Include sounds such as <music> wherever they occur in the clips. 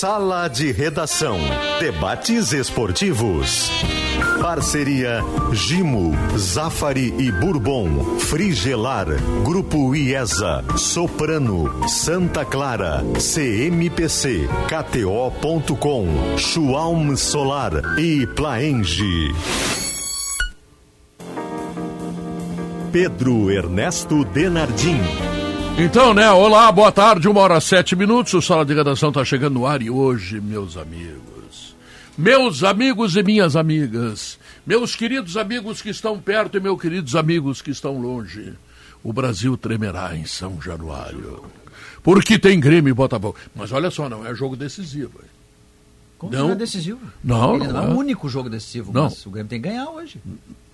Sala de Redação. Debates esportivos. Parceria Gimo, Zafari e Bourbon, Frigelar, Grupo IESA, Soprano, Santa Clara, CMPC, KTO.com, Schwalm Solar e Plaenge. Pedro Ernesto Denardim. Então, né? Olá, boa tarde, uma hora sete minutos. O Sala de Redação está chegando no ar e hoje, meus amigos, meus amigos e minhas amigas, meus queridos amigos que estão perto e meus queridos amigos que estão longe, o Brasil tremerá em São Januário. Porque tem Grêmio e Botafogo. Mas olha só, não é jogo decisivo. Como Não. não é decisivo? Não, não não, é é. o único jogo decisivo, Não. mas o Grêmio tem que ganhar hoje.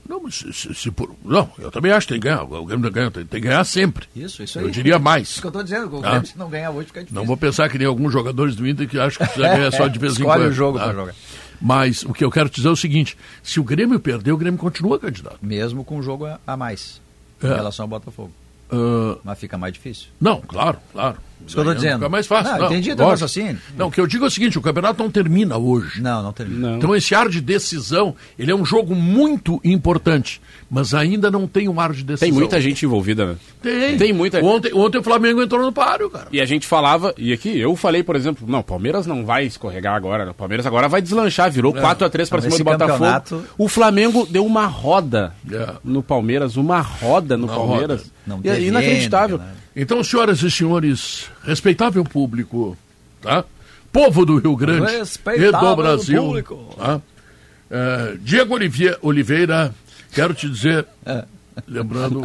Não, mas se, se- se por- não, eu também acho que tem que ganhar. O Grêmio ganhar, tem, tem que ganhar sempre. Isso, isso aí. Eu diria mais. Isso que eu tô dizendo, o Tá. Grêmio se não ganhar hoje fica difícil. Não vou pensar que nem alguns jogadores do Inter que acham que precisa ganhar só de vez em Escolhe quando. o jogo tá? pra jogar. Mas o que eu quero dizer é o seguinte: se o Grêmio perder, o Grêmio continua candidato. Mesmo com um jogo a- mais É. em relação ao Botafogo. Ah, Mas fica mais difícil. não, claro, claro. Isso que eu tô Ganhando dizendo. Fica mais fácil. Não, Não, entendi teu raciocínio. Não, o que eu digo é o seguinte: o campeonato não termina hoje. Não, não termina. Não. Então esse ar de decisão, ele é um jogo muito importante, mas ainda não tem um ar de decisão. Tem muita gente envolvida, né? Tem. Tem muita- Ontem, ontem o Flamengo entrou no páreo, cara. E a gente falava, e aqui eu falei, por exemplo, não, Palmeiras não vai escorregar agora, né? o Palmeiras agora vai deslanchar, virou 4x3 pra Não, cima esse do Botafogo. campeonato- O Flamengo deu uma roda É. no Palmeiras, uma roda no Uma Palmeiras. roda. Não E é inacreditável. Né? Então, senhoras e senhores, respeitável público, tá? Povo do Rio Grande e do Brasil. Tá? É, Diego Oliveira, quero te dizer, lembrando,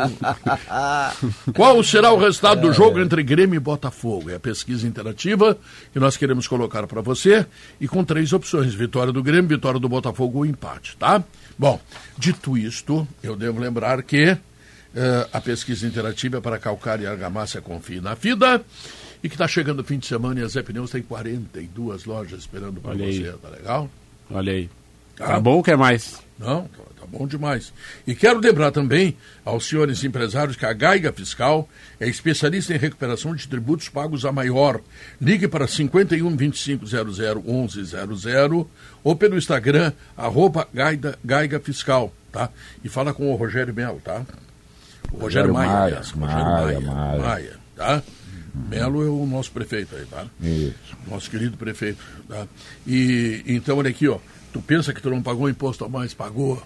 <laughs> qual será o resultado do jogo entre Grêmio e Botafogo? É a pesquisa interativa que nós queremos colocar para você e com três opções: vitória do Grêmio, vitória do Botafogo ou empate, tá? Bom, dito isto, eu devo lembrar que eh, a pesquisa interativa é para calcário e argamassa confie na FIDA e que está chegando o fim de semana e a Zé Pneus tem 42 lojas esperando para você, tá legal? Olha aí. Tá. Tá bom ou quer mais? Não, tá, tá bom demais. E quero lembrar também aos senhores empresários que a Gaiga Fiscal é especialista em recuperação de tributos pagos a maior. Ligue para 51 25 00 11 00 ou pelo Instagram, arroba Gaiga, Gaiga Fiscal, tá? E fala com o Rogério Melo, tá? O Rogério Rogério Maia, Maia, aliás. Rogério Maia, Maia, Maia. tá? Melo é o nosso prefeito aí, tá? Isso. nosso querido prefeito. Tá? E então, olha aqui, ó. Tu pensa que tu não pagou imposto a mais, pagou.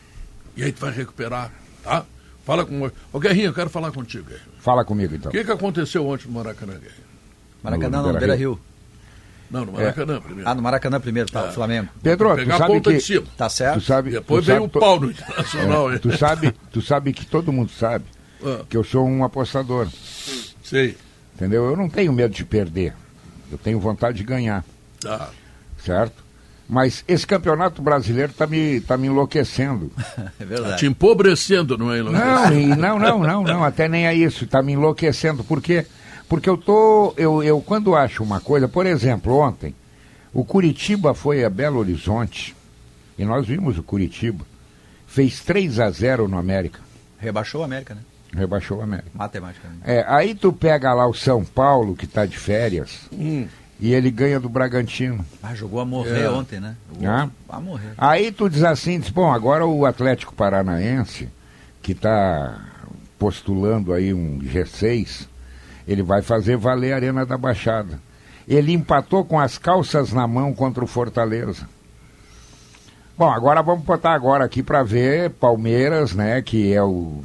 E aí tu vai recuperar, tá? Fala com. Ô Guerrinho, eu quero falar contigo. Fala comigo então. O que, que aconteceu ontem no Maracanã, Guerrinho? Maracanã No não, Beira Beira-Rio. Rio. Não, no Maracanã primeiro. Ah, no Maracanã primeiro, tá, É. Flamengo. Pedro, tu Pegar a sabe ponta que de cima. Tá certo? tu sabe, Depois tu veio sabe o pau no <laughs> Internacional, É, tu sabe, tu sabe que todo mundo sabe Ah, que eu sou um apostador, sei. entendeu? Eu não tenho medo de perder. Eu tenho vontade de ganhar, Tá. certo? Mas esse campeonato brasileiro tá me, tá me enlouquecendo. <laughs> É Tá verdade. te empobrecendo, não é, Ilona? Não, e não, não, não, não, até nem é isso, tá me enlouquecendo. Por quê? Porque eu tô, eu, eu quando acho uma coisa, por exemplo, ontem, o Curitiba foi a Belo Horizonte, e nós vimos o Curitiba, fez 3 a 0 no América, Rebaixou o América, né? Rebaixou o América. Matematicamente. É, aí tu pega lá o São Paulo, que tá de férias, Hum, e ele ganha do Bragantino. Ah, jogou a morrer É. ontem, né? Jogou Ah. A morrer. Aí tu diz assim, diz, bom, agora o Atlético Paranaense, que está postulando aí um G6, ele vai fazer valer a Arena da Baixada. Ele empatou com as calças na mão contra o Fortaleza. Bom, agora vamos botar agora aqui para ver Palmeiras, né, que é o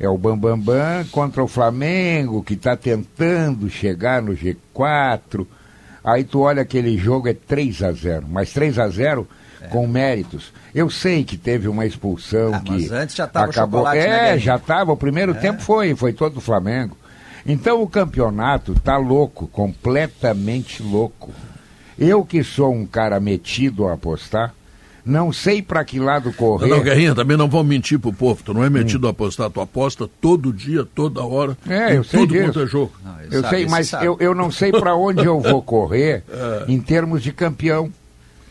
é o Bambambam Bam, Bam, contra o Flamengo, que está tentando chegar no G4. Aí tu olha aquele jogo, é 3 a 0 mas 3 a 0 com méritos. Eu sei que teve uma expulsão Ah, que mas antes já tava acabou. né, é, Guerrinho? já estava. O primeiro tempo foi, foi todo o Flamengo. Então o campeonato tá louco, completamente louco. Eu que sou um cara metido a apostar, não sei para que lado correr. Não, Guerrinha, também não vão mentir pro povo. Tu não é metido a apostar, tu aposta todo dia, toda hora. É, eu sei Todo disso. quanto é jogo. Não, Eu sabe, sei, mas sabe. eu, eu não sei para onde eu vou correr <laughs> em termos de campeão.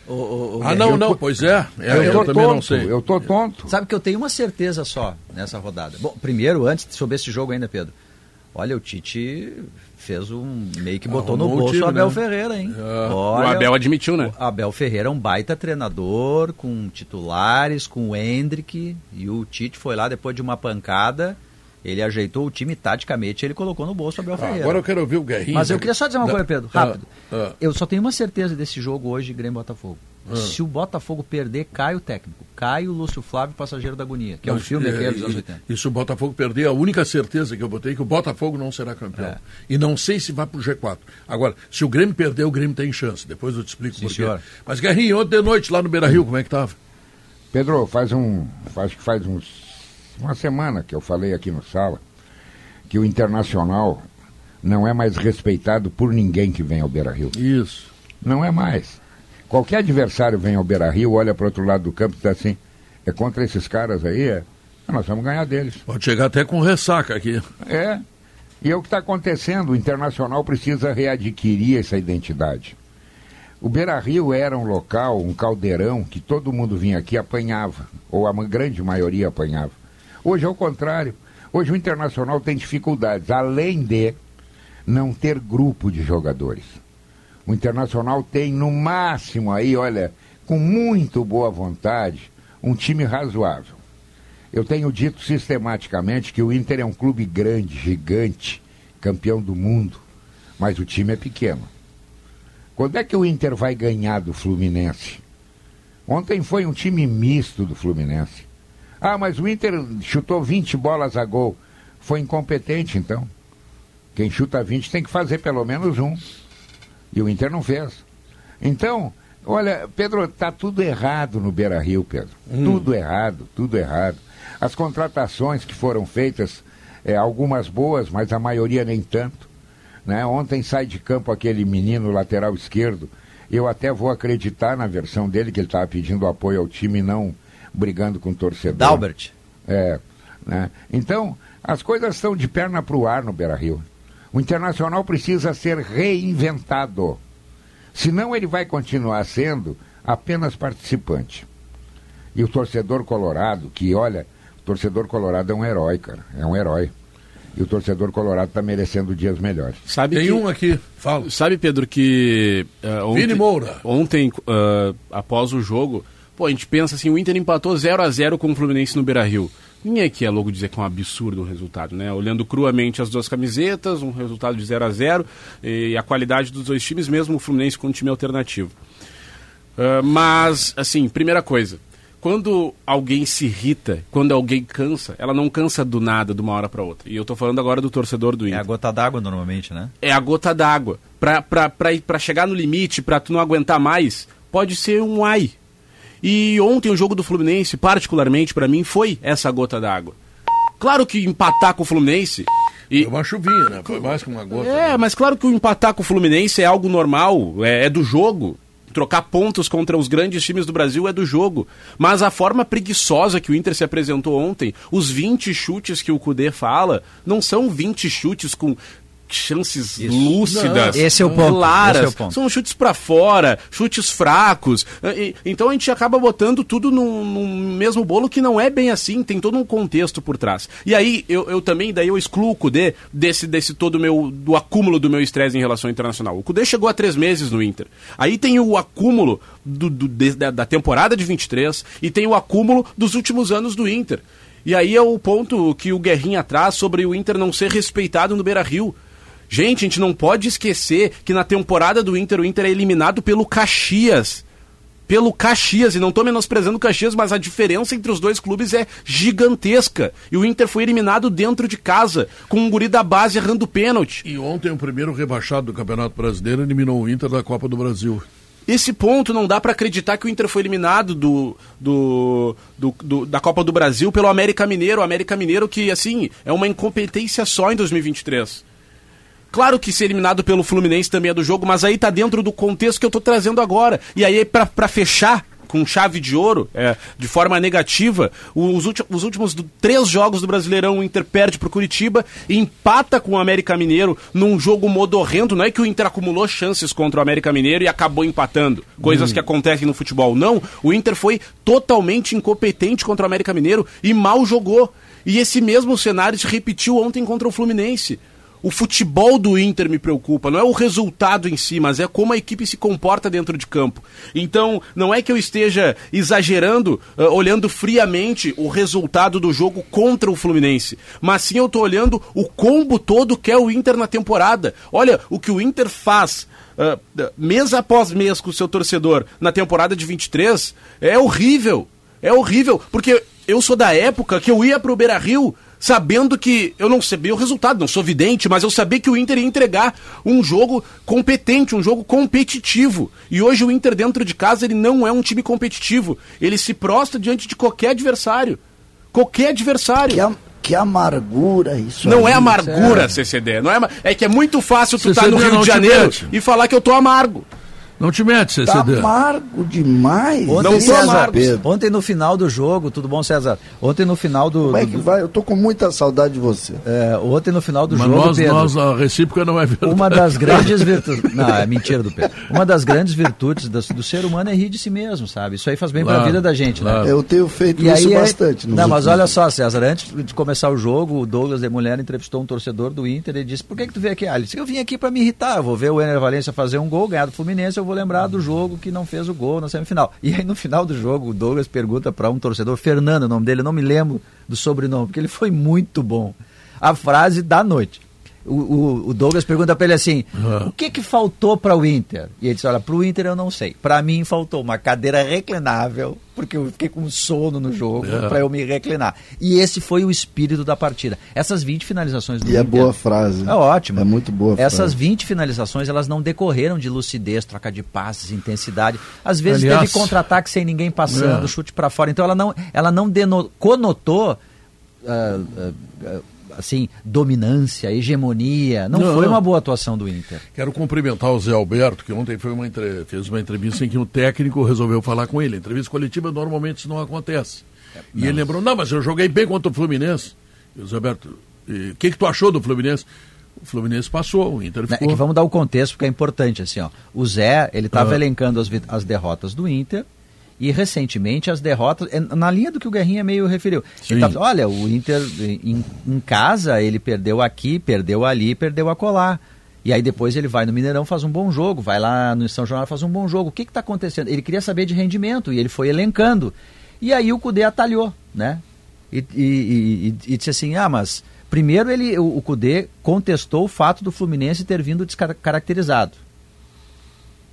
Ô, ô, ô, Ah, não, eu não, pois é. É, eu, eu, tô também tonto, não sei. eu tô tonto. Sabe que eu tenho uma certeza só nessa rodada. Bom, primeiro, antes sobre esse jogo ainda, Pedro. Olha, o Tite fez um. meio que botou no Arrumou o bolso time, o Abel né? Ferreira, hein? É. O Olha, Abel admitiu, né? o Abel Ferreira é um baita treinador, com titulares, com o Hendrick. E o Tite foi lá depois de uma pancada. Ele ajeitou o time taticamente ele colocou no bolso o Abel Ah, Ferreira. agora eu quero ouvir o Guerrinho. Mas eu queria só dizer uma Da- coisa, Pedro, Ah, rápido. ah. Eu só tenho uma certeza desse jogo hoje, Grêmio Botafogo. Ah. Se o Botafogo perder, cai o técnico. Cai o Lúcio Flávio, passageiro da agonia, que é um filme é, aquele dos anos e- 80. E se o Botafogo perder, a única certeza que eu botei é que o Botafogo não será campeão. É. E não sei se vai pro G4. Agora, se o Grêmio perder, o Grêmio tem chance. Depois eu te explico por quê. Mas, Guerrinho, ontem de noite lá no Beira Rio, como é que tava? Pedro, faz um. Faz que faz uns. Uma semana que eu falei aqui no sala que o Internacional não é mais respeitado por ninguém que vem ao Beira Rio. Isso. Não é mais. Qualquer adversário vem ao Beira Rio, olha para outro lado do campo e diz assim: é contra esses caras aí? É. Nós vamos ganhar deles. Pode chegar até com ressaca aqui. É. E é o que está acontecendo. O Internacional precisa readquirir essa identidade. O Beira Rio era um local, um caldeirão, que todo mundo vinha aqui e apanhava. Ou a grande maioria apanhava. Hoje é o contrário. Hoje o Internacional tem dificuldades, além de não ter grupo de jogadores. O Internacional tem, no máximo, aí, olha, com muito boa vontade, um time razoável. Eu tenho dito sistematicamente que o Inter é um clube grande, gigante, campeão do mundo, mas o time é pequeno. Quando é que o Inter vai ganhar do Fluminense? Ontem foi um time misto do Fluminense. Ah, mas o Inter chutou 20 bolas a gol. Foi incompetente, então. Quem chuta 20 tem que fazer pelo menos um. E o Inter não fez. Então, olha, Pedro, está tudo errado no Beira Rio, Pedro. Tudo errado, tudo errado. As contratações que foram feitas, é, algumas boas, mas a maioria nem tanto. Né? Ontem sai de campo aquele menino lateral esquerdo. Eu até vou acreditar na versão dele, que ele estava pedindo apoio ao time e não brigando com o torcedor. Dalbert. É, né? Então, as coisas estão de perna para o ar no Beira Rio. O Internacional precisa ser reinventado. Senão ele vai continuar sendo apenas participante. E o torcedor colorado, que olha, o torcedor colorado é um herói, cara. É um herói. E o torcedor colorado está merecendo dias melhores. Sabe Tem que, um aqui, fala. Sabe, Pedro, que eh, ontem, Vini Moura. ontem ah, após o jogo, pô, a gente pensa assim, o Inter empatou 0 a 0 com o Fluminense no Beira-Rio. Ninguém aqui é louco dizer que é um absurdo o resultado, né? Olhando cruamente as duas camisetas, um resultado de 0 a 0 e a qualidade dos dois times, mesmo o Fluminense com um time alternativo. Ah, mas, assim, primeira coisa, quando alguém se irrita, quando alguém cansa, ela não cansa do nada, de uma hora para outra. E eu tô falando agora do torcedor do É Inter a gota d'água normalmente, né? é a gota d'água. Pra, pra, pra, pra chegar no limite, pra tu não aguentar mais, pode ser um ai. E ontem o jogo do Fluminense, particularmente pra mim, foi essa gota d'água. Claro que empatar com o Fluminense. E, Foi uma chuvinha, né? Foi mais que uma gota. é, né? mas claro que o empatar com o Fluminense é algo normal, é, é do jogo. Trocar pontos contra os grandes times do Brasil é do jogo. Mas a forma preguiçosa que o Inter se apresentou ontem, os 20 chutes que o Cudê fala, não são 20 chutes com chances Isso. lúcidas, Não, esse é o ponto, claras. é o ponto. São chutes pra fora, chutes fracos. E- então a gente acaba botando tudo num, num mesmo bolo que não é bem assim, tem todo um contexto por trás. E aí eu, eu também, daí eu excluo o Cudê desse, desse todo meu, do acúmulo do meu estresse em relação ao internacional. O Cudê chegou há três meses no Inter. Aí tem o acúmulo do, do- de- da, da temporada de 23 e tem o acúmulo dos últimos anos do Inter. E aí é o ponto que o Guerrinha traz sobre o Inter não ser respeitado no Beira Rio. Gente, a gente não pode esquecer que na temporada do Inter, o Inter é eliminado pelo Caxias. Pelo Caxias, e não estou menosprezando o Caxias, mas a diferença entre os dois clubes é gigantesca. E o Inter foi eliminado dentro de casa, com um guri da base errando pênalti. E ontem o primeiro rebaixado do Campeonato Brasileiro eliminou o Inter da Copa do Brasil. Esse ponto não dá para acreditar que o Inter foi eliminado do, do, do- do- da Copa do Brasil pelo América Mineiro. O América Mineiro que, assim, é uma incompetência só em 2023. Claro que ser eliminado pelo Fluminense também é do jogo, mas aí tá dentro do contexto que eu tô trazendo agora. E aí, pra, pra fechar com chave de ouro, é, de forma negativa, os, os últimos do- três jogos do Brasileirão, o Inter perde pro Curitiba, empata com o América Mineiro num jogo modorrento. Não é que o Inter acumulou chances contra o América Mineiro e acabou empatando. Coisas que acontecem no futebol. Não, o Inter foi totalmente incompetente contra o América Mineiro e mal jogou. E esse mesmo cenário se repetiu ontem contra o Fluminense. O futebol do Inter me preocupa, não é o resultado em si, mas é como a equipe se comporta dentro de campo. Então, não é que eu esteja exagerando, uh, olhando friamente o resultado do jogo contra o Fluminense, mas sim eu estou olhando o combo todo que é o Inter na temporada. Olha, o que o Inter faz uh, mês após mês com o seu torcedor na temporada de 23 é horrível. É horrível, porque eu sou da época que eu ia pro Beira Rio sabendo que eu não sabia o resultado, não sou vidente, mas eu sabia que o Inter ia entregar um jogo competente, um jogo competitivo. E hoje o Inter dentro de casa ele não é um time competitivo. Ele se prostra diante de qualquer adversário. Qualquer adversário. Que, am que amargura isso. Não aí, é amargura, é. CCD. Não é, é que é muito fácil tu estar tá no Rio de Janeiro e falar que eu tô amargo. Não te mete, CCD. Tá amargo demais. Ontem, não César, amargo. Ontem no final do jogo, tudo bom, César? Ontem no final do. Como é que do... vai? Eu tô com muita saudade de você. É, ontem no final do Mas jogo. Nós, Pedro, nós, a recíproca não é verdade. Uma das grandes virtudes. <laughs> não, é mentira do Pedro. Uma das grandes virtudes do, do, ser humano é rir de si mesmo, sabe? Isso aí faz bem claro, pra vida da gente, né? claro. né? Eu tenho feito e isso aí, bastante. Não, mas olha só, César, antes de começar o jogo, o Douglas de Mulher entrevistou um torcedor do Inter e disse: Por que, que tu veio aqui? Ah, ele disse: Eu vim aqui pra me irritar. Eu vou ver o Ener Valência fazer um gol, ganhar do Fluminense, eu vou lembrar do jogo que não fez o gol na semifinal. E aí no final do jogo, o Douglas pergunta para um torcedor, Fernando, o nome dele, eu não me lembro do sobrenome, porque ele foi muito bom. A frase da noite. O, o, o Douglas pergunta para ele assim: uhum. o que que faltou para o Inter? E ele diz: olha, para o Inter eu não sei. Para mim faltou uma cadeira reclinável, porque eu fiquei com sono no jogo, uhum. para eu me reclinar. E esse foi o espírito da partida. Essas 20 finalizações do e é Inter. E é boa frase. É ótimo. É muito boa Essas frase. 20 finalizações, elas não decorreram de lucidez, troca de passes, intensidade. Às vezes Aliás, teve contra-ataque sem ninguém passando, é. chute para fora. Então ela não, ela não deno, conotou. Uh, uh, uh, assim, dominância, hegemonia. Não, não foi uma boa atuação do Inter. Quero cumprimentar o Zé Alberto, que ontem foi uma entre... fez uma entrevista em que o técnico resolveu falar com ele. Entrevista coletiva normalmente isso não acontece. E ele lembrou, não, mas eu joguei bem contra o Fluminense. E o Zé Alberto, o que, que tu achou do Fluminense? O Fluminense passou, o Inter ficou. É vamos dar o contexto, porque é importante, assim, ó. O Zé, ele estava ah. elencando as, as derrotas do Inter, e recentemente as derrotas, é, na linha do que o Guerrinha meio referiu. Tá, olha, o Inter em, em, casa ele perdeu aqui, perdeu ali, perdeu a colar. E aí depois ele vai no Mineirão, faz um bom jogo, vai lá no São João, faz um bom jogo. O que está acontecendo? Ele queria saber de rendimento e ele foi elencando. E aí o Cudê atalhou, né? E, e, e, e disse assim, ah, mas primeiro ele, o, o Cudê contestou o fato do Fluminense ter vindo descaracterizado.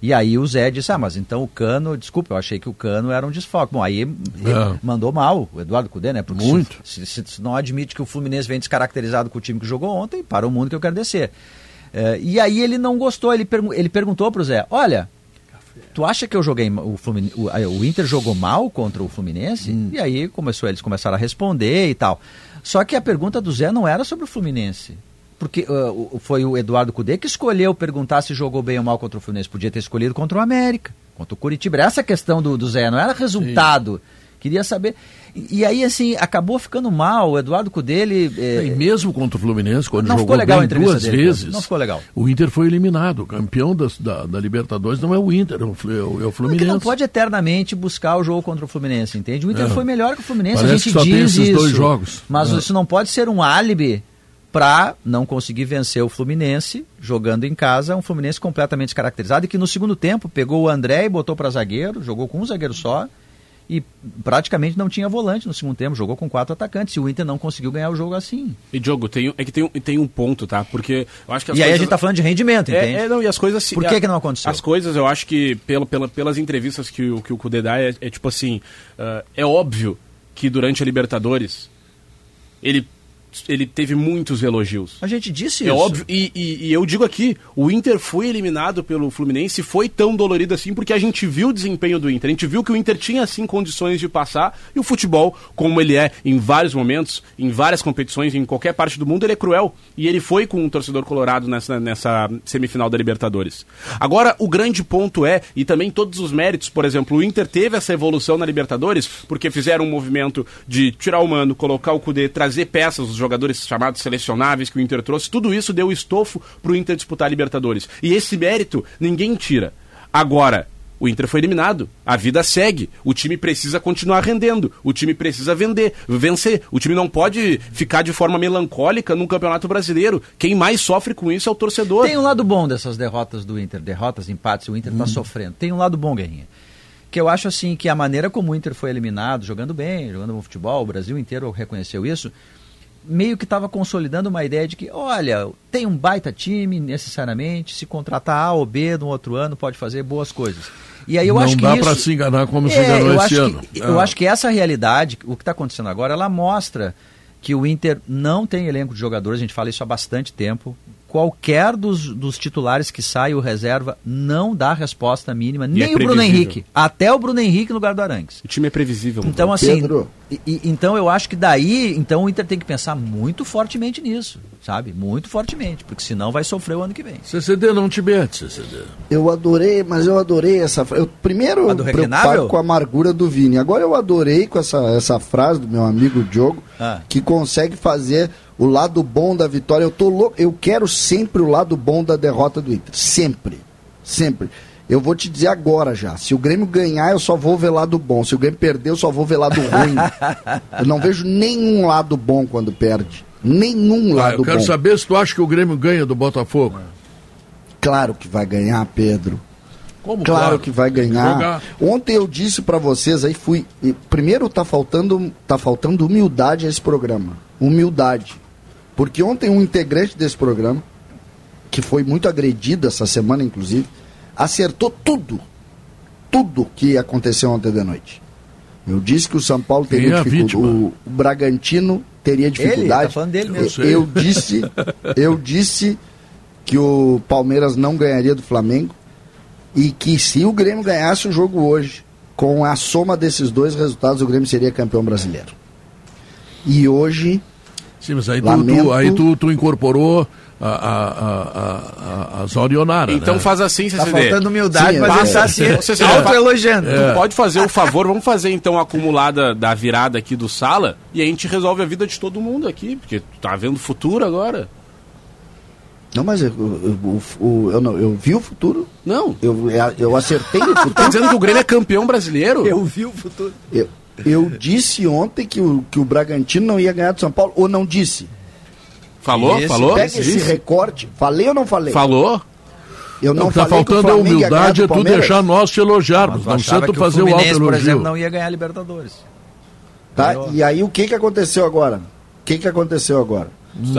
E aí o Zé disse, ah, mas então o Cano, desculpa, eu achei que o Cano era um desfoque. Bom, aí é. mandou mal o Eduardo Cudê, né? Porque Muito. Se, se, se, não admite que o Fluminense vem descaracterizado com o time que jogou ontem, para o mundo que eu quero descer. É, e aí ele não gostou, ele, pergu ele perguntou pro Zé, olha, tu acha que eu joguei, o, Fluminense, o, o Inter jogou mal contra o Fluminense? Hum. E aí começou, eles começaram a responder e tal. Só que a pergunta do Zé não era sobre o Fluminense porque uh, foi o Eduardo Cudê que escolheu perguntar se jogou bem ou mal contra o Fluminense. Podia ter escolhido contra o América, contra o Curitiba. Essa questão do, do Zé, não era resultado. Sim. Queria saber. E, e, aí, assim, acabou ficando mal. O Eduardo Cudê, ele. É... E mesmo contra o Fluminense, quando não jogou legal bem duas dele, vezes. Não ficou legal. O Inter foi eliminado. O campeão da, da, da, Libertadores não é o Inter, é o, é o é Fluminense. Porque não pode eternamente buscar o jogo contra o Fluminense, entende? O Inter é. foi melhor que o Fluminense. Parece a gente diz isso. Dois jogos. Mas é. isso não pode ser um álibi para não conseguir vencer o Fluminense jogando em casa, um Fluminense completamente descaracterizado e que no segundo tempo pegou o André e botou para zagueiro, jogou com um zagueiro só e praticamente não tinha volante no segundo tempo, jogou com quatro atacantes e o Inter não conseguiu ganhar o jogo assim. E Diogo, tem, é que tem, tem um ponto, tá? Porque eu acho que E coisas... aí a gente tá falando de rendimento, é, entende? É, não, e as coisas... Por que, que não aconteceu? As coisas, eu acho que pelo, pela, pelas entrevistas que o, que o Kudê dá, é, é tipo assim, uh, é óbvio que durante a Libertadores ele ele teve muitos elogios. A gente disse é isso. É óbvio. E, e, e, eu digo aqui, o Inter foi eliminado pelo Fluminense, foi tão dolorido assim, porque a gente viu o desempenho do Inter. A gente viu que o Inter tinha, assim, condições de passar. E o futebol, como ele é em vários momentos, em várias competições, em qualquer parte do mundo, ele é cruel. E ele foi com um torcedor colorado nessa, nessa semifinal da Libertadores. Agora, o grande ponto é, e também todos os méritos, por exemplo, o Inter teve essa evolução na Libertadores, porque fizeram um movimento de tirar o mano, colocar o Cudê, trazer peças, os jogadores chamados selecionáveis que o Inter trouxe, tudo isso deu estofo para o Inter disputar a Libertadores. E esse mérito ninguém tira. Agora, O Inter foi eliminado. A vida segue. O time precisa continuar rendendo. O time precisa vender, vencer. O time não pode ficar de forma melancólica num campeonato brasileiro. Quem mais sofre com isso é o torcedor. Tem um lado bom dessas derrotas do Inter, derrotas, empates, o Inter está sofrendo. Tem um lado bom, Guerrinha. Que eu acho assim que a maneira como o Inter foi eliminado, jogando bem, jogando bom futebol, o Brasil inteiro reconheceu isso, meio que estava consolidando uma ideia de que, olha, tem um baita time necessariamente, se contratar A ou B no outro ano pode fazer boas coisas. E aí eu não acho que dá para se enganar como se É, enganou eu esse acho ano. Que, Eu Ah. acho que essa realidade, o que está acontecendo agora, ela mostra que o Inter não tem elenco de jogadores, a gente fala isso há bastante tempo. Qualquer dos, dos titulares que sai o reserva não dá resposta mínima, nem o Bruno. Henrique. Até o Bruno Henrique no lugar do Arangues. O time é previsível. Então, assim, Pedro. e- e- então eu acho que daí, então o Inter tem que pensar muito fortemente nisso, sabe? Muito fortemente, porque senão vai sofrer o ano que vem. CCD não te mete, CCD. Eu adorei, mas eu adorei essa frase. Eu, primeiro, preocupado reclinável? com a amargura do Vini. Agora eu adorei com essa, essa frase do meu amigo Diogo, Ah. que consegue fazer o lado bom da vitória. Eu tô louco, eu quero sempre o lado bom da derrota do Inter. Sempre. Sempre. Eu vou te dizer agora já. Se o Grêmio ganhar, eu só vou ver lado bom. Se o Grêmio perder, eu só vou ver lado ruim. <laughs> eu não vejo nenhum lado bom quando perde. Nenhum Ah, lado eu quero bom. saber se tu acha que o Grêmio ganha do Botafogo. Claro que vai ganhar, Pedro. Como Claro que vai ganhar. Jogar. Ontem eu disse pra vocês aí fui, primeiro tá faltando tá faltando humildade a esse programa. Humildade. Porque ontem um integrante desse programa que foi muito agredido essa semana inclusive, acertou tudo. Tudo que aconteceu ontem de noite. Eu disse que o São Paulo teria é dificuldade, o, o Bragantino teria dificuldade. tá falando dele mesmo. Eu, eu disse, eu disse que o Palmeiras não ganharia do Flamengo e que se o Grêmio ganhasse o jogo hoje, com a soma desses dois resultados, o Grêmio seria campeão brasileiro. E hoje, Sim, mas aí, tu, Lamento. tu, aí tu, tu incorporou a, a, a, a, a Zorionara, Então né? faz assim, CCD. Tá faltando humildade, Sim, mas é. tá se Você- você- autoelogiando. Tu pode fazer o favor, vamos fazer então a acumulada da virada aqui do sala e a gente resolve a vida de todo mundo aqui, porque tu tá vendo o futuro agora. não, mas eu, eu, eu- o- eu não- eu vi o futuro, Não. eu, eu acertei o <laughs> Tá futuro. dizendo que o Grêmio é campeão brasileiro? Eu vi o futuro. Eu, eu disse ontem que o, que o Bragantino não ia ganhar do São Paulo, ou não disse? Falou? Esse- Falou? Pega esse Disse? recorte, falei ou não falei? Falou? Eu Não, não o que tá o faltando é ganhar humildade, é tu deixar nós te elogiarmos, não sei tu fazer o Fluminense, por exemplo, não ia ganhar a Libertadores. Tá? Ganhou. E aí o que que aconteceu agora? O que que aconteceu agora?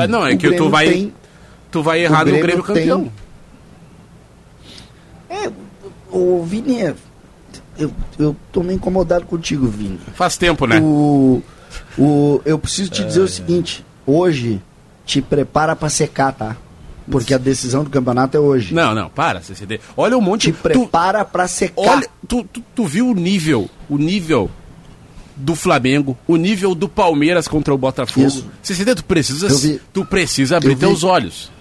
Não, é O que tu Grêmio vai, tem- tu vai errar no Grêmio Grêmio tem- campeão. É, o Vini, é- eu, eu tô meio incomodado contigo, Vini. Faz tempo, né? O, o, eu preciso te dizer o seguinte, hoje te prepara pra secar, tá? Porque a decisão do campeonato é hoje. Não, não, para, CCD. Olha o monte Te tu, prepara pra secar. olha, tu, tu, tu viu o nível, o nível do Flamengo, o nível do Palmeiras contra o Botafogo. Isso. CCD, tu precisa, tu precisa abrir teus olhos.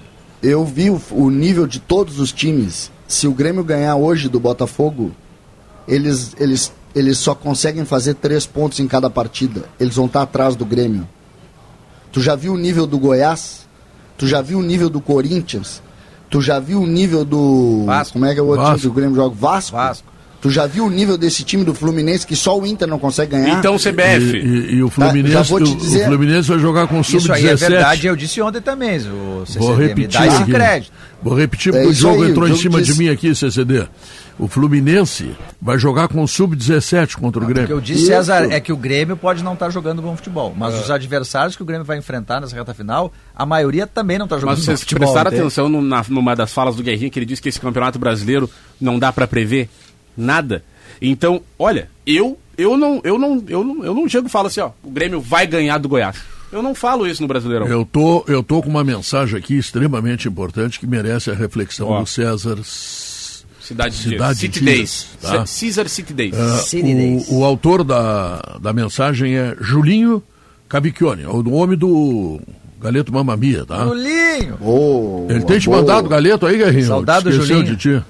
Eu vi o, o nível de todos os times. Se o Grêmio ganhar hoje do Botafogo, eles, eles, eles só conseguem fazer três pontos em cada partida. Eles vão estar atrás do Grêmio. Tu já viu o nível do Goiás? Tu já viu o nível do Corinthians? Tu já viu o nível do. Vasco. Como é que é o outro Vasco. time que o Grêmio joga? Vasco? Vasco. Tu já viu o nível desse time do Fluminense que só o Inter não consegue ganhar? Então, E, CBF. e- e o Tá, já Fluminense, vou te o- dizer- o Fluminense vai jogar com Isso aí é sub-17. verdade, eu disse ontem também, o CCD. Vou me repetir dá esse crédito. Vou repetir É porque o isso jogo aí, entrou o em jogo cima de disse- mim aqui, CCD. O Fluminense vai jogar com sub-17 contra o O que eu Grêmio. disse, Isso. César, é que o Grêmio pode não estar jogando bom futebol, mas os adversários que o Grêmio vai enfrentar nessa reta final, a maioria também não está jogando Mas bom vocês futebol. prestaram entende? atenção no- na- numa das falas do Guerrinha que ele disse que esse campeonato brasileiro não dá pra prever nada. Então, olha, eu eu não eu não eu não, eu não chego e falo assim, ó, o Grêmio vai ganhar do Goiás. Eu não falo isso no Brasileirão. Eu tô, eu tô com uma mensagem aqui extremamente importante que merece a reflexão Ó. do César Cidade, de Cidade City Dias, Days. tá? Caesar City Days. Ah, City Days. o, o autor da, da mensagem é Julinho Cavicchione, o nome do Galeto Mamamia, tá? Julinho! Boa, Ele tem te boa. mandado Galeto aí, Guerrinho? Saudade Esqueceu Julinho. de ti?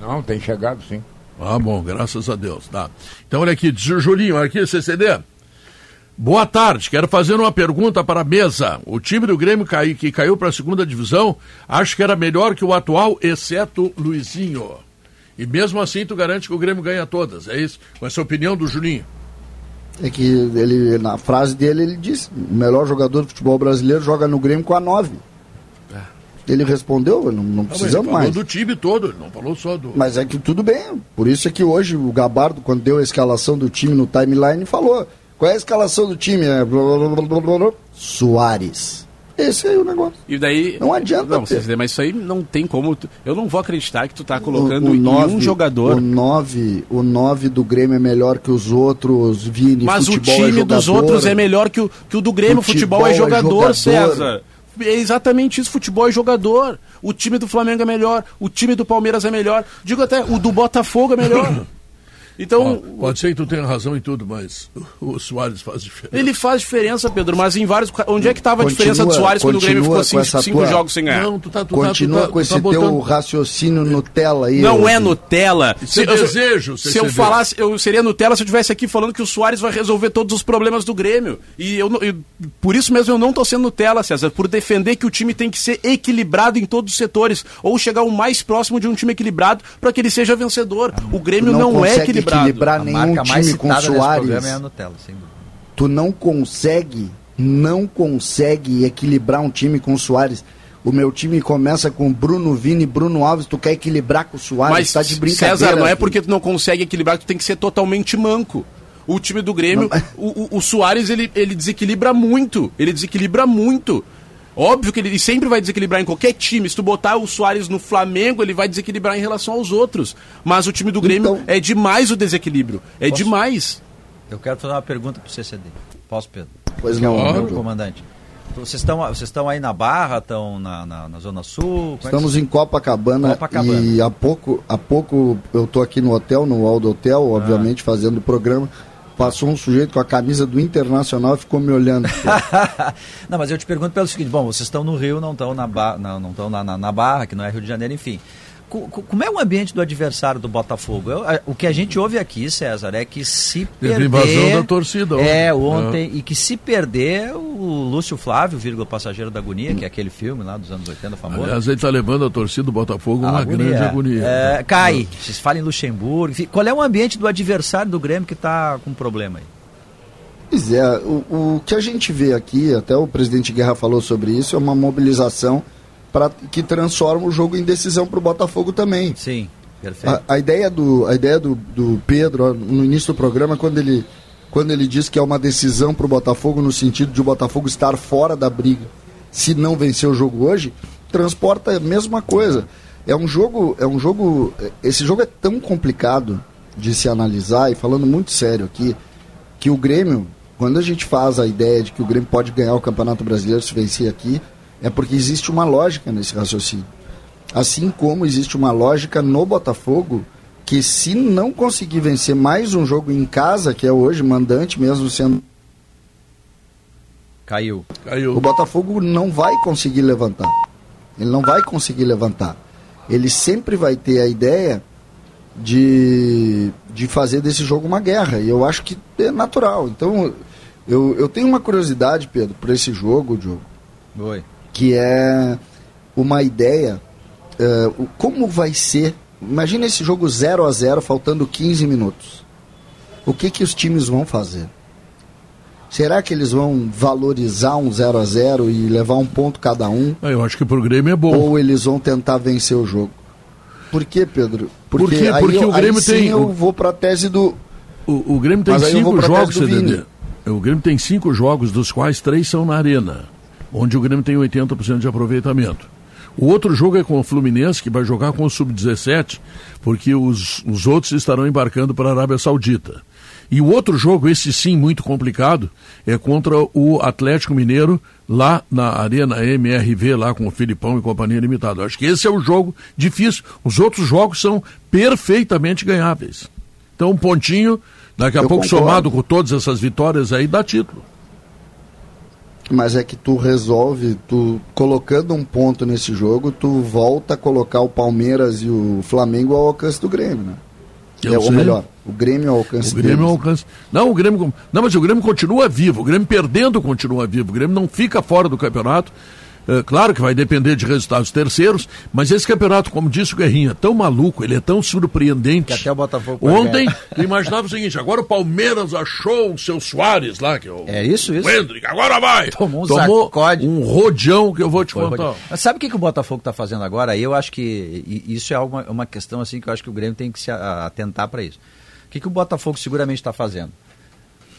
Não, tem chegado sim. Ah, bom, graças a Deus, tá. Então, olha aqui, Julinho, aqui, CCD. Boa tarde, quero fazer uma pergunta para a mesa. O time do Grêmio cai, que caiu para a segunda divisão, acho que era melhor que o atual, exceto Luizinho. E mesmo assim tu garante que o Grêmio ganha todas. É isso? Com essa opinião do Juninho. É que ele, na frase dele, ele disse: o melhor jogador do futebol brasileiro joga no Grêmio com a 9. Ele respondeu, não, não precisamos ele mais. falou do time todo, ele não falou só do. Mas é que tudo bem. Por isso é que hoje o Gabardo, quando deu a escalação do time no timeline, falou: qual é a escalação do time? É blá, blá, blá, blá, blá, blá. Soares. Esse aí é o negócio. E daí. Não adianta Não, ter. Mas isso aí não tem como. tu- Eu não vou acreditar que tu tá colocando O- o em nove- um jogador. O 9 o nove do Grêmio é melhor que os outros, Vini. Mas o futebol time é dos outros é melhor que o, que o do Grêmio. Futebol, Futebol é é jogador, jogador. César. É exatamente isso, futebol é jogador. O time do Flamengo é melhor, o time do Palmeiras é melhor. Digo até, o do Botafogo é melhor. <coughs> Então, Ó, pode ser que tu tenha razão em tudo, mas o, o Soares faz diferença. ele faz diferença, Pedro, mas em vários. Onde é que estava a diferença do Soares quando o Grêmio ficou cinco, cinco tua- jogos sem ganhar? Não, tu tá, tu Continua tá, tu tá, com esse tá teu botando... raciocínio Nutella aí. Não é. Nutella. É desejo, Se eu falasse, eu seria Nutella se eu estivesse aqui falando que o Soares vai resolver todos os problemas do Grêmio. E eu, não- eu- por isso mesmo eu não tô sendo Nutella, César, por defender que o time tem que ser equilibrado em todos os setores, ou chegar o mais próximo de um time equilibrado para que ele seja vencedor. O Grêmio Tu não, é equilibrado. Equilibrar A nenhum time com nesse Soares. é a Nutella, sem dúvida. Tu não consegue, não consegue equilibrar um time com o Soares. O meu time começa com Bruno Vini, Bruno Alves, tu quer equilibrar com o Soares, Mas, tá de brincadeira. César, não é porque tu não consegue equilibrar que tu tem que ser totalmente manco. O time do Grêmio, o, o, o Soares, ele, ele desequilibra muito. Ele desequilibra muito. Óbvio que ele, ele sempre vai desequilibrar em qualquer time. Se tu botar o Soares no Flamengo, ele vai desequilibrar em relação aos outros. Mas o time do Grêmio Então- é demais o desequilíbrio. É Posso? demais. Eu quero fazer uma pergunta pro CCD. Posso, Pedro? Pois não, Deus. comandante. Vocês estão, vocês estão aí na Barra, estão na, na, na Zona Sul? É Estamos em Copacabana, Copacabana. e há pouco, há pouco eu tô aqui no hotel, no Aldo Hotel, obviamente, Ah. fazendo o programa. Passou um sujeito com a camisa do Internacional e ficou me olhando. <laughs> não, mas eu te pergunto pelo seguinte: bom, vocês estão no Rio, não estão na, ba... não, não na, na, na Barra, que não é Rio de Janeiro, enfim. Co- co- Como é o ambiente do adversário do Botafogo? Eu- o que a gente ouve aqui, César, é que se Teve perder... invasão da torcida ontem. É, ontem. E que se perder, o Lúcio Flávio, vírgula Passageiro da Agonia, que é aquele filme lá dos anos 80 famoso. Aliás, ele está levando a torcida do Botafogo a uma Agonia, grande agonia. é, cai. Vocês falam em Luxemburgo. Qual é o ambiente do adversário do Grêmio que está com problema aí? Pois é, o, o que a gente vê aqui, até o presidente Guerra falou sobre isso, é uma mobilização para que transforma o jogo em decisão para o Botafogo também. Sim, perfeito. A, a ideia, do, a ideia do, do Pedro, no início do programa, quando ele, quando ele diz que é uma decisão para o Botafogo, no sentido de o Botafogo estar fora da briga, se não vencer o jogo hoje, transporta a mesma coisa. É um jogo, é um jogo, esse jogo é tão complicado de se analisar, e falando muito sério aqui, que o Grêmio, quando a gente faz a ideia de que o Grêmio pode ganhar o Campeonato Brasileiro se vencer aqui, é porque existe uma lógica nesse raciocínio. Assim como existe uma lógica no Botafogo que se não conseguir vencer mais um jogo em casa, que é hoje mandante mesmo sendo Caiu. Caiu. o Botafogo não vai conseguir levantar. Ele não vai conseguir levantar. Ele sempre vai ter a ideia de, de fazer desse jogo uma guerra. E eu acho que é natural. Então, eu, eu tenho uma curiosidade, Pedro, por esse jogo, Diogo, Oi. Que é uma ideia. o- como vai ser. Imagina esse jogo 0 a 0 faltando 15 minutos. O que, que os times vão fazer? Será que eles vão valorizar um 0 a 0 e levar um ponto cada um? Ah, Eu acho que pro Grêmio é bom. Ou eles vão tentar vencer o jogo? Por quê, Pedro? Por quê? aí Porque eu- o Grêmio sim tem- eu vou para a tese do. O, o Grêmio tem cinco jogos, CDD. O Grêmio tem cinco jogos, dos quais três são na Arena, onde o Grêmio tem 80% de aproveitamento. O outro jogo é com o Fluminense, que vai jogar com o Sub-17, porque os, os outros estarão embarcando para a Arábia Saudita. E o outro jogo, esse sim muito complicado, é contra o Atlético Mineiro, lá na Arena MRV, lá com o Filipão e Companhia Limitada. Acho que esse é o jogo difícil. Os outros jogos são perfeitamente ganháveis. Então, um pontinho, daqui a Eu pouco, concordo. somado com todas essas vitórias aí, dá título. Mas é que tu resolve, tu colocando um ponto nesse jogo, tu volta a colocar o Palmeiras e o Flamengo ao alcance do Grêmio, né? Eu é, ou melhor, o Grêmio ao alcance O Grêmio deles. alcança. Não, o Grêmio. Não, mas o Grêmio continua vivo. O Grêmio perdendo continua vivo. O Grêmio não fica fora do campeonato. É, claro que vai depender de resultados terceiros, mas esse campeonato, como disse o Guerrinha, é tão maluco, ele é tão surpreendente. Que até o Botafogo Ontem, eu imaginava o seguinte: agora o Palmeiras achou o seu Soares lá, que é o, É isso, isso. o Hendrick, agora vai. Tomou um Tomou sacode. um rodeão que eu vou te Foi, contar. Mas sabe o que, que o Botafogo está fazendo agora? Eu acho que isso é uma, uma questão assim que eu acho que o Grêmio tem que se atentar para isso. O que, que o Botafogo seguramente está fazendo?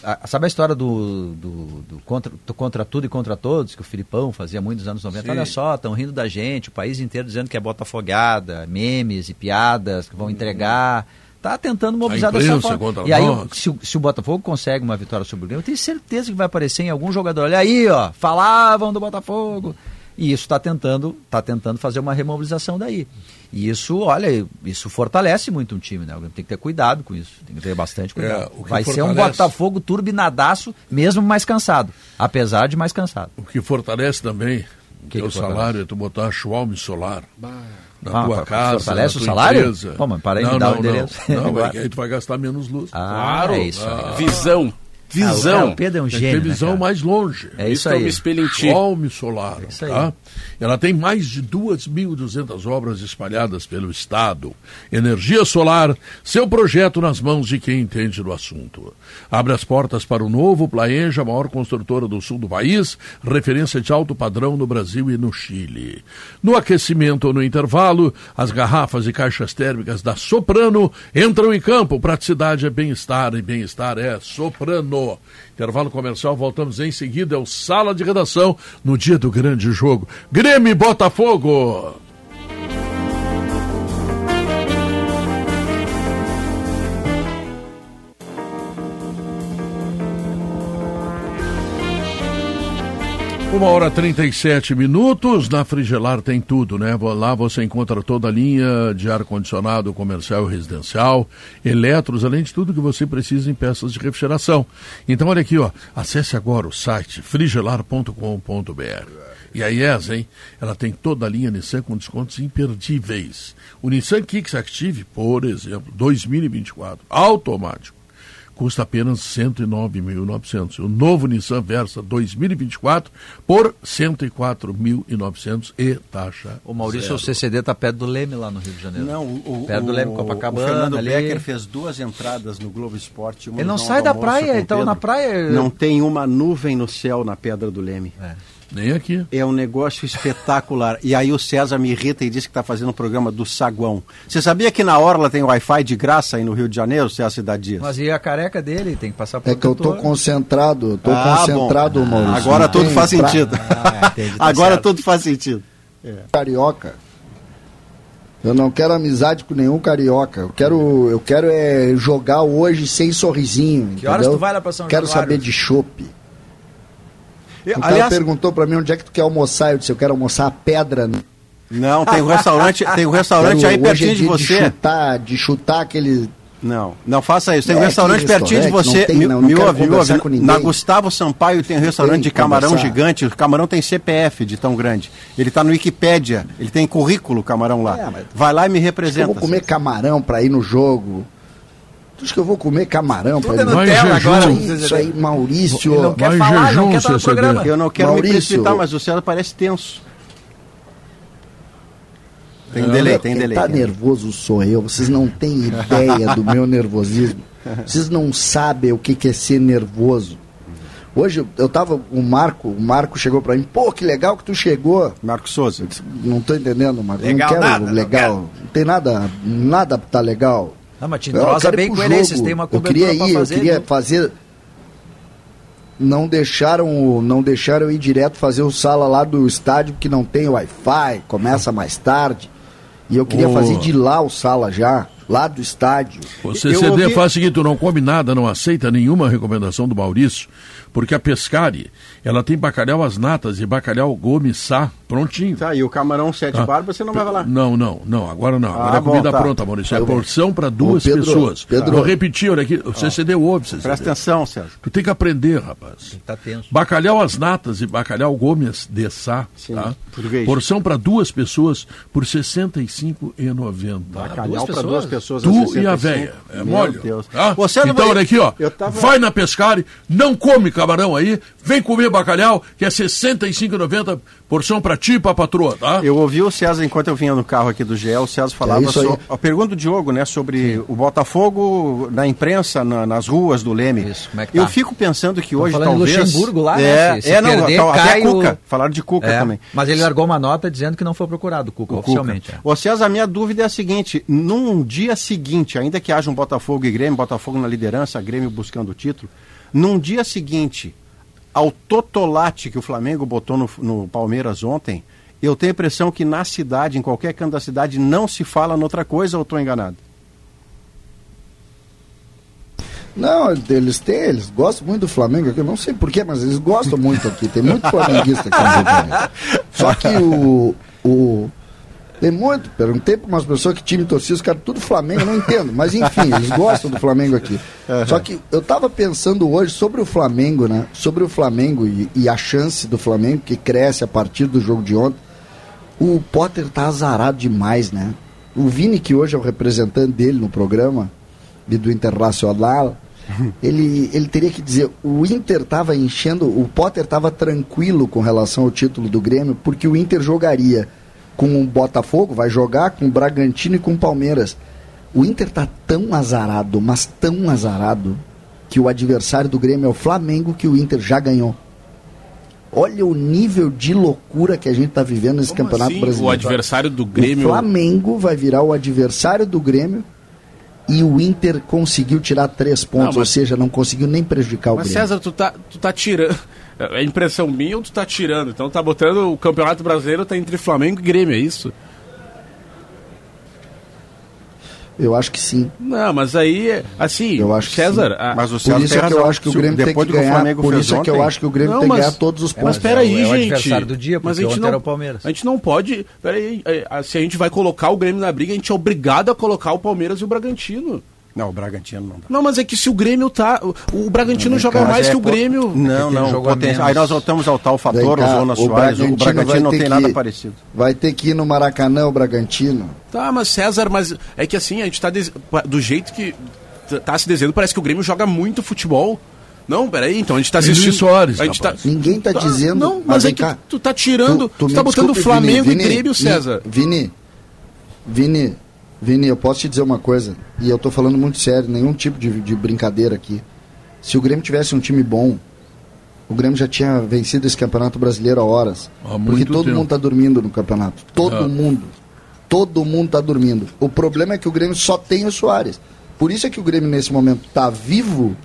A- sabe a história do, do, do contra, do contra tudo e contra todos, que o Filipão fazia muito nos anos 90? Olha só, estão rindo da gente, o país inteiro dizendo que é botafogada, memes e piadas que vão entregar. Tá tentando mobilizar dessa forma. E aí, se, o- se o Botafogo consegue uma vitória sobre o Grêmio, eu tenho certeza que vai aparecer em algum jogador. Olha aí, ó, falavam do Botafogo. E isso está tentando, tá tentando fazer uma remobilização daí. E isso, olha, isso fortalece muito um time, né? O tem que ter cuidado com isso. Tem que ter bastante cuidado. É, o que vai ser um Botafogo turbinadaço, mesmo mais cansado. Apesar de mais cansado. O que fortalece também o que teu que fortalece? salário é tu botar Schwalm solar na Ah, tua casa. fortalece na o tua salário? Empresa. Pô, mas para aí, não, me dá não, o endereço. Não, não <laughs> é que aí tu vai gastar menos luz. Ah, Claro. é isso aí. Visão. Ah, Visão. cara, o Pedro é um que gênio, ter né, visão cara? mais longe. É isso eu me aí. espelho em ti. Schwalm Solar. isso aí. Tá? Ela tem mais de 2.200 obras espalhadas pelo Estado. Energia solar, seu projeto nas mãos de quem entende do assunto. Abre as portas para o novo Plaenja, a maior construtora do sul do país, referência de alto padrão no Brasil e no Chile. No aquecimento ou no intervalo, as garrafas e caixas térmicas da Soprano entram em campo. Praticidade é bem-estar e bem-estar é Soprano. Intervalo comercial, voltamos em seguida. É o Sala de Redação no dia do grande jogo. Grêmio Botafogo. Uma hora 37 minutos, na Frigelar tem tudo, né? Lá você encontra toda a linha de ar-condicionado comercial e residencial, eletros, além de tudo que você precisa em peças de refrigeração. Então olha aqui, ó, acesse agora o site frigelar.com.br. E a IES, hein? Ela tem toda a linha Nissan com descontos imperdíveis. O Nissan Kicks Active, por exemplo, 2024, automático custa apenas 109.900. O novo Nissan Versa 2024 por 104.900 e taxa. O Maurício, zero. o CCD tá perto do Leme lá no Rio de Janeiro. Não, o, o, Perto do Leme, o- Copacabana, o Fernando ali. Becker fez duas entradas no Globo Esporte. uma Ele não sai da praia, Pedro. na praia. Não tem uma nuvem no céu na Pedra do Leme. Nem aqui. É um negócio espetacular. E aí o César me irrita e diz que está fazendo um programa do Saguão. Você sabia que na Orla tem Wi-Fi de graça aí no Rio de Janeiro, César Cidade Dias? Mas e a careca dele? Tem que passar por É que eu tô concentrado, tô Ah, concentrado, bom. Maurício. Agora tudo faz pra- sentido. Ah, entendi, tá <laughs> Agora certo. tudo faz sentido. Carioca. Eu não quero amizade com nenhum carioca. Eu quero, eu quero é jogar hoje sem sorrisinho. Que horas entendeu? tu vai lá pra São Quero Januário? saber de chopp. O cara Aliás, perguntou pra mim onde é que tu quer almoçar. Eu disse, eu quero almoçar a pedra. né? não, tem um restaurante, <laughs> tem um restaurante Quero- aí hoje é pertinho de você. chutar, de chutar aquele... Não, não faça isso. Tem um É, restaurante pertinho de você. Não tem, me, não, não me quero ouve, me conversar ouve. com ninguém. Na Gustavo Sampaio tem um restaurante tem de camarão conversar. gigante. O camarão tem CPF de tão grande. Ele está no Wikipédia. Ele tem currículo, camarão lá. É, mas- Vai lá e me que eu representa. vou comer camarão pra ir no jogo. Tu acha que eu vou comer camarão pra Tudo é Vai em jejum. Isso aí, Maurício. Ele não quer Vai falar, jejum, não quer estar no programa. Eu não quero Maurício. me precipitar, mas o César parece tenso. Tem um delay, tem Quem delay. tá nervoso sou eu. Vocês não têm <laughs> ideia do meu nervosismo. Vocês não sabem o que é ser nervoso. Hoje eu- tava, o Marco, o Marco chegou pra mim, pô, que legal que tu chegou. Marcos Souza. Disse, Não tô entendendo, Marco. Legal não quero nada, não legal. Não, tem nada, nada tá legal. Ah, mas Eu ir bem com ele vocês têm uma Eu cobertura queria pra ir, fazer. eu queria viu? fazer. Não deixaram, não deixaram eu ir direto fazer o sala lá do estádio que não tem Wi-Fi, começa mais tarde. E eu queria Ô. fazer de lá o sala já, lá do estádio. O Eu CCD ouvi- faz o seguinte, tu não come nada, não aceita nenhuma recomendação do Maurício, porque a Pescari, ela tem bacalhau às natas e bacalhau Gomes Sá prontinho. Tá, e o camarão sete Tá. barbas você não vai falar. Não, não, não, agora não. Agora Ah, é comida bom, tá. pronta, Maurício. É Eu- porção para duas Pedro, pessoas. Pedro. Vou repetir, olha aqui, o CCD ouve, CCD. Presta atenção, César. Tu tem que aprender, rapaz. Tá tenso. Bacalhau às natas e bacalhau Gomes de Sá, Sim, tá? português. Porção para duas pessoas por R$ 65,90. Bacalhau duas para duas pessoas? Tu às e a 65. velha. É Meu mole. Deus. Tá? César, então, mas olha aqui, ó. tava- Vai na Pescari, não come camarão aí, vem comer bacalhau, que é R$ 65,90 porção pra ti pra patroa, tá? Eu ouvi o César enquanto eu vinha no carro aqui do GE, o César falava É isso aí. sobre. A pergunta do Diogo, né? Sobre o Botafogo na imprensa, na- nas ruas do Leme. Isso, como é que Eu tá? fico pensando que hoje falando em talvez. Luxemburgo lá, né? é, Se- se é, não, perder, até o- Cuca. Falaram de Cuca É, também. Mas ele largou uma nota dizendo que não foi procurado, Cuca, O Cuca. oficialmente. é. Ô César, a minha dúvida é a seguinte: num dia seguinte, ainda que haja um Botafogo e Grêmio, Botafogo na liderança, Grêmio buscando o título, num dia seguinte, ao totolate que o Flamengo botou no, no Palmeiras ontem, eu tenho a impressão que na cidade, em qualquer canto da cidade, não se fala noutra coisa ou estou enganado? Não, eles têm, eles gostam muito do Flamengo aqui, eu não sei porquê, mas eles gostam muito aqui. Tem muito <laughs> flamenguista aqui no Rio de Janeiro. Só que o. o tem muito, perguntei para umas pessoas que time torcia, os caras tudo Flamengo, eu não entendo, mas enfim, eles gostam do Flamengo aqui. Só que eu tava pensando hoje sobre o Flamengo, né? Sobre o Flamengo e, e a chance do Flamengo que cresce a partir do jogo de ontem. O Potter tá azarado demais, né? O Vini, que hoje é o representante dele no programa, e do Internacional, ele, ele teria que dizer, o Inter estava enchendo, o Potter estava tranquilo com relação ao título do Grêmio, porque o Inter jogaria com o Botafogo, vai jogar com o Bragantino e com o Palmeiras. O Inter tá tão azarado, mas tão azarado, que o adversário do Grêmio é o Flamengo, que o Inter já ganhou. Olha o nível de loucura que a gente tá vivendo nesse Como campeonato assim? brasileiro. O adversário do Grêmio. O Flamengo vai virar o adversário do Grêmio e o Inter conseguiu tirar três pontos, Não, mas- ou seja, não conseguiu nem prejudicar o Mas Grêmio. César, tu tá, tu tá tirando. É impressão minha ou tu tá tirando? Então tá botando o Campeonato Brasileiro tá entre Flamengo e Grêmio, é isso? Eu acho que sim. Não, mas aí, assim, Eu acho que César, a- Mas o Por César isso tem é que eu acho que o Se- Grêmio tem que que o ganhar. Flamengo Por isso é que eu acho que o Grêmio Não, tem que mas- ganhar todos os mas pontos. espera aí, é o gente. adversário do dia, mas a porque gente não, era o Palmeiras. A gente não pode. Peraí, é, a- se a gente vai colocar o Grêmio na briga, a gente é obrigado a colocar o Palmeiras e o Bragantino. Não, o Bragantino não dá. Não, mas é que se o Grêmio tá. O, o Bragantino joga mais é que o Grêmio. Não, ele não. menos. Aí nós voltamos ao tal fator, cá, Zona o Soares. O Bragantino vai não ter tem que- nada parecido. Vai ter que ir no Maracanã, o Bragantino. Tá, mas César, mas é que assim, a gente tá. des- Do jeito que tá se desenhando, parece que o Grêmio joga muito futebol. Não, peraí, então a gente tá assistindo. Soares, a gente tá. Ninguém tá, dizendo. Não, mas é que cá. tu tá tirando. Tu, me tá botando desculpe, Flamengo Vini, e Grêmio, Vini, César. Vini, Vini, Vini, eu posso te dizer uma coisa, e eu tô falando muito sério, nenhum tipo de, de brincadeira aqui. Se o Grêmio tivesse um time bom, o Grêmio já tinha vencido esse campeonato brasileiro há horas. Há porque todo tempo. mundo tá dormindo no campeonato. Todo É. mundo. Todo mundo tá dormindo. O problema é que o Grêmio só tem o Soares. Por isso é que o Grêmio nesse momento tá vivo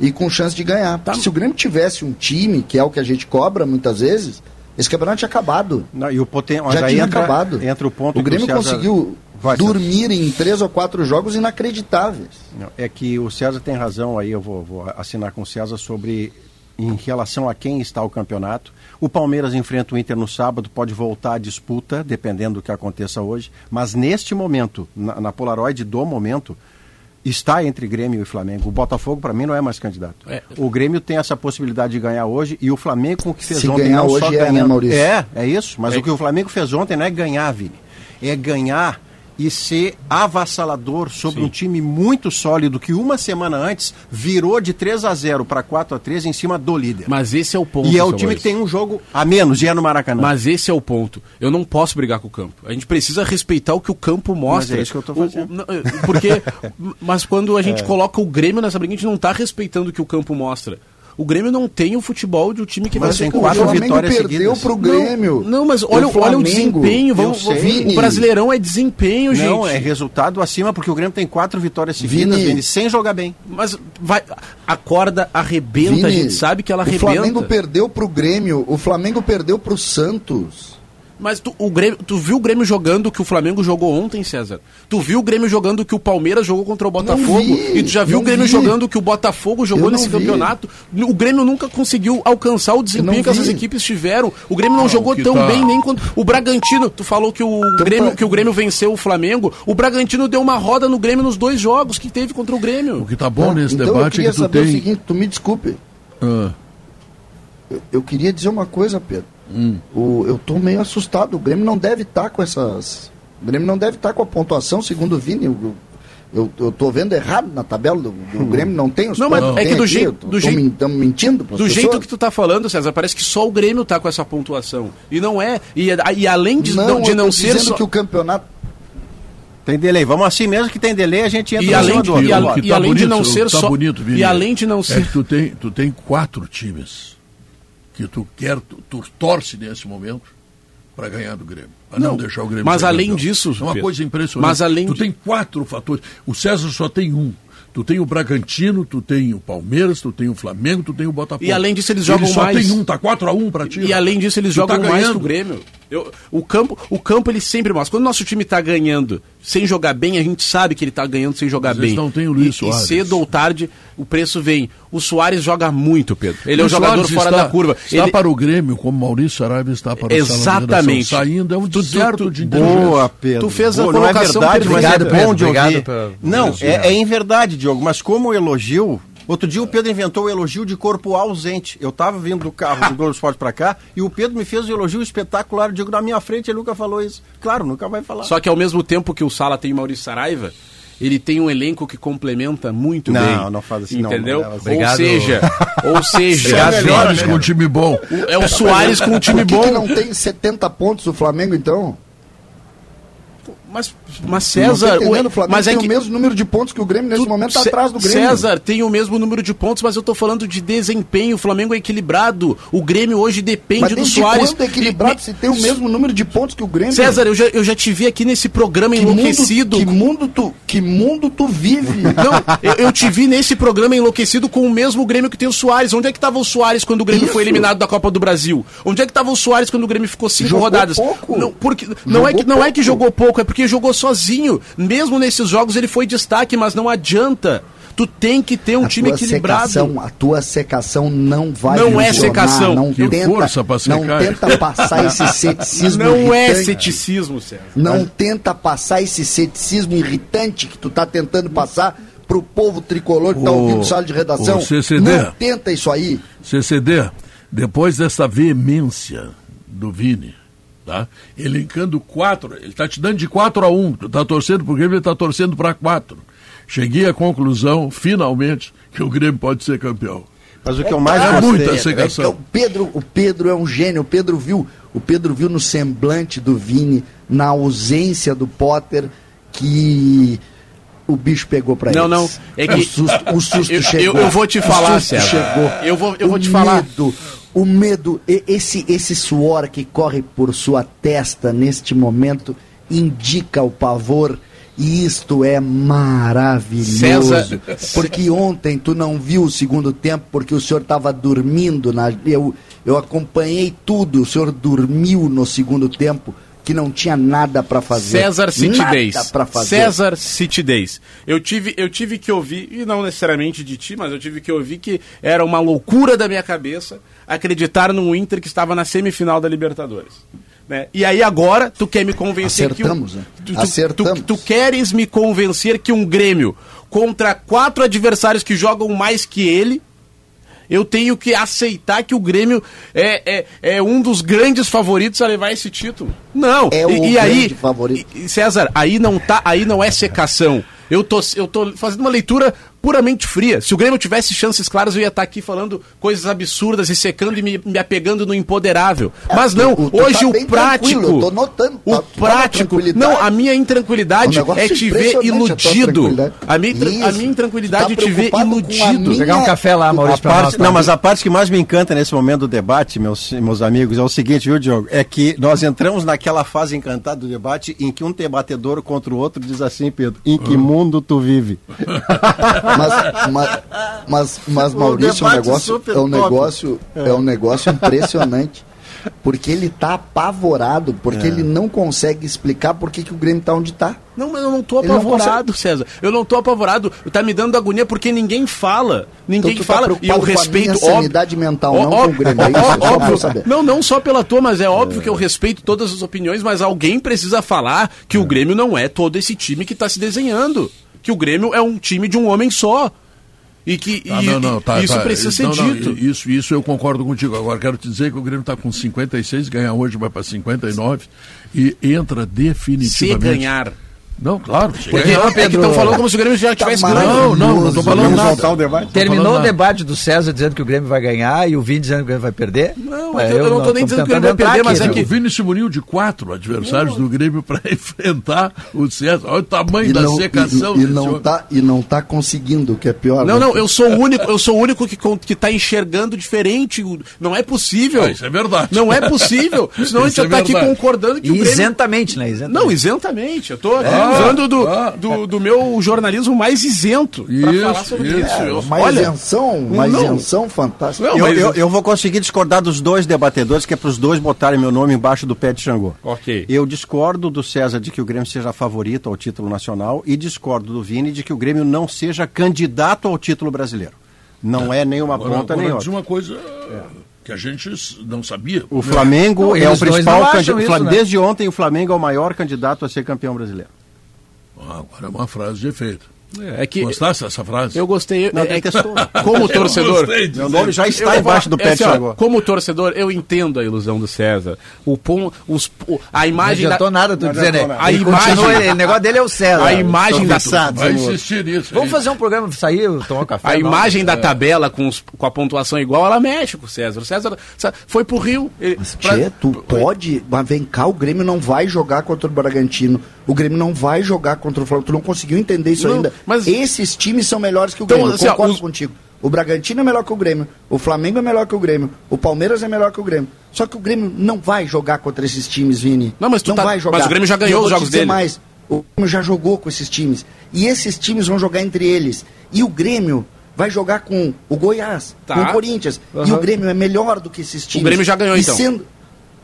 e com chance de ganhar. Tá. Se o Grêmio tivesse um time, que é o que a gente cobra muitas vezes, esse campeonato tinha acabado. Não, e o poten... Já aí tinha entra, acabado. entra o ponto o Grêmio César- conseguiu Vai, César. dormir em três ou quatro jogos inacreditáveis. Não, É que o César tem razão aí, eu vou, vou assinar com o César sobre em relação a quem está o campeonato. O Palmeiras enfrenta o Inter no sábado, pode voltar à disputa, dependendo do que aconteça hoje, mas neste momento, na, na Polaroid do momento, está entre Grêmio e Flamengo. O Botafogo, para mim, não é mais candidato. É. O Grêmio tem essa possibilidade de ganhar hoje e o Flamengo com o que fez Se ontem ganhar não só hoje é, né, ganhando. Maurício? É, é isso. Mas É. o que o Flamengo fez ontem não é ganhar, Vini. É ganhar e ser avassalador sobre Sim. um time muito sólido que uma semana antes virou de 3 a 0 para 4 a 3 em cima do líder. Mas esse é o ponto. e é o time que tem um jogo a menos e é no Maracanã. Mas esse é o ponto. Eu não posso brigar com o campo. A gente precisa respeitar o que o campo mostra. Mas é isso que eu tô O- o- fazendo. não, é, porque, <laughs> mas quando a É. gente coloca o Grêmio nessa briga, a gente não está respeitando o que o campo mostra. O Grêmio não tem o futebol de um time que Mas vai ser o quatro Flamengo vitórias perdeu seguidas. pro Grêmio. Não, mas olha, O olha o desempenho. Vamos, o Brasileirão é desempenho, gente. Não, é resultado acima porque o Grêmio tem quatro vitórias seguidas, Vini. Vini, sem jogar bem. Mas vai, a corda arrebenta, a Vini, gente sabe que ela o arrebenta. Flamengo perdeu pro Grêmio, o Flamengo perdeu pro Santos. Mas tu, o Grêmio, tu viu o Grêmio jogando o que o Flamengo jogou ontem, César? Tu viu o Grêmio jogando o que o Palmeiras jogou contra o Botafogo? vi, e tu já viu não o Grêmio vi. jogando o que o Botafogo jogou Eu não nesse vi. campeonato? O Grêmio nunca conseguiu alcançar o desempenho não que essas equipes tiveram. O Grêmio não Ah, jogou tão tá- bem nem quando. O Bragantino, tu falou que o, Grêmio, pra- que o Grêmio venceu o Flamengo. O Bragantino deu uma roda no Grêmio nos dois jogos que teve contra o Grêmio. O que tá bom Tá? nesse então eu debate é queria que tu saber o tem. seguinte, tu me desculpe. Ah, Eu, eu queria dizer uma coisa, Pedro. Hum. O, eu tô meio assustado. O Grêmio não deve estar com essas. O Grêmio não deve estar com a pontuação, segundo o Vini. O, Eu, eu tô vendo errado na tabela do, do Grêmio, não tem os Não, mas é que do jeito- do jeito- tamo mentindo Do pessoas? jeito que tu tá falando, César, parece que só o Grêmio tá com essa pontuação. E não é. E, e além de não, de eu não tô ser dizendo só. que o campeonato Tem delay. Vamos assim mesmo que tem delay, a gente entra E no além de- do e a- que tá além de bonito, não ser tá só- bonito, Vini, e além de não é ser- que tu tem, tu tem quatro times que tu quer, tu, tu torce nesse momento para ganhar do Grêmio. Pra não, Não, deixar o Grêmio mas além campeão. disso, É uma Pedro, coisa impressionante. mas além tu de- tem quatro fatores. O César só tem um. Tu tem o Bragantino, tu tem o Palmeiras, tu tem o Flamengo, tu tem o Botafogo. E além disso, eles jogam Ele só mais. tem um, tá 4x1 pra ti. E além disso, eles Tu tá jogam mais que ganhando. o Grêmio. Eu- o, campo, o campo, ele sempre mostra. Quando o nosso time tá ganhando sem jogar bem, a gente sabe que ele tá ganhando sem jogar Mas bem. não têm o Luiz e, e Soares. cedo ou tarde, o preço vem. O Soares joga muito, Pedro. Ele é um jogador Soares fora está- da curva. Está Ele- para o Grêmio, como Maurício Saraiva está para o Exatamente. Saindo é um tu- deserto tu- de. Boa, Pedro. Tu fez a Boa, não é colocação verdade, mas perfeita. é bom de Pedro. ouvir. Pela- Não, é, é em verdade, Diogo, mas como elogio, outro dia o Pedro inventou o elogio de corpo ausente. Eu estava vindo do carro do Globo Esporte para cá e o Pedro me fez um elogio espetacular. Eu Digo, na minha frente ele nunca falou isso. Claro, nunca vai falar. Só que ao mesmo tempo que o Sala tem Maurício Saraiva, ele tem um elenco que complementa muito Não, bem. não faz assim, não, Entendeu? não, não. <laughs> Ou seja, ou seja, Soares Soares com um time bom. é o Soares com um time Por que, bom. que não tem 70 pontos o Flamengo, então? Mas, mas César, o- o Flamengo mas é tem que o mesmo número de pontos que o Grêmio nesse tu- momento está atrás do Grêmio. César tem o mesmo número de pontos, mas eu tô falando de desempenho. O Flamengo é equilibrado. O Grêmio hoje depende Mas do Soares. quando é equilibrado se tem o mesmo número de pontos que o Grêmio? César, eu já, eu já te vi aqui nesse programa que enlouquecido. Mundo, que, mundo tu, que mundo tu vive? <laughs> Não, eu, eu te vi nesse programa enlouquecido com o mesmo Grêmio que tem o Soares. Onde é que estava o Soares quando o Grêmio Isso. foi eliminado da Copa do Brasil? Onde é que estava o Soares quando o Grêmio ficou cinco Jogou rodadas? pouco. Não, porque, não, é Jogou que, não é que jogou pouco, é porque jogou sozinho. Mesmo nesses jogos ele foi destaque, mas não adianta. Tu tem que ter um a time equilibrado. Secação, a tua secação não vai Não é secação. Não Que tenta, força pra não secar. tenta passar esse <laughs> ceticismo Não é irritante. ceticismo, César. Não tenta passar esse ceticismo irritante que tu tá tentando passar pro povo tricolor que tá Ô, ouvindo sala de redação. CCD. Não tenta isso aí. CCD, depois dessa veemência do Vini, tá? Elencando quatro, ele tá te dando de 4 a 1, um, tu tá torcendo pro Grêmio, ele tá torcendo para quatro. Cheguei à conclusão, finalmente, que o Grêmio pode ser campeão. Mas o que eu mais É gostei... muita É, secação. o Pedro, o Pedro é um gênio. O Pedro viu, o Pedro viu no semblante do Vini, na ausência do Potter, que o bicho pegou pra Não, eles. não, é que- o susto, o susto Eu- eu- chegou. eu vou te O falar, susto César. chegou. Eu vou- eu o vou te falar. O medo, esse esse suor que corre por sua testa neste momento indica o pavor. E isto é maravilhoso. César- Porque ontem tu não viu o segundo tempo porque o senhor estava dormindo. Na, eu, eu acompanhei tudo. O senhor dormiu no segundo tempo que não tinha nada para fazer. César Citidez. Nada para fazer. César Citidez. Eu tive, eu tive que ouvir, e não necessariamente de ti, mas eu tive que ouvir que era uma loucura da minha cabeça acreditar num Inter que estava na semifinal da Libertadores. Né? E aí agora tu quer me convencer Acertamos, que né? um, tu, tu- Acertamos. Tu, tu queres me convencer que um Grêmio contra quatro adversários que jogam mais que ele eu tenho que aceitar que o Grêmio é, é, é um dos grandes favoritos a levar esse título. Não. É o e, e grande aí, favorito. César, aí não tá, aí não é secação. Eu tô, eu tô fazendo uma leitura puramente fria. Se o Grêmio tivesse chances claras, eu ia estar aqui falando coisas absurdas e secando e me, me apegando no impoderável. Mas não, tu- tu hoje tá o prático. tô notando, o tá- tá prático. Não, a minha intranquilidade É é te ver iludido. A minha, intran- a Isso. minha intranquilidade Tu é tá te ver iludido. minha- Pegar um café lá, Maurício, pra nós. parte, tá? não, mas a parte que mais me encanta nesse momento do debate, meus, meus amigos, é o seguinte, viu, Diogo? É que nós entramos naquela fase encantada do debate em que um debatedor contra o outro diz assim, Pedro, em que mundo tu vive? <laughs> Mas, mas, mas, mas Maurício, é um negócio, é um negócio, é um negócio impressionante. Porque ele tá apavorado, porque É. ele não consegue explicar por que, que o Grêmio tá onde tá. Não, mas eu não tô Ele não apavorado, César. Eu não tô apavorado. Tá me dando agonia porque ninguém fala. Ninguém Então tu tá fala. e eu preocupado com a respeito. minha sanidade mental, não ó- com o Grêmio, é isso? ó- óbvio. saber. Não, não só pela tua, mas é óbvio que eu respeito todas as opiniões, mas alguém precisa falar que o Grêmio não é todo esse time que tá se desenhando. Que o Grêmio é um time de um homem só. E que Ah, e- não, não, tá, isso tá. precisa ser Não, dito. isso, isso eu concordo contigo. Agora quero te dizer que o Grêmio está com 56, ganha hoje, vai para 59 e entra Se definitivamente. ganhar. Não, claro. Porque Não, é estão falando como se o Grêmio já tivesse ganho. Não, não, não tô falando Vamos nada. ao debate? Terminou falando o nada. debate do César dizendo que o Grêmio vai ganhar e o Vini dizendo que o Grêmio vai perder? Não, É, eu, eu não tô nem dizendo que ele vai tentando perder, entrar mas aqui, é né? que. O Vini se muniu de quatro adversários do Grêmio para <laughs> enfrentar o César. Olha o tamanho da secação e, e desse não tá e não tá conseguindo, o que é pior. Não, né? não, eu sou o único, eu sou o único que, con- que tá enxergando diferente. o- Não é possível. Ah, isso é verdade. Não é possível. <laughs> Senão a gente Isso já é tá aqui concordando que o Grêmio. Isentamente, né? Não, isentamente. Eu tô aqui Ah, usando do, ah. do, do meu jornalismo mais isento para Isso, falar sobre isso. isso. É, uma olha, isenção, uma não. isenção fantástica. Não, Eu, mas- eu, eu vou conseguir discordar dos dois debatedores, que é para os dois botarem meu nome embaixo do pé de Xangô. Ok. Eu discordo do César de que o Grêmio seja favorito ao título nacional e discordo do Vini de que o Grêmio não seja candidato ao título brasileiro. Não é nenhuma Agora, ponta nem agora diz outra. uma coisa que a gente não sabia. O Flamengo Não, é o principal candidato. né? Desde ontem, o Flamengo é o maior candidato a ser campeão brasileiro. Agora é uma frase de efeito. É que Gostasse dessa frase? eu gostei. Não, é, tem é, testou. <laughs> como torcedor. Meu nome já Eu está vou embaixo do pé é de assim. Como torcedor, eu entendo a ilusão do César. O pom, os, o- a Não imagem da, adiantou nada tu Não dizer, né? adiantou nada. A Ele imagem- continua, o negócio dele é o César. a imagem da Vai insistir nisso. Vamos fazer um programa, sair, tomar um café. a não? imagem da É. tabela com, os- com a pontuação igual, ela mexe com o César. O César sa- foi pro Rio. ele- Mas, pra- Tchê, tu pode, mas vem cá, o Grêmio não vai jogar contra o Bragantino. O Grêmio não vai jogar contra o Flamengo. Tu não conseguiu entender isso Não, ainda. Mas- Esses times são melhores que o Então, Grêmio. assim, ó, concordo os- contigo. O Bragantino é melhor que o Grêmio. O Flamengo é melhor que o Grêmio. O Palmeiras é melhor que o Grêmio. Só que o Grêmio não vai jogar contra esses times, Vini. Não, mas tu tá- vai jogar. mas o Grêmio já ganhou E os jogos dele. mais. O Grêmio já jogou com esses times. E esses times vão jogar entre eles. E o Grêmio vai jogar com o Goiás, Tá. com o Corinthians. E Aham. o Grêmio é melhor do que esses times. Grêmio já ganhou, E então. sendo-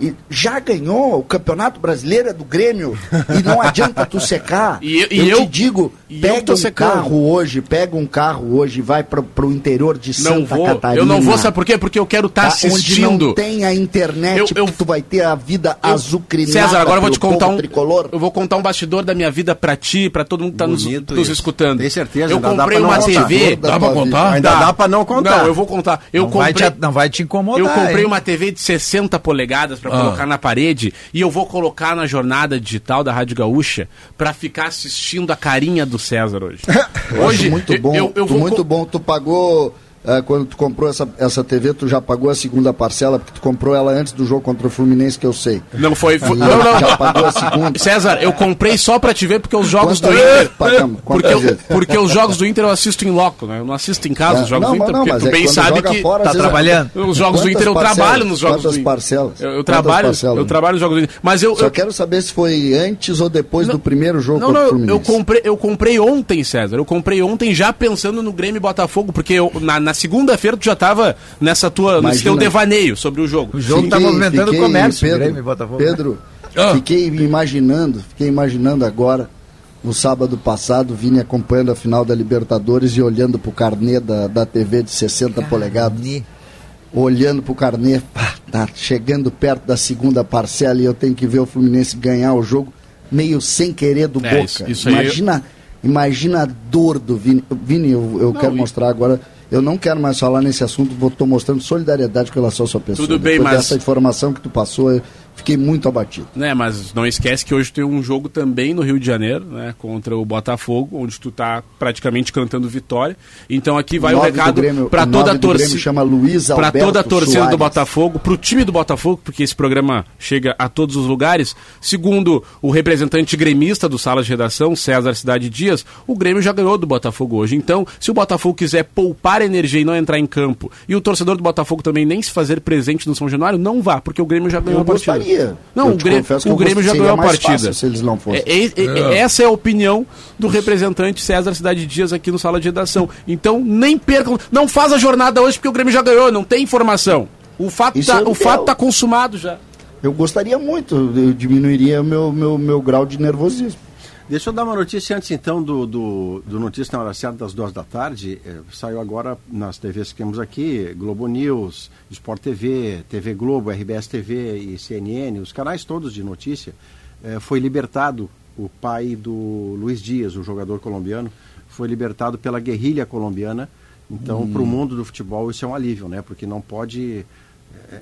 e já ganhou o Campeonato Brasileiro é do Grêmio e não adianta tu secar. <laughs> E eu- e eu, eu- te digo, e pega um carro hoje, pega um carro hoje e vai para o interior de não Santa vou, Catarina. eu não vou, sabe por quê? Porque eu quero estar tá? assistindo. Onde não tem a internet, Eu- eu- tu vai ter a vida Eu- azucrinada César, agora eu vou te contar um. tricolor. Eu vou contar um bastidor da minha vida pra ti, pra todo mundo que tá nos, Bonito nos escutando. Tem certeza, Eu comprei não uma. TV. Dá pra tua contar? Ainda dá pra não contar. Não, eu vou contar. Eu não, vai comprei. te, não vai te incomodar. Eu comprei hein? uma TV de 60 polegadas pra Ah. colocar na parede e eu vou colocar na jornada digital da Rádio Gaúcha pra ficar assistindo a carinha do César hoje. <laughs> Acho muito bom, eu, eu vou muito bom. Tu pagou eh, quando tu comprou essa, essa TV, tu já pagou a segunda parcela porque tu comprou ela antes do jogo contra o Fluminense que eu sei. Não foi. foi- E não, não. Já pagou a segunda. César, eu comprei só pra te ver porque os jogos do Inter. pagamos? Porque, eu- porque os jogos do Inter eu assisto em loco, né? Eu não assisto em casa É, os jogos não, do Inter, não, porque mas tu é bem sabe que. fora, tá trabalhando. Os jogos do Inter eu parcelas? trabalho nos jogos Quantas do Inter. parcelas? Eu, trabalho, parcelas? eu trabalho nos jogos do Inter. Mas eu. Só eu- quero saber se foi antes ou depois do primeiro jogo contra o Fluminense. eu comprei, eu comprei ontem, César. Eu comprei ontem já pensando no Grêmio e Botafogo, porque eu- na, na segunda-feira tu já tava nessa tua, nesse Imagina. teu devaneio sobre o jogo. O jogo tá Fiquei- movimentando fiquei, o comércio, Pedro, Grêmio e Botafogo. Pedro, Ah. fiquei imaginando, fiquei imaginando agora, no sábado passado, vim acompanhando a final da Libertadores e olhando pro carnê da, da TV de 60 polegadas. Ni- Olhando pro carnê, pá, tá chegando perto da segunda parcela e eu tenho que ver o Fluminense ganhar o jogo meio sem querer do É, Boca. isso- isso aí imagina, imagina a dor do Vini. Vini, eu, eu quero e- mostrar agora. Eu não quero mais falar nesse assunto, vou tô mostrando solidariedade com relação à sua pessoa. Tudo bem, Depois mas- dessa informação que tu passou, fiquei muito abatido. Né, mas não esquece que hoje tem um jogo também no Rio de Janeiro, né, contra o Botafogo, onde tu tá praticamente cantando vitória. Então aqui vai o, recado para toda a torcida. chama Luiz Para toda a torcida Soares. do Botafogo, para o time do Botafogo, porque esse programa chega a todos os lugares. Segundo o representante gremista do Sala de Redação, César Cidade Dias, o Grêmio já ganhou do Botafogo hoje. Então, se o Botafogo quiser poupar energia e não entrar em campo, e o torcedor do Botafogo também nem se fazer presente no São Januário, não vá, porque o Grêmio já ganhou a partida. Gostaria. Não, o Grêmio, o Grêmio já ganhou a partida. se eles não fossem. É, é- é- Essa é a opinião do representante César Cidade Dias aqui no Sala de Redação. Então, nem percam. Não faz a jornada hoje porque o Grêmio já ganhou, não tem informação. O fato, Isso tá, é o fato tá consumado já. Eu gostaria muito, eu diminuiria o meu, meu, meu grau de nervosismo. Deixa eu dar uma notícia antes, então, do, do, do Notícia na Hora Certa, das duas da tarde. Eh, saiu agora nas TVs que temos aqui, Globo News, Sport TV, TV Globo, RBS TV e CNN, os canais todos de notícia. eh, foi libertado o pai do Luiz Dias, o jogador colombiano, foi libertado pela guerrilha colombiana. Então, para o mundo do futebol, isso é um alívio, né? Porque não pode É,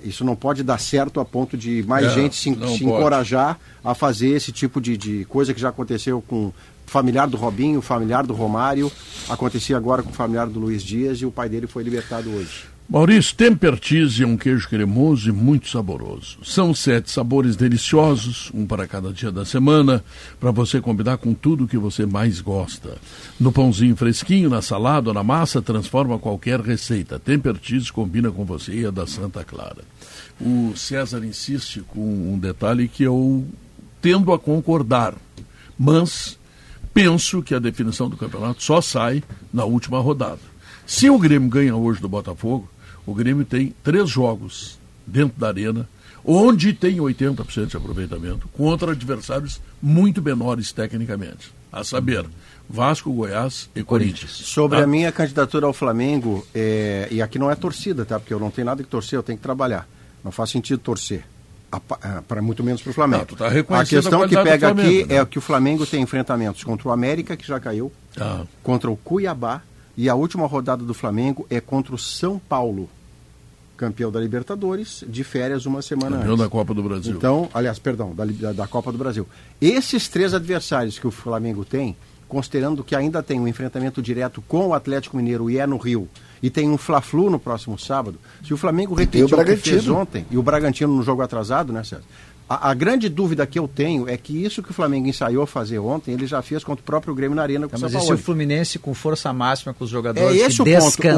Isso não pode dar certo a ponto de mais É, gente se, se encorajar a fazer esse tipo de, de coisa que já aconteceu com o familiar do Robinho, o familiar do Romário, acontecia agora com o familiar do Luiz Dias e o pai dele foi libertado hoje. Maurício, Temper Cheese é um queijo cremoso e muito saboroso. São sete sabores deliciosos, um para cada dia da semana, para você combinar com tudo que você mais gosta. No pãozinho fresquinho, na salada ou na massa, transforma qualquer receita. Temper Cheese combina com você e é da Santa Clara. O César insiste com um detalhe que eu tendo a concordar, mas penso que a definição do campeonato só sai na última rodada. Se o Grêmio ganha hoje do Botafogo, o Grêmio tem três jogos dentro da arena, onde tem 80% de aproveitamento, contra adversários muito menores tecnicamente. A saber, Vasco, Goiás e Corinthians. Sobre Tá? a minha candidatura ao Flamengo, é, e aqui não é torcida, tá? Porque eu não tenho nada que torcer, eu tenho que trabalhar. Não faz sentido torcer. Para muito menos para o Flamengo. Tu tá a reconhecendo a questão que pega Flamengo, aqui né? é que o Flamengo tem enfrentamentos contra o América, que já caiu, Ah, contra o Cuiabá, e a última rodada do Flamengo é contra o São Paulo, campeão da Libertadores, de férias uma semana campeão antes. da Copa do Brasil. Então, aliás, perdão, da, da, Copa do Brasil. Esses três adversários que o Flamengo tem, considerando que ainda tem um enfrentamento direto com o Atlético Mineiro e é no Rio, e tem um Fla-Flu no próximo sábado, se o Flamengo repetir o, que Bragantino. fez ontem, e o Bragantino no jogo atrasado, né, César? A, a grande dúvida que eu tenho é que isso que o Flamengo ensaiou fazer ontem, ele já fez contra o próprio Grêmio na Arena com Tá, o mas São e se o Fluminense com força máxima com os jogadores É que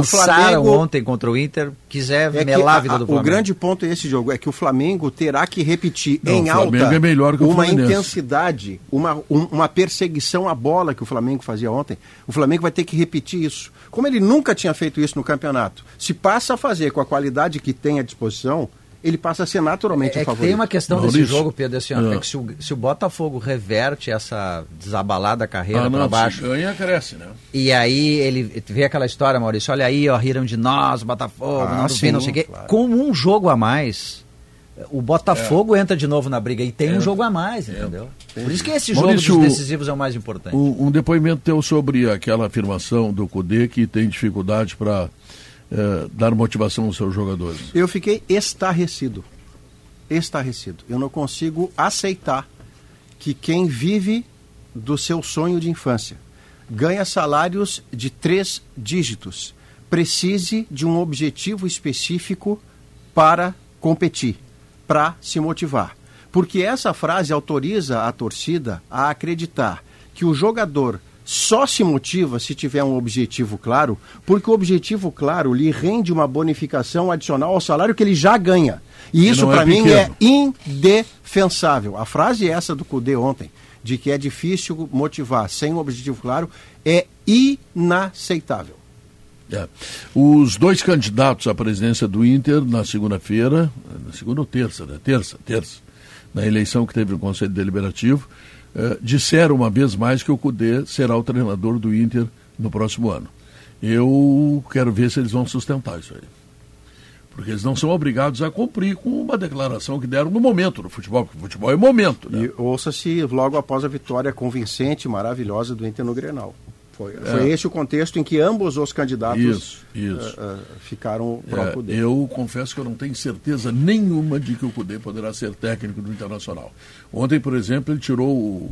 descansaram Flamengo- ontem contra o Inter, quiser É melar a vida do Flamengo? O grande ponto esse jogo é que o Flamengo terá que repetir Não, em alta é melhor que o uma intensidade, uma, um- uma perseguição à bola que o Flamengo fazia ontem. O Flamengo vai ter que repetir isso. Como ele nunca tinha feito isso no campeonato, se passa a fazer com a qualidade que tem à disposição, ele passa a ser naturalmente É o que favorito. tem uma questão Maurício. desse jogo, Pedro, assim, ó, Ah. é que se o, se o Botafogo reverte essa desabalada carreira Ah, para baixo, ganha, cresce, né? e aí ele vê aquela história, Maurício, olha aí, ó, riram de nós, Botafogo, Ah, não sim, vem, não sei o quê. claro. Com um jogo a mais, o Botafogo entra de novo na briga e tem um Entra. jogo a mais, entendeu? Por isso que esse Maurício, jogo dos decisivos é o mais importante. Um, um depoimento teu sobre aquela afirmação do Cudê que tem dificuldade para dar motivação aos seus jogadores. Eu fiquei estarrecido. Estarrecido. Eu não consigo aceitar que quem vive do seu sonho de infância, ganha salários de três dígitos, precise de um objetivo específico para competir, para se motivar. Porque essa frase autoriza a torcida a acreditar que o jogador só se motiva se tiver um objetivo claro, porque o objetivo claro lhe rende uma bonificação adicional ao salário que ele já ganha. E isso, não é para mim, é indefensável. A frase é essa do Cudê ontem, de que é difícil motivar sem um objetivo claro, é inaceitável. É. Os dois candidatos à presidência do Inter na segunda-feira, na segunda ou terça, né? Terça, terça, na eleição que teve no Conselho Deliberativo, eh, disseram uma vez mais que o Cudê será o treinador do Inter no próximo ano. Eu quero ver se eles vão sustentar isso aí. Porque eles não são obrigados a cumprir com uma declaração que deram no momento do futebol, porque o futebol é momento. Né? E ouça-se logo após a vitória convincente, maravilhosa do Inter no Grenal. Foi, foi esse o contexto em que ambos os candidatos É. Isso, isso. eh, eh, ficaram pró É, Cudê. eu confesso que eu não tenho certeza nenhuma de que o Cudê poderá ser técnico do Internacional. Ontem, por exemplo, ele tirou o,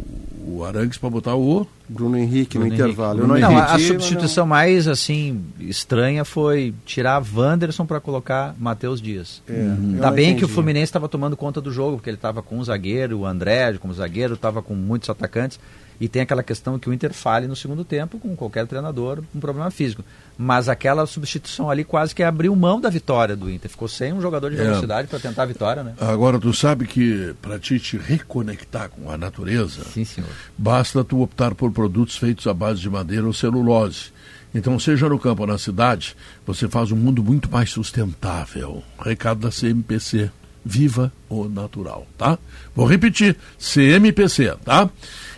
o Arangues para botar o. Bruno Henrique Bruno no Henrique. intervalo. Bruno Não, a, a entendi, substituição mais assim estranha foi tirar Wanderson para colocar Matheus Dias. É, eu Tá não bem que o entendi. Fluminense estava tomando conta do jogo, porque ele estava com um zagueiro, o André como zagueiro, estava com muitos atacantes. E tem aquela questão que o Inter fale no segundo tempo, com qualquer treinador, um problema físico. Mas aquela substituição ali quase que abriu mão da vitória do Inter. Ficou sem um jogador de É. velocidade para tentar a vitória, né? Agora, tu sabe que para ti te reconectar com a natureza, Sim, senhor. basta tu optar por produtos feitos à base de madeira ou celulose. Então, seja no campo ou na cidade, você faz um mundo muito mais sustentável. Recado da CMPC. Viva o natural, tá? Vou repetir, CMPC, tá?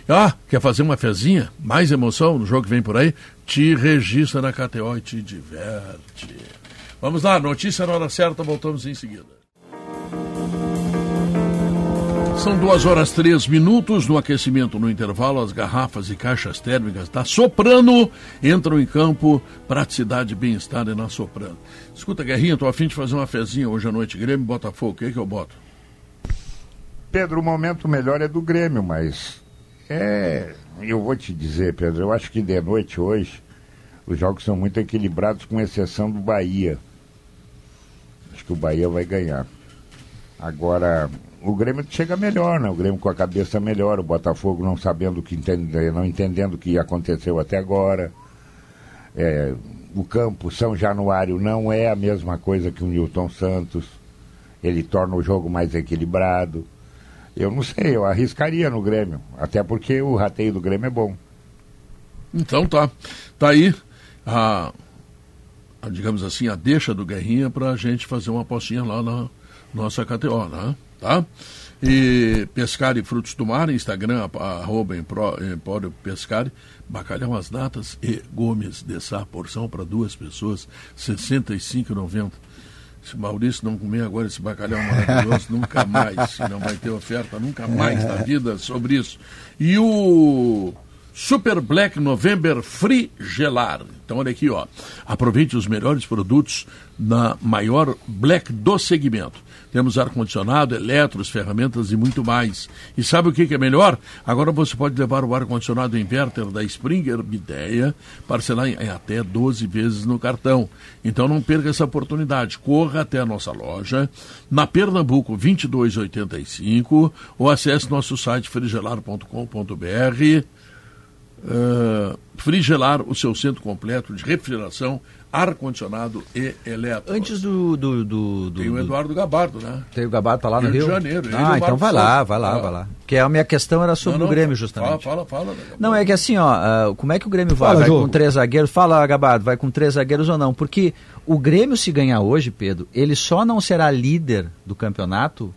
Ah, quer fazer uma fezinha? Mais emoção no jogo que vem por aí? Te registra na KTO e te diverte. Vamos lá, notícia na hora certa, voltamos em seguida. São duas horas três minutos no aquecimento. No intervalo, as garrafas e caixas térmicas da Soprano entram em campo. Praticidade bem-estar é na Soprano. Escuta, Guerrinha, tô afim de fazer uma fezinha hoje à noite. Grêmio Botafogo, o que, é que eu boto? Pedro, o momento melhor é do Grêmio, mas é. Eu vou te dizer, Pedro, eu acho que de noite hoje os jogos são muito equilibrados, com exceção do Bahia. Acho que o Bahia vai ganhar. Agora, o Grêmio chega melhor, né? O Grêmio com a cabeça melhor, o Botafogo não sabendo o que entende, não entendendo o que aconteceu até agora. É, o campo São Januário não é a mesma coisa que o Newton Santos. Ele torna o jogo mais equilibrado. Eu não sei, eu arriscaria no Grêmio. Até porque o rateio do Grêmio é bom. Então tá. Tá aí a, a digamos assim, a deixa do Guerrinha para a gente fazer uma apostinha lá na nossa KTO, né? Tá? E Pescari Frutos do Mar, Instagram, arroba Empório Pescari, bacalhau às datas e Gomes de Sá, porção para duas pessoas, R$ 65,90. Se Maurício não comer agora esse bacalhau maravilhoso, <laughs> nunca mais, se não vai ter oferta, nunca mais na vida sobre isso. E o Super Black November Free Gelar. Então olha aqui, ó. Aproveite os melhores produtos na maior Black do segmento. Temos ar-condicionado, eletros, ferramentas e muito mais. E sabe o que, é melhor? Agora você pode levar o ar-condicionado inverter da Springer Bideia, parcelar em, até 12 vezes no cartão. Então não perca essa oportunidade. Corra até a nossa loja, na Pernambuco 2285, ou acesse nosso site frigelar.com.br. Uh, frigelar o seu centro completo de refrigeração ar-condicionado e elétrico. Antes do, do, do, do Tem o Eduardo Gabardo, né? Tem o Gabardo tá lá no Rio, Rio? de Janeiro. Ah, então vai lá, vai lá, ah. vai lá. Porque a minha questão era sobre não, não, o Grêmio, justamente. Fala, fala, fala. Não, é que assim, ó, uh, como é que o Grêmio vai? Fala, vai jogo. com três zagueiros? Fala, Gabardo, vai com três zagueiros ou não? Porque o Grêmio, se ganhar hoje, Pedro, ele só não será líder do campeonato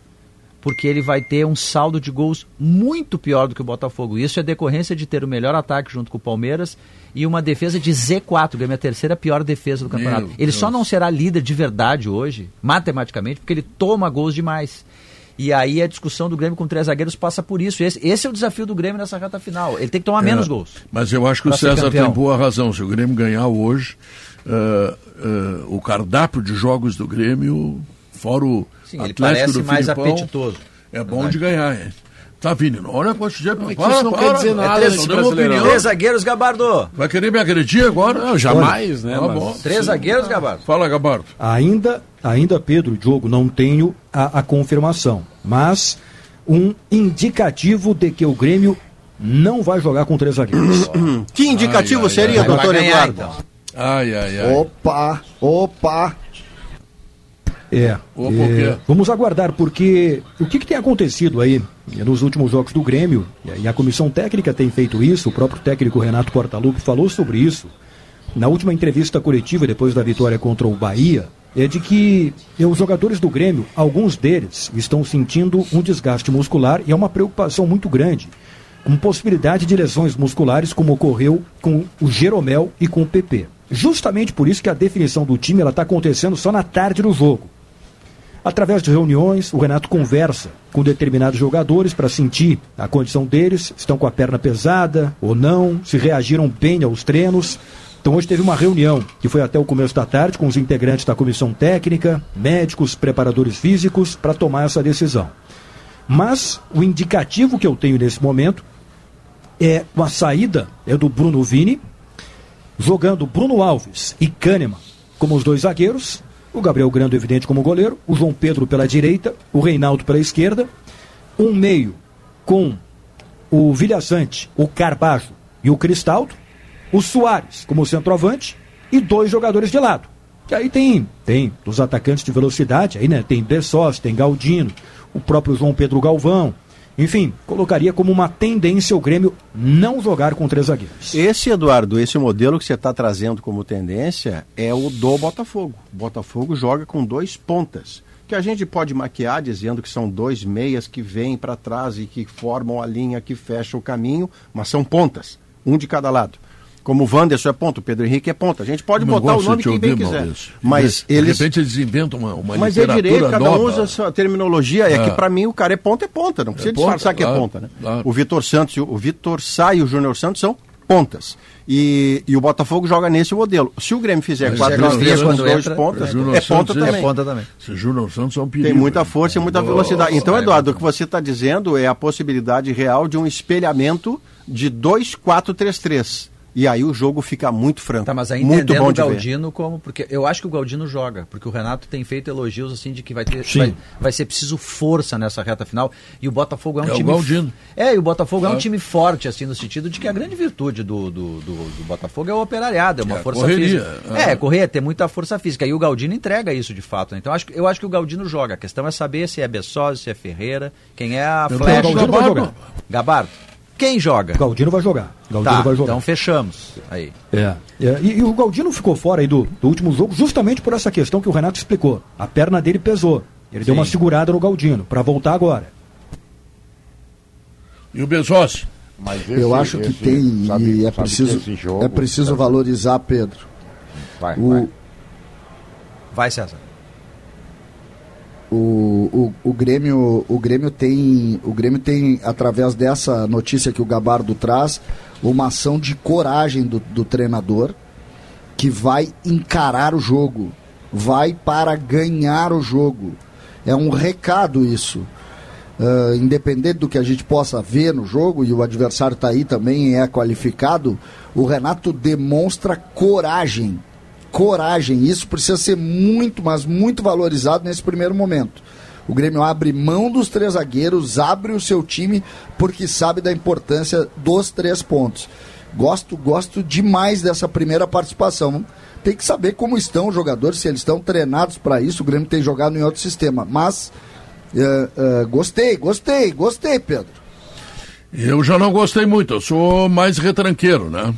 porque ele vai ter um saldo de gols muito pior do que o Botafogo. Isso é decorrência de ter o melhor ataque junto com o Palmeiras e uma defesa de Z4, Grêmio é a terceira pior defesa do campeonato. Meu ele Deus. só não será líder de verdade hoje, matematicamente, porque ele toma gols demais. E aí a discussão do Grêmio com três zagueiros passa por isso. Esse, esse é o desafio do Grêmio nessa reta final. Ele tem que tomar é, menos gols. Mas eu acho que o César tem boa razão. Se o Grêmio ganhar hoje, uh, uh, o cardápio de jogos do Grêmio, fora o Sim, Atlético ele parece mais Filipão, apetitoso. É bom de ganhar, hein? Tá vindo, olha quanto dia. Não, para, isso não para, quer dizer nada. É três, três zagueiros, Gabardo. Vai querer me agredir agora? Não, jamais, olha, né? Tá bom. Três Sim. zagueiros, Gabardo. Fala, Gabardo. Ainda, ainda, Pedro, Diogo, não tenho a, a confirmação, mas um indicativo de que o Grêmio não vai jogar com três zagueiros. <coughs> que indicativo ai, seria, ai, doutor Eduardo? Então. Ai, ai, ai. Opa, opa. É. é vamos aguardar, porque o que, que, tem acontecido aí nos últimos jogos do Grêmio, e a comissão técnica tem feito isso, o próprio técnico Renato Portaluppi falou sobre isso na última entrevista coletiva depois da vitória contra o Bahia, é de que os jogadores do Grêmio, alguns deles, estão sentindo um desgaste muscular e é uma preocupação muito grande, com possibilidade de lesões musculares, como ocorreu com o Jeromel e com o PP. Justamente por isso que a definição do time está acontecendo só na tarde do jogo. Através de reuniões, o Renato conversa com determinados jogadores para sentir a condição deles, estão com a perna pesada ou não, se reagiram bem aos treinos. Então hoje teve uma reunião que foi até o começo da tarde com os integrantes da comissão técnica, médicos, preparadores físicos para tomar essa decisão. Mas o indicativo que eu tenho nesse momento é uma saída é do Bruno Vini, jogando Bruno Alves e Kahneman como os dois zagueiros o Gabriel Grando, evidente, como goleiro. O João Pedro pela direita. O Reinaldo pela esquerda. Um meio com o Vilhaçante, o Carbajo e o Cristaldo. O Soares como centroavante. E dois jogadores de lado. Que aí tem, tem dos atacantes de velocidade, aí né, tem Bessos, tem Galdino, o próprio João Pedro Galvão, enfim, colocaria como uma tendência o Grêmio não jogar com três zagueiros. Esse, Eduardo, esse modelo que você está trazendo como tendência é o do Botafogo. O Botafogo joga com dois pontas. Que a gente pode maquiar dizendo que são dois meias que vêm para trás e que formam a linha que fecha o caminho, mas são pontas, um de cada lado. Como o Wanderson é ponta, o Pedro Henrique é ponta. A gente pode não botar o nome quem bem quiser. Maurício. Mas de, eles... De repente eles inventam uma, uma Mas é direito, cada um usa a sua terminologia. É, é que para mim o cara é ponta, é ponta. Não precisa é disfarçar que é ponta. Né? Claro. O Vitor Santos, o Vitor Sá e o Júnior Santos são pontas. E, e o Botafogo joga nesse modelo. Se o Grêmio fizer 4-3 com dois entra, pontas, é ponta, também. é ponta também. Se Júnior Santos é um perigo. Tem muita força e muita Nossa, velocidade. Então, Eduardo, o que você está dizendo é a possibilidade real de um espelhamento de 2-4-3-3. E aí o jogo fica muito franco. Tá, mas aí muito bom o Galdino ver. como. Porque eu acho que o Galdino joga, porque o Renato tem feito elogios assim de que vai ter. Vai, vai, ser preciso força nessa reta final. E o Botafogo é um é time. O Galdino. É, e o Botafogo é. é um time forte, assim, no sentido de que a grande virtude do, do, do, do Botafogo é o operariado, é uma é, força correria. física. É, correr, é ter muita força física. E o Galdino entrega isso de fato. Né? Então acho, eu acho que o Galdino joga. A questão é saber se é Bessose, se é Ferreira, quem é a flecha. O Galdino vai jogar. Gabardo. Quem joga? Galdino vai jogar. Galdino tá, vai jogar. Então fechamos. Aí. É. é e, e, o Galdino ficou fora aí do, do, último jogo justamente por essa questão que o Renato explicou. A perna dele pesou. Ele Sim. deu uma segurada no Galdino para voltar agora. E o Bezossi? Eu acho que esse, tem sabe, e é preciso jogo, é preciso valorizar Pedro. Vai, o... vai. Vai, César o, o, o, Grêmio, o Grêmio tem, o Grêmio tem através dessa notícia que o Gabardo traz, uma ação de coragem do, do treinador que vai encarar o jogo, vai para ganhar o jogo. É um recado isso. Uh, independente do que a gente possa ver no jogo, e o adversário está aí também é qualificado, o Renato demonstra coragem coragem. Isso precisa ser muito, mas muito valorizado nesse primeiro momento. O Grêmio abre mão dos três zagueiros, abre o seu time porque sabe da importância dos três pontos. Gosto, gosto demais dessa primeira participação. Tem que saber como estão os jogadores, se eles estão treinados para isso. O Grêmio tem jogado em outro sistema, mas uh, uh, gostei, gostei, gostei, Pedro. Eu já não gostei muito. Eu sou mais retranqueiro, né?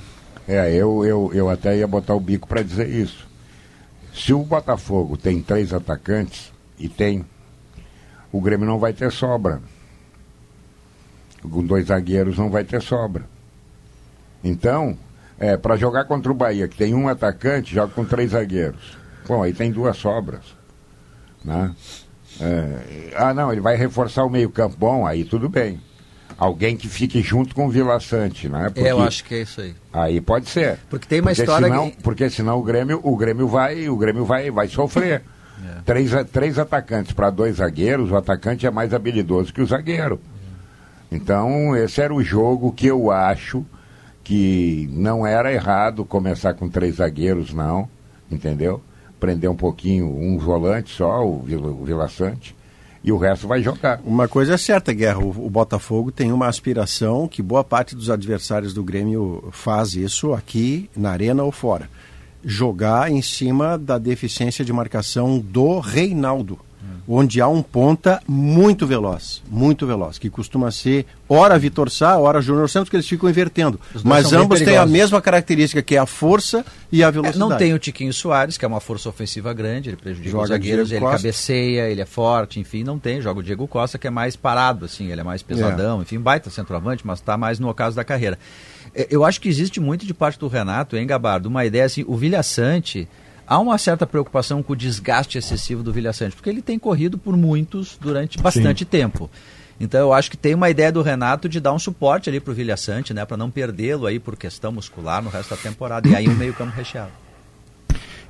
É, eu, eu, eu até ia botar o bico para dizer isso. Se o Botafogo tem três atacantes, e tem, o Grêmio não vai ter sobra. Com dois zagueiros não vai ter sobra. Então, é, para jogar contra o Bahia, que tem um atacante, joga com três zagueiros. Bom, aí tem duas sobras. Né? É, ah, não, ele vai reforçar o meio-campo. Bom, aí tudo bem alguém que fique junto com o Vila Sante, né? Porque eu acho que é isso aí. Aí pode ser. Porque tem uma porque história senão, que... porque senão o Grêmio, o Grêmio vai, o Grêmio vai, vai sofrer. <laughs> É. Três, três atacantes para dois zagueiros, o atacante é mais habilidoso que o zagueiro. É. Então, esse era o jogo que eu acho que não era errado começar com três zagueiros, não, entendeu? Prender um pouquinho, um volante só, o Vila, o Vila Sante e o resto vai jogar. Uma coisa é certa, Guerra, o, o, Botafogo tem uma aspiração que boa parte dos adversários do Grêmio faz isso aqui na arena ou fora. Jogar em cima da deficiência de marcação do Reinaldo onde há um ponta muito veloz, muito veloz, que costuma ser ora Vitor Sá, ora Júnior Santos, que eles ficam invertendo. Mas ambos têm a mesma característica, que é a força e a velocidade. É, não tem o Tiquinho Soares, que é uma força ofensiva grande, ele prejudica joga os zagueiros, ele Costa. cabeceia, ele é forte, enfim, não tem. Joga o Diego Costa, que é mais parado, assim, ele é mais pesadão, é. enfim, baita centroavante, mas está mais no ocaso da carreira. É, eu acho que existe muito de parte do Renato, hein, Gabardo, uma ideia assim, o Vilha Sante há uma certa preocupação com o desgaste excessivo do Vilha Sante, porque ele tem corrido por muitos durante bastante Sim. tempo. Então eu acho que tem uma ideia do Renato de dar um suporte ali para o Vilha Sante, né, para não perdê-lo aí por questão muscular no resto da temporada. E aí um meio campo recheado.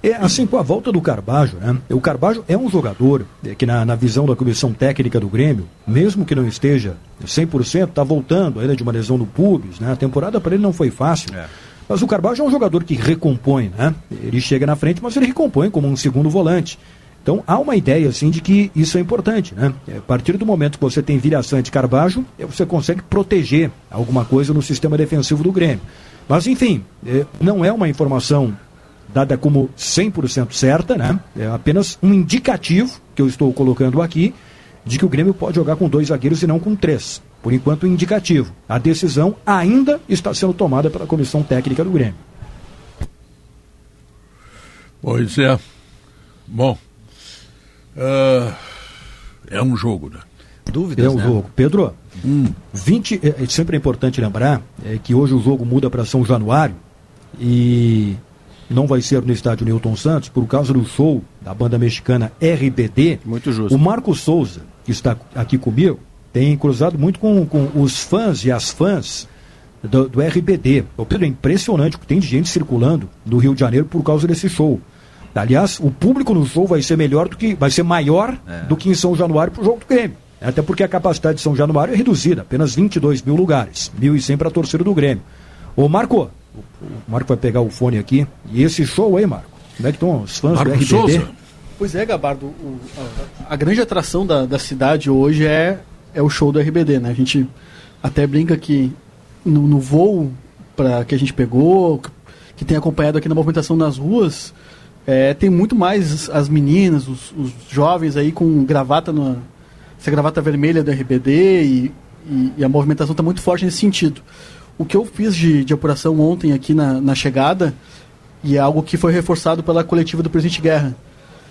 É assim, com a volta do Carbajo, né? O Carbajo é um jogador é, que, na, na visão da comissão técnica do Grêmio, mesmo que não esteja 100%, está voltando ainda de uma lesão no pubis, né? A temporada para ele não foi fácil. É. Mas o Carvalho é um jogador que recompõe, né? Ele chega na frente, mas ele recompõe como um segundo volante. Então há uma ideia assim de que isso é importante, né? A partir do momento que você tem Vilhaçã de Carvalho, é, você consegue proteger alguma coisa no sistema defensivo do Grêmio. Mas enfim, é, não é uma informação dada como 100% certa, né? É apenas um indicativo que eu estou colocando aqui de que o Grêmio pode jogar com dois zagueiros e não com três por enquanto indicativo. A decisão ainda está sendo tomada pela comissão técnica do Grêmio. Pois é. Bom, uh, é um jogo, né? Dúvidas, É um né? jogo. Pedro, hum. 20, é, é, sempre é importante lembrar é, que hoje o jogo muda para São Januário e não vai ser no estádio Newton Santos por causa do show da banda mexicana RBD. Muito justo. O Marco Souza, que está aqui comigo, tem cruzado muito com, com os fãs e as fãs do, do RBD. O Pedro, é impressionante o que tem de gente circulando no Rio de Janeiro por causa desse show. Aliás, o público no show vai ser melhor do que vai ser maior é. do que em São Januário para o jogo do Grêmio. Até porque a capacidade de São Januário é reduzida, apenas 22 mil lugares, 1.100 para a torcida do Grêmio. Ô Marco, o Marco vai pegar o fone aqui. E esse show aí, Marco? Como é que estão os fãs Marco do RBD? Souza. Pois é, Gabardo. O, a, a, grande atração da, da cidade hoje é, é o show do RBD, né? A gente até brinca que no, no voo pra, que a gente pegou, que tem acompanhado aqui na movimentação nas ruas, é, tem muito mais as meninas, os, os, jovens aí com gravata na essa gravata vermelha do RBD e, e, e a movimentação está muito forte nesse sentido. O que eu fiz de, de apuração ontem aqui na, na chegada, e é algo que foi reforçado pela coletiva do presidente Guerra,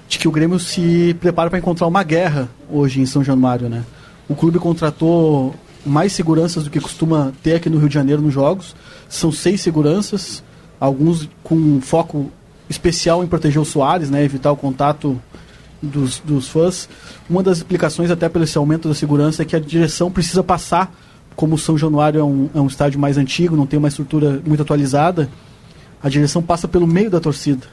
de que o Grêmio se prepara para encontrar uma guerra hoje em São Januário, né? O clube contratou mais seguranças do que costuma ter aqui no Rio de Janeiro nos jogos. São seis seguranças, alguns com foco especial em proteger o Soares, né? Evitar o contato dos, dos fãs. Uma das explicações até pelo esse aumento da segurança é que a direção precisa passar como o São Januário é um, é um estádio mais antigo, não tem uma estrutura muito atualizada, a direção passa pelo meio da torcida.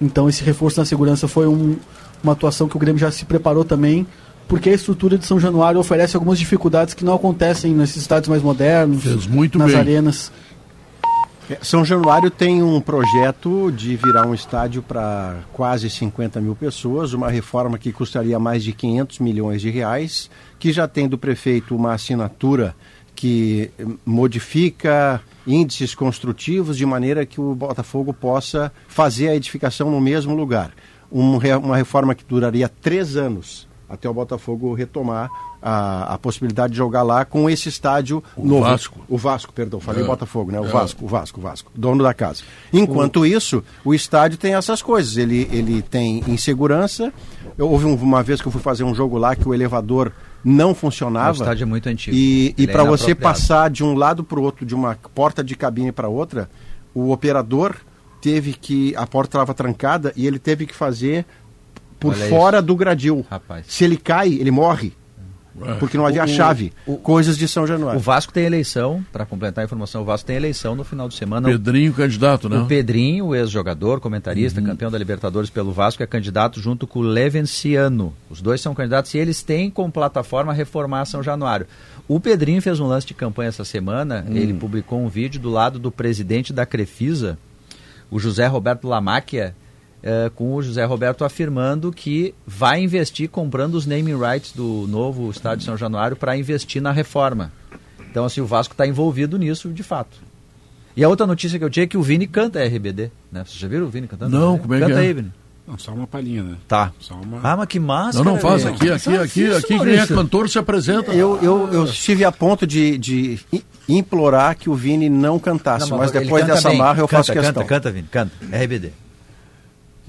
Então esse reforço na segurança foi um, uma atuação que o Grêmio já se preparou também, porque a estrutura de São Januário oferece algumas dificuldades que não acontecem nesses estádios mais modernos, nas bem. arenas. É, São Januário tem um projeto de virar um estádio para quase 50 mil pessoas, uma reforma que custaria mais de 500 milhões de reais, que já tem do prefeito uma assinatura que modifica índices construtivos de maneira que o Botafogo possa fazer a edificação no mesmo lugar. Um, uma reforma que duraria três anos até o Botafogo retomar a, a possibilidade de jogar lá com esse estádio o novo. Vasco. O Vasco, perdão, falei é. Botafogo, né? O é. Vasco, o Vasco, o Vasco, dono da casa. Enquanto o... isso, o estádio tem essas coisas. Ele, ele tem insegurança. Eu, houve uma vez que eu fui fazer um jogo lá que o elevador não funcionava. O estádio é muito antigo. E, e para é você passar de um lado para o outro, de uma porta de cabine para outra, o operador teve que. A porta estava trancada e ele teve que fazer por Olha fora isso. do gradil. Rapaz. Se ele cai, ele morre. É. Porque não havia a chave. O, coisas de São Januário. O Vasco tem eleição, para completar a informação, o Vasco tem eleição no final de semana. Pedrinho, candidato, né? O Pedrinho, o ex-jogador, comentarista, uhum. campeão da Libertadores pelo Vasco, é candidato junto com o Levenciano. Os dois são candidatos e eles têm como plataforma reformar São Januário. O Pedrinho fez um lance de campanha essa semana, hum. ele publicou um vídeo do lado do presidente da Crefisa, o José Roberto Lamáquia, Uh, com o José Roberto afirmando que vai investir comprando os naming rights do novo estádio São Januário para investir na reforma. Então, assim, o Vasco está envolvido nisso de fato. E a outra notícia que eu tinha é que o Vini canta RBD. Né? Vocês já viram o Vini cantando? Não, como é canta que é? aí, Vini. Não, só uma palhinha, né? Tá. Uma... Ah, mas que massa. Não, não faz aqui, aqui, aqui, aqui, aqui quem é cantor se apresenta. Eu, eu, eu estive a ponto de, de implorar que o Vini não cantasse, não, mas, mas depois dessa bem. marra eu canta, faço questão. Canta, canta, Vini, canta. RBD.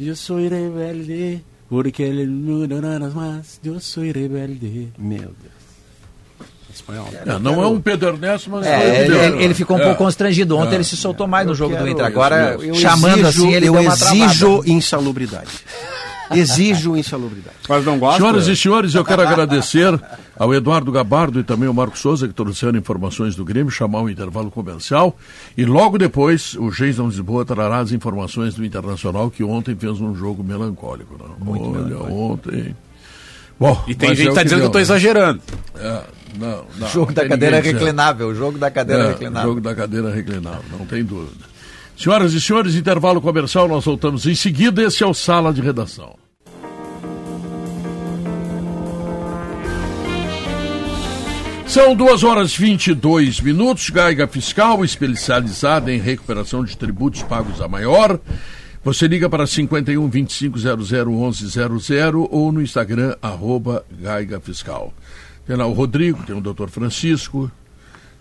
Eu sou rebelde, porque ele não mais. Eu sou rebelde. Meu Deus. Espanhol. É, não é um Pedro Ernesto, mas é, ele, ele, ele, ficou um é. pouco constrangido. Ontem é. ele se soltou mais no jogo quero, do Inter. Agora, eu, eu chamando exijo, assim, ele eu exijo insalubridade. Exijo insalubridade. Mas não gosta? Senhoras e senhores, eu quero agradecer ao Eduardo Gabardo e também ao Marco Souza que trouxeram informações do Grêmio, chamar o intervalo comercial. E logo depois, o Jason Lisboa trará as informações do Internacional, que ontem fez um jogo melancólico. Não? Muito Olha, melancólico. ontem. Bom, e tem gente que está dizendo que eu estou exagerando. É, não, não, o jogo da cadeira reclinável, o jogo da cadeira é, reclinável. O jogo da cadeira reclinável, não tem dúvida. Senhoras e senhores, intervalo comercial, nós voltamos em seguida. Esse é o Sala de Redação. São duas horas e 22 minutos. Gaiga Fiscal, especializada em recuperação de tributos pagos a maior. Você liga para 51 25 00 11 00 ou no Instagram, arroba Gaiga Fiscal. Tem lá o Rodrigo, tem o doutor Francisco,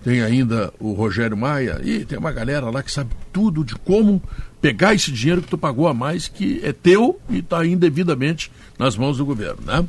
tem ainda o Rogério Maia. E tem uma galera lá que sabe tudo de como pegar esse dinheiro que tu pagou a mais, que é teu e está indevidamente nas mãos do governo, né?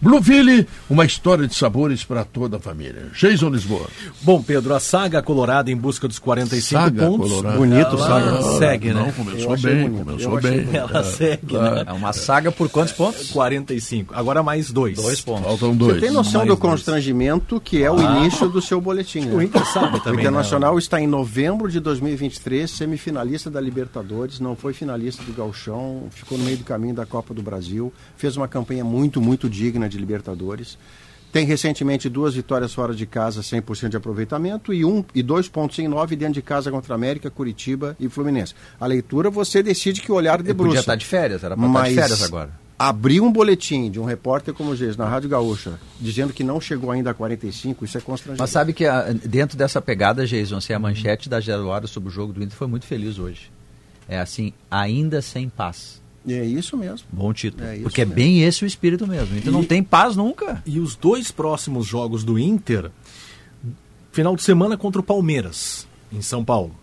Blueville, uma história de sabores para toda a família. Jason Lisboa. Bom, Pedro, a saga colorada em busca dos 45 Saga pontos. colorada. Bonito, ela saga. segue, Não, né? começou bem, começou bem. Ela segue, né? É uma saga por quantos pontos? 45. Agora mais dois. Dois pontos. Faltam dois. Você tem noção Mais do dois. constrangimento que é o início do seu boletim, né? O Inter sabe O também. Internacional está em novembro de 2023, semifinalista da Libertadores, não foi finalista do Gauchão, ficou no meio do caminho da Copa do Brasil, fez uma campanha muito, muito digna de Libertadores. Tem recentemente duas vitórias fora de casa, 100% de aproveitamento, e, um, e dois pontos em nove dentro de casa contra América, Curitiba e Fluminense. A leitura você decide que olhar debruça. podia estar de férias, era para estar de Mas férias agora. abrir um boletim de um repórter como o Geis na Rádio Gaúcha, dizendo que não chegou ainda a 45, isso é constrangedor. Mas sabe que ah, dentro dessa pegada, Jason, assim, a manchete da Hora sobre o jogo do Inter foi muito feliz hoje. É assim, ainda sem paz. E é isso mesmo. Bom título. É Porque é mesmo. bem esse o espírito mesmo. Então não tem paz nunca. E os dois próximos jogos do Inter, final de semana contra o Palmeiras, em São Paulo.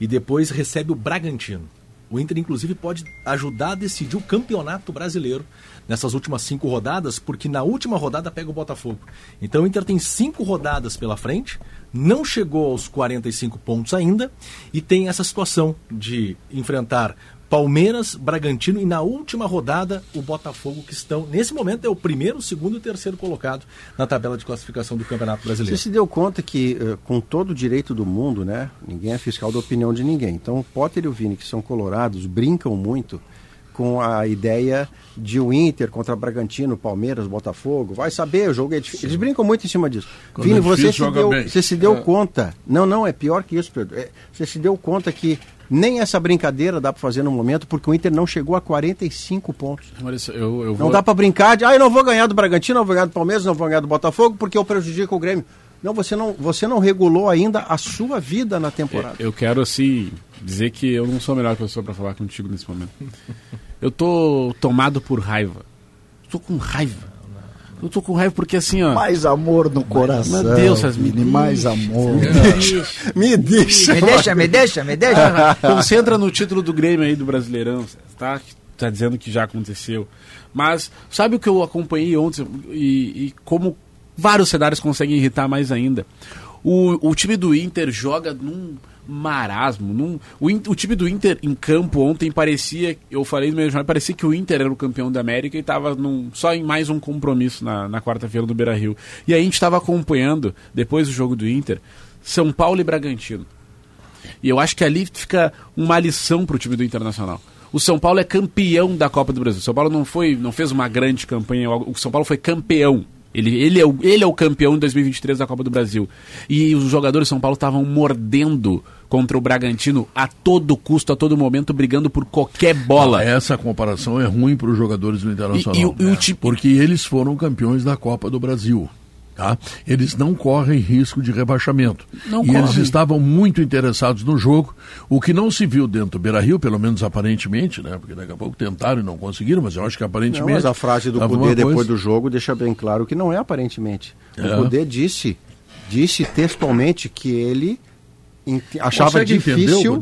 E depois recebe o Bragantino. O Inter, inclusive, pode ajudar a decidir o campeonato brasileiro nessas últimas cinco rodadas, porque na última rodada pega o Botafogo. Então o Inter tem cinco rodadas pela frente, não chegou aos 45 pontos ainda, e tem essa situação de enfrentar Palmeiras, Bragantino e na última rodada o Botafogo, que estão, nesse momento, é o primeiro, segundo e terceiro colocado na tabela de classificação do Campeonato Você Brasileiro. se deu conta que, eh, com todo o direito do mundo, né? Ninguém é fiscal da opinião de ninguém. Então, o Potter e o Vini, que são colorados, brincam muito com a ideia de o Inter contra Bragantino, Palmeiras, Botafogo. Vai saber, o jogo é difícil. Eles brincam muito em cima disso. Quando Vini, é você, se deu, bem. você se deu É. conta. Não, não, é pior que isso, Pedro. É, você se deu conta que nem essa brincadeira dá para fazer no momento, porque o Inter não chegou a 45 pontos. Eu, eu Não vou... dá para brincar de, ah, eu não vou ganhar do Bragantino, não vou ganhar do Palmeiras, não vou ganhar do Botafogo, porque eu prejudico o Grêmio. Não, você não, você não regulou ainda a sua vida na temporada. Eu quero, assim, dizer que eu não sou a melhor pessoa para falar contigo nesse momento. Eu tô tomado por raiva. Tô com raiva. Eu tô com raiva porque, assim, ó... Mais amor no coração. Meu Deus, essas Vini, meninas. mais amor. Me deixa. Me deixa, me deixa, me deixa. Concentra no título do Grêmio aí do Brasileirão, tá? Tá dizendo que já aconteceu. Mas sabe o que eu acompanhei ontem e, e como vários cenários conseguem irritar mais ainda? O, o time do Inter joga num marasmo. Num, o, o time do Inter em campo ontem parecia, eu falei no meu jornal, parecia que o Inter era o campeão da América e estava só em mais um compromisso na, na quarta-feira do Beira Rio. E aí a gente estava acompanhando, depois do jogo do Inter, São Paulo e Bragantino. E eu acho que ali fica uma lição para o time do Internacional. O São Paulo é campeão da Copa do Brasil. O São Paulo não foi, não fez uma grande campanha. O São Paulo foi campeão. Ele, ele, é o, ele é o campeão de 2023 da Copa do Brasil. E os jogadores de São Paulo estavam mordendo contra o Bragantino a todo custo, a todo momento, brigando por qualquer bola. Essa comparação é ruim para os jogadores do Internacional. E- e o- e o ti- Porque eles foram campeões da Copa do Brasil. Tá? Eles não correm risco de rebaixamento. Não e eles estavam muito interessados no jogo, o que não se viu dentro do Beira Rio, pelo menos aparentemente, né? Porque daqui a pouco tentaram e não conseguiram, mas eu acho que Não, aparentemente. mas a frase do Cudê depois coisa- do jogo deixa bem claro que não é aparentemente. É. O Cudê disse, disse textualmente que ele achava Consegue difícil.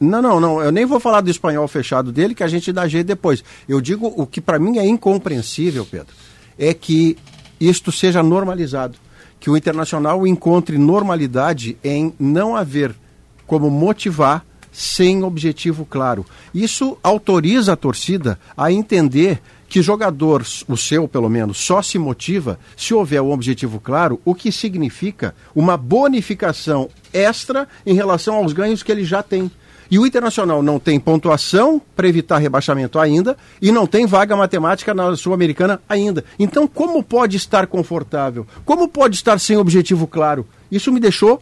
Não, não, não. Eu nem vou falar do espanhol fechado dele, que a gente dá jeito depois. Eu digo o que para mim é incompreensível, Pedro, é que isto seja normalizado. Que o internacional encontre normalidade em não haver como motivar sem objetivo claro. Isso autoriza a torcida a entender que jogador, o seu pelo menos, só se motiva se houver um objetivo claro, o que significa uma bonificação extra em relação aos ganhos que ele já tem. E o Internacional não tem pontuação para evitar rebaixamento ainda e não tem vaga matemática na Sul-Americana ainda. Então, como pode estar confortável? Como pode estar sem objetivo claro? Isso me deixou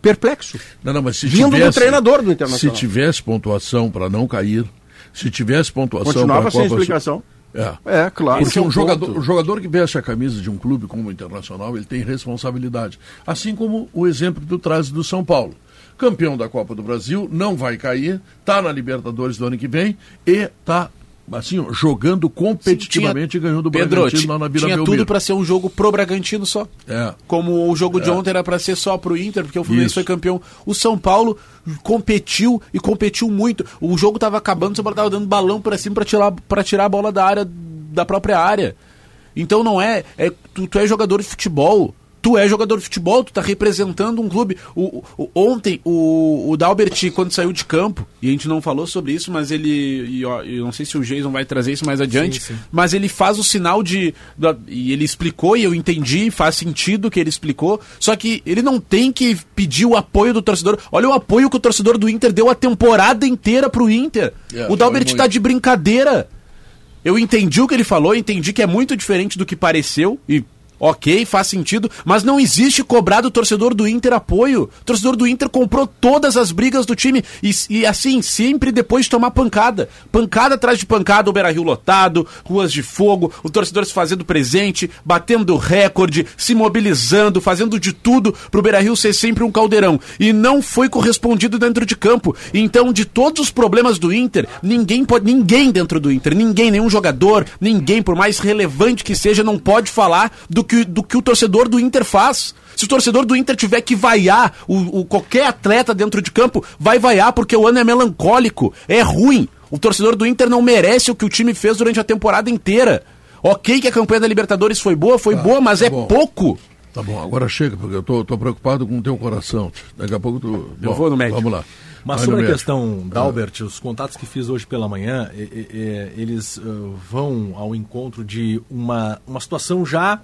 perplexo. Não, não, mas se Vindo do tivesse, treinador do Se Internacional. tivesse pontuação para não cair, se tivesse pontuação para Continuava sem Copa explicação. É. É, claro. Porque é um um jogador, o jogador que veste a camisa de um clube como o Internacional, ele tem responsabilidade. Assim como o exemplo que tu traz do São Paulo. Campeão da Copa do Brasil, não vai cair, está na Libertadores do ano que vem e está assim, jogando competitivamente Sim, e ganhando o Pedro, Bragantino lá na Vila tinha Belmiro. tudo para ser um jogo pro Bragantino só. É. Como o jogo de É. ontem era para ser só pro Inter, porque o Fluminense Isso. foi campeão. O São Paulo competiu e competiu muito. O jogo tava acabando, o São Paulo tava dando balão para cima para tirar para tirar a bola da área da própria área. Então não é, é tu, tu é jogador de futebol. Tu é jogador de futebol, tu tá representando um clube. O, o- ontem, o, o Dalbert, quando saiu de campo, e a gente não falou sobre isso, mas ele. E, ó, eu não sei se o Jason vai trazer isso mais adiante, Sim, sim. mas ele faz o sinal de. da- e ele explicou, e eu entendi, faz sentido o que ele explicou. Só que ele não tem que pedir o apoio do torcedor. Olha o apoio que o torcedor do Inter deu a temporada inteira pro Inter. É, o Dalbert tá de brincadeira. Eu entendi o que ele falou, entendi que é muito diferente do que pareceu e ok, faz sentido, mas não existe cobrar do torcedor do Inter apoio. O torcedor do Inter comprou todas as brigas do time e, e, assim, sempre depois de tomar pancada. Pancada atrás de pancada, o Beira-Rio lotado, ruas de fogo, o torcedor se fazendo presente, batendo recorde, se mobilizando, fazendo de tudo pro Beira-Rio ser sempre um caldeirão. E não foi correspondido dentro de campo. Então, de todos os problemas do Inter, ninguém pode, ninguém dentro do Inter, ninguém, nenhum jogador, ninguém, por mais relevante que seja, não pode falar do que, do que o torcedor do Inter faz. Se o torcedor do Inter tiver que vaiar o, o- qualquer atleta dentro de campo, vai vaiar porque o ano é melancólico, é ruim. O torcedor do Inter não merece o que o time fez durante a temporada inteira. Ok que a campanha da Libertadores foi boa, foi boa, mas tá é bom. pouco. Tá bom, agora chega, porque eu tô, tô preocupado com o teu coração. Daqui a pouco tu. Eu Bom, vou no médico. Vamos lá. Mas Vai sobre a médico. questão da Albert, os contatos que fiz hoje pela manhã, eles uh, vão ao encontro de uma, uma situação já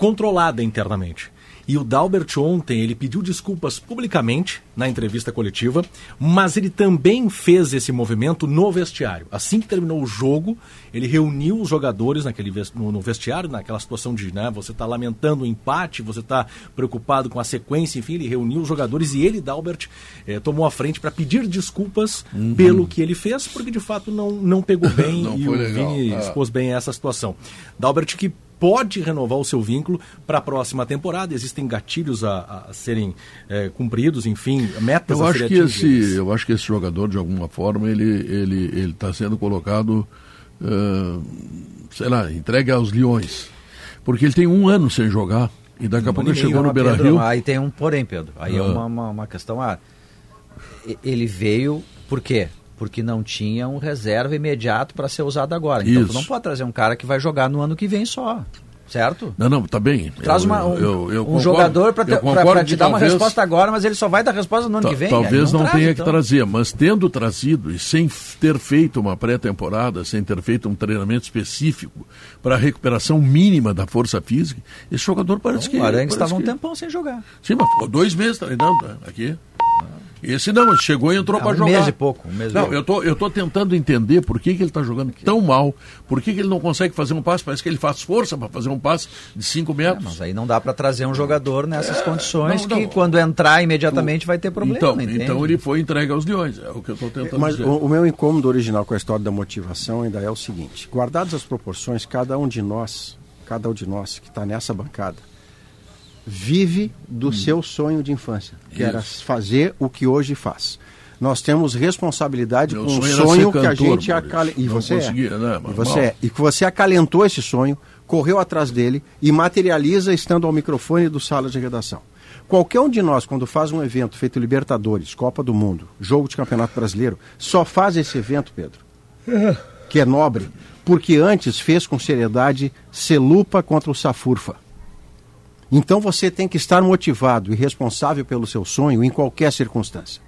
controlada internamente. E o Dalbert ontem, ele pediu desculpas publicamente na entrevista coletiva, mas ele também fez esse movimento no vestiário. Assim que terminou o jogo, ele reuniu os jogadores naquele no, vestiário, naquela situação de, né, você está lamentando o empate, você está preocupado com a sequência, enfim, ele reuniu os jogadores e ele, Dalbert, eh, tomou a frente para pedir desculpas pelo que ele fez, porque de fato não, não pegou <laughs> bem Não e o legal, Vini ah. expôs bem essa situação. Dalbert que pode renovar o seu vínculo para a próxima temporada. Existem gatilhos a, a serem eh, cumpridos, enfim, metas Eu a acho serem que atingidas. esse, eu acho que esse jogador de alguma forma ele ele ele está sendo colocado, ah, sei lá, entregue aos leões, porque ele tem um ano sem jogar e daqui a Um pouco ano ele chegou no Beira Rio. Aí tem um porém, Pedro. Aí é Ah. uma, uma, uma questão. Ah, ele veio por quê? Porque não tinha um reserva imediato para ser usado agora. Então Isso. tu não pode trazer um cara que vai jogar no ano que vem só. Certo? Não, não, tá bem. Traz uma- um, eu- eu um concordo. jogador para Eu concordo te que dar uma talvez- resposta agora, mas ele só vai dar resposta no ano que vem. Talvez não, traz, tenha então. que trazer, mas tendo trazido e sem ter feito uma pré-temporada, sem ter feito um treinamento específico para a recuperação mínima da força física, esse jogador parece que. O Arangues estava um que- tempão sem jogar. Sim, mas ficou dois meses treinando né, aqui. Esse não, ele chegou e entrou Ah, para um jogar. mês e pouco, um mês e não, pouco. eu tô, eu tô tentando entender por que, que ele está jogando tão mal, por que, que ele não consegue fazer um passe, parece que ele faz força para fazer um passe de 5 É, metros. mas aí não dá para trazer um jogador nessas condições É, não, não. que quando entrar imediatamente vai ter problema. então, então ele foi entregue aos leões, é o que eu estou tentando Mas dizer. o, o meu incômodo original com a história da motivação ainda é o seguinte: guardadas as proporções, cada um de nós, cada um de nós que está nessa bancada, vive do seu sonho de infância, que era Isso. fazer o que hoje faz. Nós temos responsabilidade Meu com o sonho era sonho ser que a cantor, gente acalenta. E Não você é. né, E você é. E que você acalentou esse sonho, correu atrás dele e materializa estando ao microfone do sala de redação. Qualquer um de nós, quando faz um evento feito Libertadores, Copa do Mundo, jogo de Campeonato Brasileiro, só faz esse evento, Pedro, que é nobre, porque antes fez com seriedade Celupa contra o Safurfa. Então você tem que estar motivado e responsável pelo seu sonho em qualquer circunstância.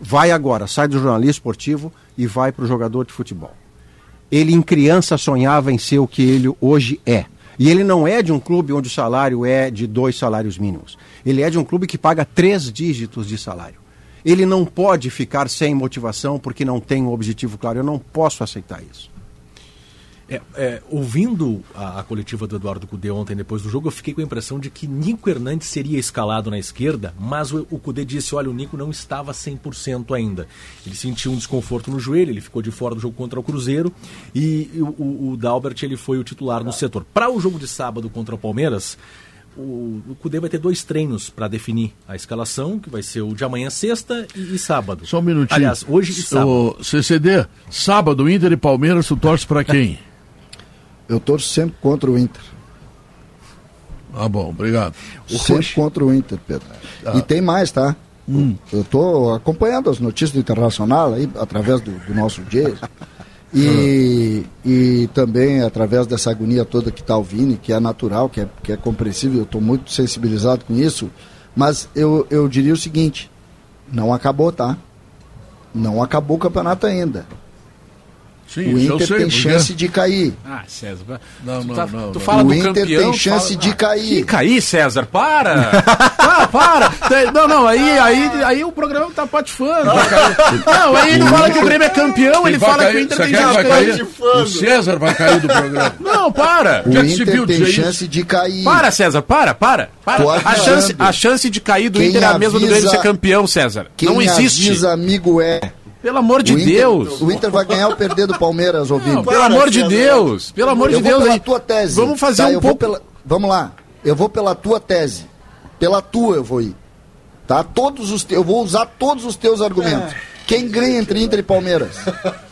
Vai agora, sai do jornalismo esportivo e vai para o jogador de futebol. Ele em criança sonhava em ser o que ele hoje é. E ele não é de um clube onde o salário é de dois salários mínimos. Ele é de um clube que paga três dígitos de salário. Ele não pode ficar sem motivação porque não tem um objetivo claro. Eu não posso aceitar isso. É, é, ouvindo a, a coletiva do Eduardo Cudê ontem depois do jogo, eu fiquei com a impressão de que Nico Hernandes seria escalado na esquerda, mas o, o Cudê disse: olha, o Nico não estava 100% ainda. Ele sentiu um desconforto no joelho, ele ficou de fora do jogo contra o Cruzeiro e, o, o, o Dalbert ele foi o titular no setor. Para o jogo de sábado contra o Palmeiras, o, o Cudê vai ter dois treinos para definir a escalação, que vai ser o de amanhã, sexta e, e sábado. Só um minutinho. Aliás, hoje e sábado. O CCD, sábado, Inter e Palmeiras, tu torce para quem? <laughs> Eu torço sempre contra o Inter. Ah, bom, obrigado. Sempre contra o Inter, Pedro. E tem mais, tá? Hum. Eu estou acompanhando as notícias do Internacional aí, através do, do nosso Jay. E, <laughs> e também através dessa agonia toda que está o Vini, que é natural, que é, que é compreensível, eu estou muito sensibilizado com isso. Mas eu, eu diria o seguinte: não acabou, tá? Não acabou o campeonato ainda. Sim, o Inter sei, tem chance de cair. Ah, César. Não, tu, não, tá- não, tu fala o do Inter campeão, tem tu chance fala- de Que cair. cair, César? Para! ah, <laughs> para! Não, não, aí, aí, aí o programa tá patifando. Não, aí ele fala que o Grêmio é campeão, ele Quem fala que o cair? Inter Você tem chance de cair? cair. O César vai cair do programa. Não, para! O Já que se viu Inter tem chance de cair. Para, César, para, para, para. A chance, a chance de cair do Quem Inter é a mesma do Grêmio ser campeão, César. Quem não existe. avisa, amigo é. Pelo amor de o Inter, Deus. O Inter vai ganhar ou perder do Palmeiras, ouvindo. Não, pelo amor de Deus. Pelo amor eu de vou Deus. pela aí. tua tese. Vamos fazer tá? um pouco. Pela... Vamos lá. Eu vou pela tua tese. Pela tua eu vou ir. Tá? Todos os te... Eu vou usar todos os teus argumentos. Quem ganha entre Inter e Palmeiras?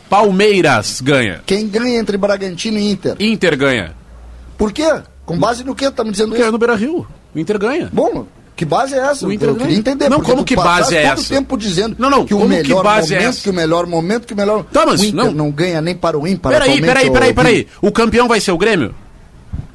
Palmeiras ganha. Quem ganha entre Bragantino e Inter? Inter ganha. Por quê? Com base no que tá me dizendo Porque é isso? no Beira Rio. O Inter ganha. Bom, que base é essa? O Inter eu queria entender. Não, como que base é essa? tempo dizendo Não, não, que o que melhor base é momento, essa? que o melhor momento, que o melhor... Tá, mas o Inter não- não... ganha nem para o ímpar Peraí, peraí, peraí, peraí. O campeão vai ser o Grêmio?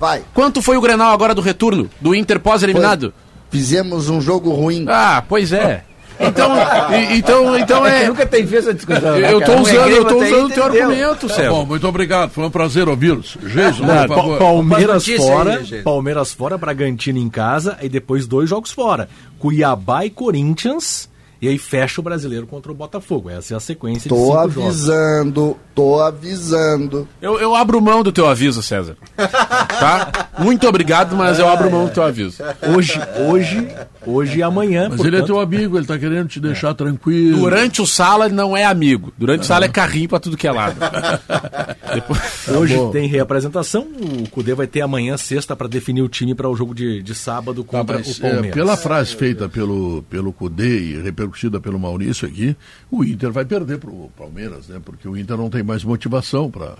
Vai. Quanto foi o Grenal agora do retorno? Do Inter pós-eliminado? Fizemos um jogo ruim. Ah, pois é. Então, e- então, então é. nunca tem feito essa discussão. né, Eu é usando, eu tô usando o teu argumento, Tá bom, muito obrigado. Foi um prazer ouvi-los. Jason, Não, por favor. Pa- Palmeiras fora. Palmeiras fora, Bragantino em casa e depois dois jogos fora. Cuiabá e Corinthians e aí fecha o brasileiro contra o Botafogo. Essa é a sequência de Tô cinco jogos. avisando, tô avisando. Eu, eu abro mão do teu aviso, César. Tá? Muito obrigado, mas eu abro mão do teu aviso. Hoje, hoje, hoje e amanhã. Mas ele é portanto, teu amigo, ele tá querendo te deixar tranquilo. Durante o sala ele não é amigo. Durante o sala é carrinho pra tudo que é lado. <laughs> Depois... Hoje bom. tem reapresentação. O Cudê vai ter amanhã, sexta, para definir o time para o jogo de, de sábado Tá, contra mas, o Palmeiras. é, pela frase feita pelo, pelo Cudê e repercutida pelo Maurício aqui, o Inter vai perder para o Palmeiras, né? Porque o Inter não tem mais motivação para.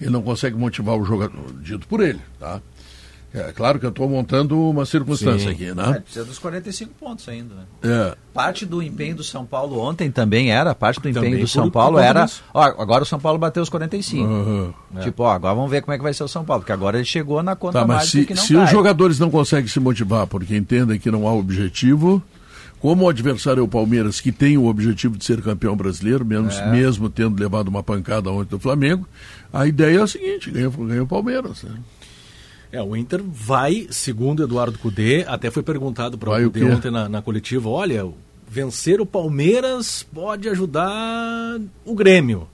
Ele não consegue motivar o jogador, dito por ele, tá? É claro que eu estou montando uma circunstância Sim. aqui, É, né? precisa dos 45 pontos ainda, né? É. Parte do empenho do São Paulo ontem também era, parte do empenho Também do São por Paulo era, ó, agora o São Paulo bateu os 45. Aham. Tipo, ó, agora vamos ver como é que vai ser o São Paulo, porque agora ele chegou na conta Tá, mas mágica se, que não se cai. os jogadores não conseguem se motivar porque entendem que não há objetivo, como o adversário é o Palmeiras, que tem o objetivo de ser campeão brasileiro, menos, É. mesmo tendo levado uma pancada ontem do Flamengo, a ideia é a seguinte: ganha, ganha o Palmeiras. Né? É, o Inter vai, segundo Eduardo Cudê, até foi perguntado para o Cudê ontem na, na coletiva, olha, vencer o Palmeiras pode ajudar o Grêmio.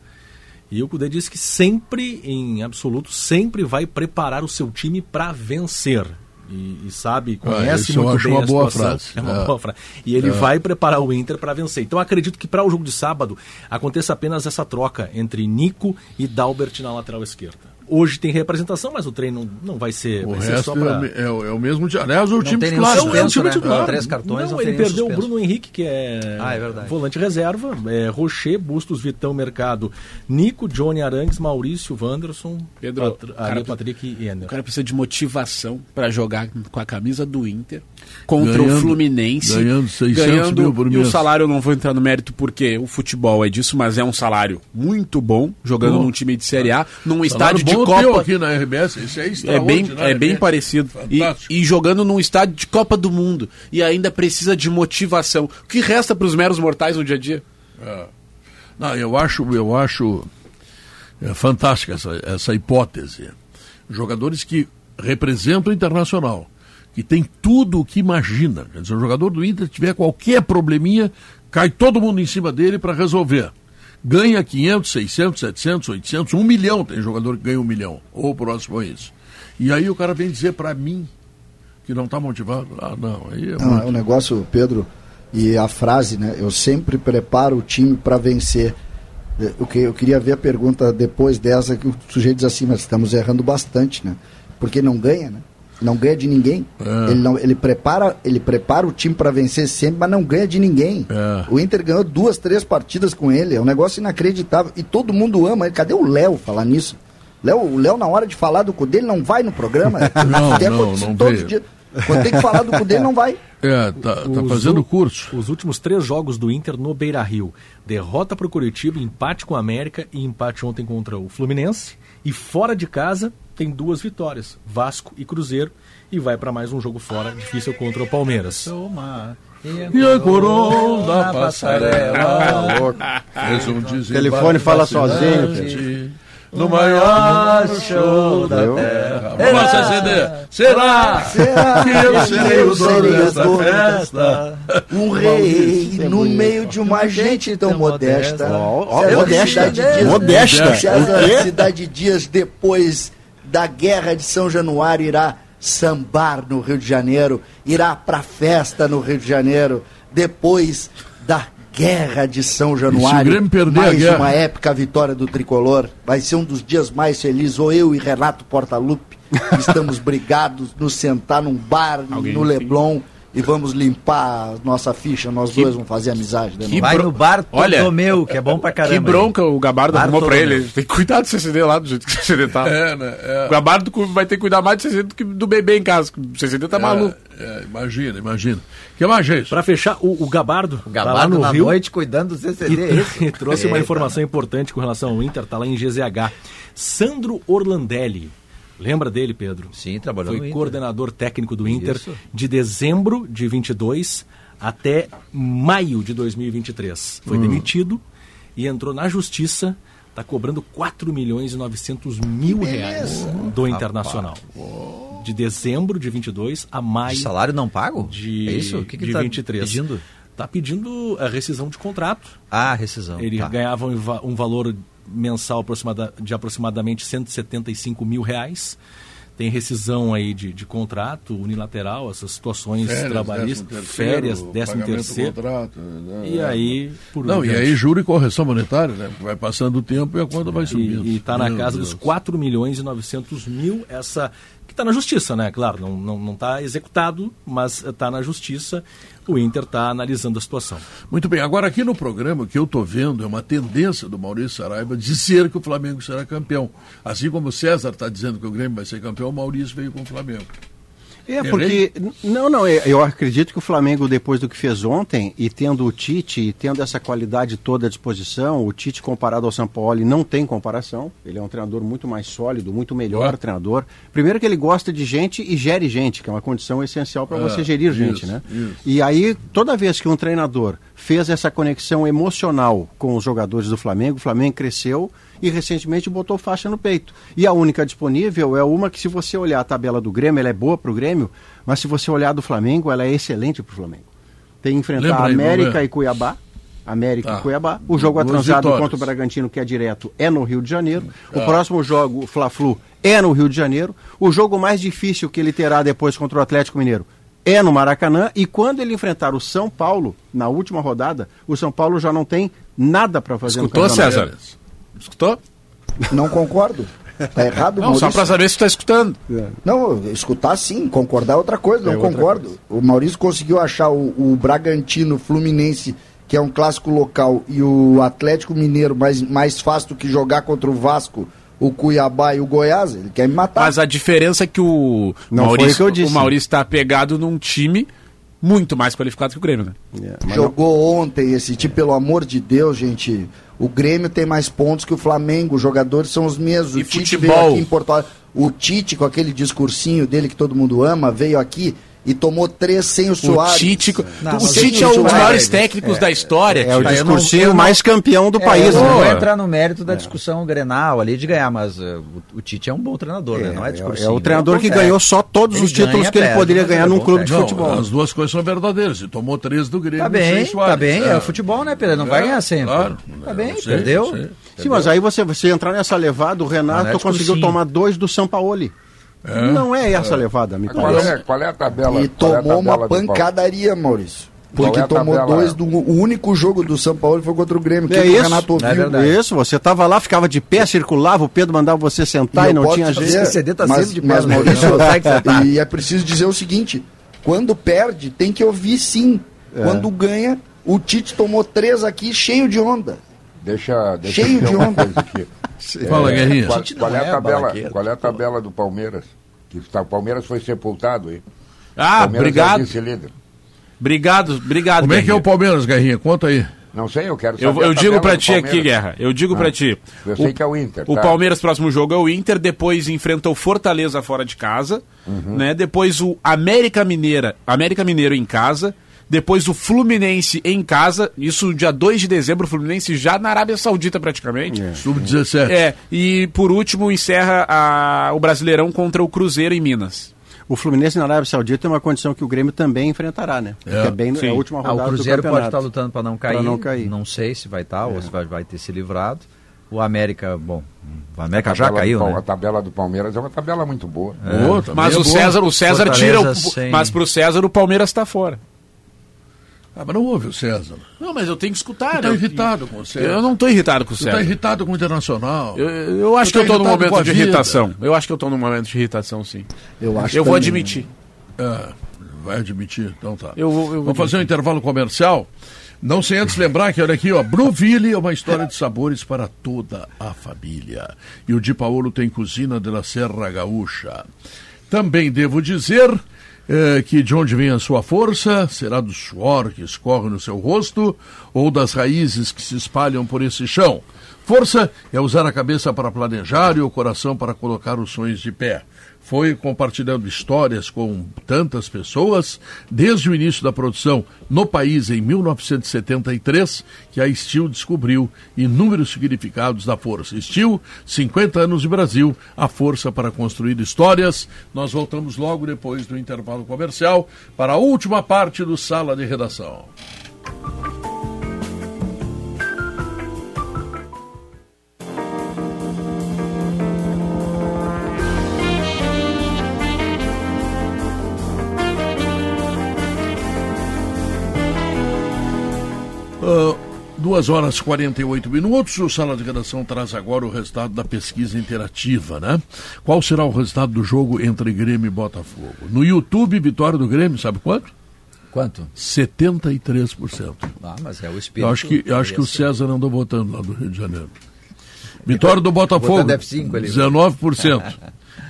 E o Cudê disse que sempre, em absoluto, sempre vai preparar o seu time para vencer. E, e sabe, conhece isso eu muito acho bem uma a boa situação. frase. É uma É. boa frase. E ele vai preparar o Inter para vencer. Então acredito que para o jogo de sábado aconteça apenas essa troca entre Nico e Dalbert na lateral esquerda. Hoje tem representação, mas o treino não vai ser, O vai ser resto só pra... é, o é o- é o mesmo. Aliás, o time titular. É o- é o suspenso, time né? titular. Três cartões, não, não ele perdeu o suspenso. Bruno Henrique, que é, Ah, é verdade. volante reserva, é, Rocher, Bustos, Vitão, Mercado, Nico, Johnny Arangues, Maurício, Wanderson, Pedro, Patr- cara, Patrick e O Ender. cara precisa de motivação pra jogar com a camisa do Inter contra Ganhando- o Fluminense. ganhando 600 ganhando- mil por E o mês. salário eu não vou entrar no mérito porque o futebol é disso, mas é um salário muito bom, jogando Bom. num time de Série A, num Salário estádio de Copa. aqui na RBS, esse aí É bem, é bem parecido. E, Fantástico. e jogando num estádio de Copa do Mundo. E ainda precisa de motivação. O que resta para os meros mortais no dia a dia? Não, eu acho, eu acho é, fantástica essa, essa hipótese. Jogadores que representam o internacional, que tem tudo o que imagina. Quer dizer, o jogador do Inter tiver qualquer probleminha, cai todo mundo em cima dele para resolver. Ganha 500, 600, 700, 800, 1 milhão. Tem jogador que ganha um milhão, ou próximo a isso. E aí o cara vem dizer para mim que não está motivado. Ah, não, aí é Não, muito- é um negócio, Pedro, e a frase, né? Eu sempre preparo o time para vencer. Eh, O que eu queria ver a pergunta depois dessa que o sujeito diz assim, mas estamos errando bastante, né? Porque não ganha, né? Não ganha de ninguém. É. Ele, não, ele, prepara, ele prepara o time para vencer sempre, mas não ganha de ninguém. É. O Inter ganhou duas, três partidas com ele. É um negócio inacreditável. E todo mundo ama ele. Cadê o Léo falar nisso? Léo, o Léo, na hora de falar do cu dele, não vai no programa. <laughs> Não, Tem não, não todos veio. os dias. Quando tem que falar do cu dele, não vai. <laughs> É, tá, tá fazendo curso. Os últimos três jogos do Inter no Beira Rio. Derrota para o Curitiba, empate com o América e empate ontem contra o Fluminense. E fora de casa tem duas vitórias, Vasco e Cruzeiro. E vai para mais um jogo fora, difícil contra o Palmeiras. E a coroa da passarela um telefone fala sozinho, No maior show da terra. Vamos acender. Será, Será que eu serei o dono dono festa? Um rei no meio de uma gente tão modesta. Modesta. Modesta. Cidade Dias, depois da Guerra de São Januário, irá sambar no Rio de Janeiro, irá pra festa no Rio de Janeiro, depois da Guerra de São Januário, Grêmio perder a mais uma épica vitória do Tricolor, vai ser um dos dias mais felizes, ou eu e Renato Portaluppi estamos <laughs> brigados, nos sentar num bar Alguém no Leblon e vamos limpar a nossa ficha, nós dois vamos fazer amizade. Né? que Vai bro- no bar Olha, Bartolomeu, que é bom pra caramba. Que bronca o Gabardo Bar arrumou pra Bartolomeu. ele. Tem que cuidar do CCD lá, do jeito que o CCD tá. É, né? É. O Gabardo vai ter que cuidar mais do CCD do que do bebê em casa. O CCD tá maluco. É, é, imagina, imagina. O que mais, gente? Para fechar, o, o Gabardo, O tá lá Gabardo no na Rio noite cuidando do CCD. é esse? e, <laughs> e trouxe uma Eita. informação importante com relação ao Inter, tá lá em GZH. Sandro Orlandelli. Lembra dele, Pedro? Sim, trabalhou Foi coordenador técnico do Inter Isso. de dezembro de 22 até maio de 2023. Foi Hum. demitido e entrou na justiça, está cobrando 4 milhões e 900 mil reais do Internacional. De dezembro de 22 a maio De salário não pago? de, é isso? O que, que de tá 23. pedindo? Tá pedindo a rescisão de contrato. Ah, rescisão. Ele tá. ganhava um, um valor mensal de aproximadamente 175 mil reais. Tem rescisão aí de, de contrato unilateral, essas situações trabalhistas, décimo férias, terceiro, décimo pagamento do terceiro. contrato, né? E aí, por Não, e aí juro e correção monetária, né? Vai passando o tempo e a conta vai subindo. E está na casa Deus. dos 4 milhões e 900 mil, essa está na justiça, né? Claro, não está não, tá executado, mas está na justiça. O Inter está analisando a situação. Muito bem, agora aqui no programa o que eu estou vendo é uma tendência do Maurício Saraiva dizer que o Flamengo será campeão. Assim como o César está dizendo que o Grêmio vai ser campeão, o Maurício veio com o Flamengo. É, porque. Não, não, é- eu acredito que o Flamengo, depois do que fez ontem, e tendo o Tite, e tendo essa qualidade toda à disposição, o Tite comparado ao São Paulo não tem comparação. Ele é um treinador muito mais sólido, muito melhor É. treinador. Primeiro que ele gosta de gente e gere gente, que é uma condição essencial para É, você gerir isso, gente, né? isso. E aí, toda vez que um treinador fez essa conexão emocional com os jogadores do Flamengo, o Flamengo cresceu e recentemente botou faixa no peito. E a única disponível é uma que, se você olhar a tabela do Grêmio, ela é boa para o Grêmio, mas se você olhar do Flamengo, ela é excelente para o Flamengo. Tem que enfrentar Lembra aí, América e Cuiabá. América Tá. e Cuiabá. O jogo atrasado vitórias. contra o Bragantino, que é direto, é no Rio de Janeiro. O Ah. próximo jogo, o Fla-Flu, é no Rio de Janeiro. O jogo mais difícil que ele terá depois contra o Atlético Mineiro é no Maracanã. E quando ele enfrentar o São Paulo, na última rodada, o São Paulo já não tem nada para fazer Escutou, no campeonato. César? Escutou? Não concordo. Tá errado, Não, só Maurício. para saber se tu tá escutando. Não, escutar sim, concordar é outra coisa, não É outra concordo. O Maurício conseguiu achar o, o Bragantino Fluminense, que é um clássico local, e o Atlético Mineiro mais, mais fácil do que jogar contra o Vasco, o Cuiabá e o Goiás. Ele quer me matar. Mas a diferença é que o Não Maurício, o que eu disse. o Maurício está pegado num time muito mais qualificado que o Grêmio, né? É, mas não- Jogou ontem esse time, pelo amor de Deus, gente. O Grêmio tem mais pontos que o Flamengo, os jogadores são os mesmos. E o Tite futebol? veio aqui em Porto Alegre. O Tite, com aquele discursinho dele que todo mundo ama, veio aqui e tomou três sem o O Soares. Tite, Não, o Tite é o um dos maiores técnicos da história. É o eu não- discursinho não- mais campeão do É, país. eu não né? vou entrar no mérito da discussão Grenal ali de ganhar, mas uh, o, o Tite é um bom treinador, né? Não é É, discursinho. é o treinador que ganhou só todos Ele os títulos que ele perde, poderia mas ganhar é num clube de futebol. As duas coisas são verdadeiras. Ele tomou três do Grêmio. Tá sem bem, Soares. tá bem, é, o futebol, né, Pedro? Não vai É, ganhar sempre. claro. Tá bem, perdeu. Sim, mas aí você, entrar nessa levada, o Renato conseguiu tomar dois do Sampaoli. Não é essa levada, me Qual parece. é, qual é a tabela? E é tomou uma do Paulo? pancadaria, Maurício. Porque é tomou tabela? dois do. O único jogo do São Paulo foi contra o Grêmio. Que É o isso, Renato ouviu. é. Isso, você tava lá, ficava de pé, circulava, o Pedro mandava você sentar e, eu não tinha dizer- jeito. CD tá mas, sempre de pé, mas, né? Maurício, e é preciso dizer o seguinte: quando perde, tem que ouvir sim. É. Quando ganha, o Tite tomou três aqui cheio de onda. Deixa, deixa Cheio eu dizer de uma onda. Fala, Guerrinha. Qual, qual é a é tabela? Qual é a tabela do Palmeiras? Que está, o Palmeiras foi sepultado aí. Ah, Palmeiras obrigado. É. Obrigado, obrigado. Como é que é o Guerrinha. Palmeiras, Guerrinha? Conta aí. Não sei, eu quero Eu, saber. eu a digo do ti aqui. Guerra. Eu digo pra ti. Eu sei que é o Inter, O tá. Palmeiras, próximo jogo é o Inter, depois enfrenta o Fortaleza fora de casa, Uhum. né? Depois o América Mineira, América Mineiro em casa, depois o Fluminense em casa, isso dia 2 de dezembro, o Fluminense já na Arábia Saudita praticamente. Sub-17. É, e por último encerra a- o Brasileirão contra o Cruzeiro em Minas. O Fluminense na Arábia Saudita tem uma condição que o Grêmio também enfrentará, né? É. É bem Sim. é a última Ah, rodada o Cruzeiro do pode estar lutando para não cair. Pra não cair. Não sei se vai estar ou se vai, vai ter se livrado. O América, bom, o América A já tabela caiu, do né? A tabela do Palmeiras é uma tabela muito boa. Boa, também Mas é o boa. César, o César tira o, Fortaleza sem- mas pro César o Palmeiras tá fora. Ah, mas não ouve o César. Não, mas eu tenho que Tu escutar. tá eu- irritado com o César. Eu não tô irritado com o Tu tá César. irritado com o Internacional. Eu, eu acho Tu que tá eu tô num momento de vida. irritação. Eu acho que eu tô num momento de irritação, sim. Eu acho Eu vou também. admitir. É, vai admitir, então tá. Eu vou- eu vou Vamos fazer um intervalo comercial. Não sem antes lembrar que, olha aqui, ó, Bruville é uma história de sabores para toda a família. E o Di Paolo tem cozinha de la Serra Gaúcha. Também devo dizer eh, que de onde vem a sua força, será do suor que escorre no seu rosto ou das raízes que se espalham por esse chão. Força é usar a cabeça para planejar e o coração para colocar os sonhos de pé. Foi compartilhando histórias com tantas pessoas desde o início da produção no país em 1973 que a Steel descobriu inúmeros significados da força. Steel, 50 anos de Brasil, a força para construir histórias. Nós voltamos logo depois do intervalo comercial para a última parte do Sala de Redação. Duas horas e 48 minutos. O Sala de Redação traz agora o resultado da pesquisa interativa, né? Qual será o resultado do jogo entre Grêmio e Botafogo? No YouTube, vitória do Grêmio, sabe quanto? Quanto? 73%. Ah, mas é o espírito. Eu acho que, eu acho que o esse. César andou votando lá do Rio de Janeiro. Vitória do Botafogo, Botando F5 ali. 19%.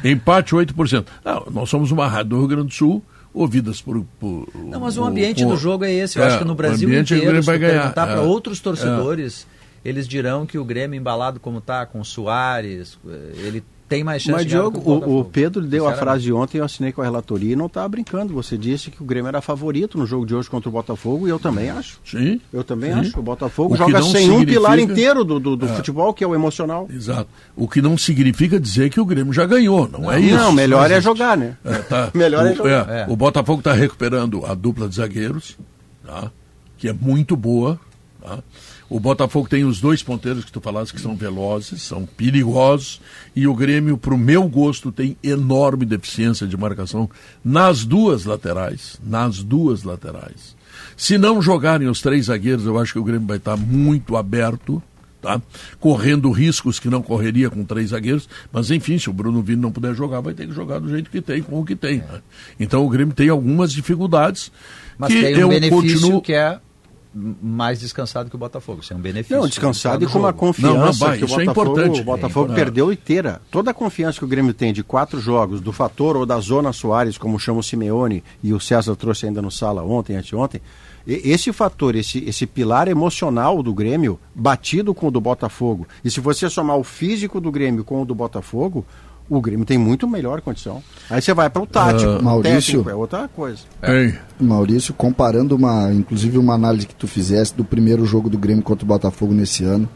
Empate, 8%. Não, nós somos uma rádio do Rio Grande do Sul, ouvidas por... por Não, mas o ambiente por- do jogo é esse. Eu É, acho que no o Brasil é o inteiro, vai ganhar, perguntar é. para outros torcedores, eles dirão que o Grêmio embalado como tá, com Soares, eh, ele tem mais chance Mas, de ganhar Diogo, o o. Pedro deu a frase ontem, eu assinei com a relatoria e não estava brincando. Você disse que o Grêmio era favorito no jogo de hoje contra o Botafogo e eu também acho. Sim. Eu também Sim. acho. O Botafogo O joga não sem um significa- pilar inteiro do, do, do futebol, que é o emocional. Exato. O que não significa dizer que o Grêmio já ganhou, não, é isso. Não, melhor é existe. jogar, né? É, tá. <laughs> Melhor é o, jogar. é, É. o Botafogo está recuperando a dupla de zagueiros, tá? que é muito boa. Tá? O Botafogo tem os dois ponteiros que tu falaste que são velozes, são perigosos, e o Grêmio, para o meu gosto, tem enorme deficiência de marcação nas duas laterais. Nas duas laterais. Se não jogarem os três zagueiros, eu acho que o Grêmio vai estar muito aberto, tá? correndo riscos que não correria com três zagueiros, mas enfim, se o Bruno Vini não puder jogar, vai ter que jogar do jeito que tem, com o que tem. né? Então o Grêmio tem algumas dificuldades Mas que tem um eu benefício continuo... que é mais descansado que o Botafogo. Isso é um benefício. Não, descansado e com uma confiança Não, não, vai, que o é Botafogo, importante. o Botafogo É. perdeu inteira. Toda a confiança que o Grêmio tem de quatro jogos, do fator ou da zona Soares, como chama o Simeone, e o César trouxe ainda no sala ontem, anteontem, esse fator, esse, esse pilar emocional do Grêmio, batido com o do Botafogo, e se você somar o físico do Grêmio com o do Botafogo, o Grêmio tem muito melhor condição. Aí você vai para o tático, o Maurício. técnico, é outra coisa. Tem. Maurício, comparando uma, inclusive uma análise que tu fizesse do primeiro jogo do Grêmio contra o Botafogo nesse ano,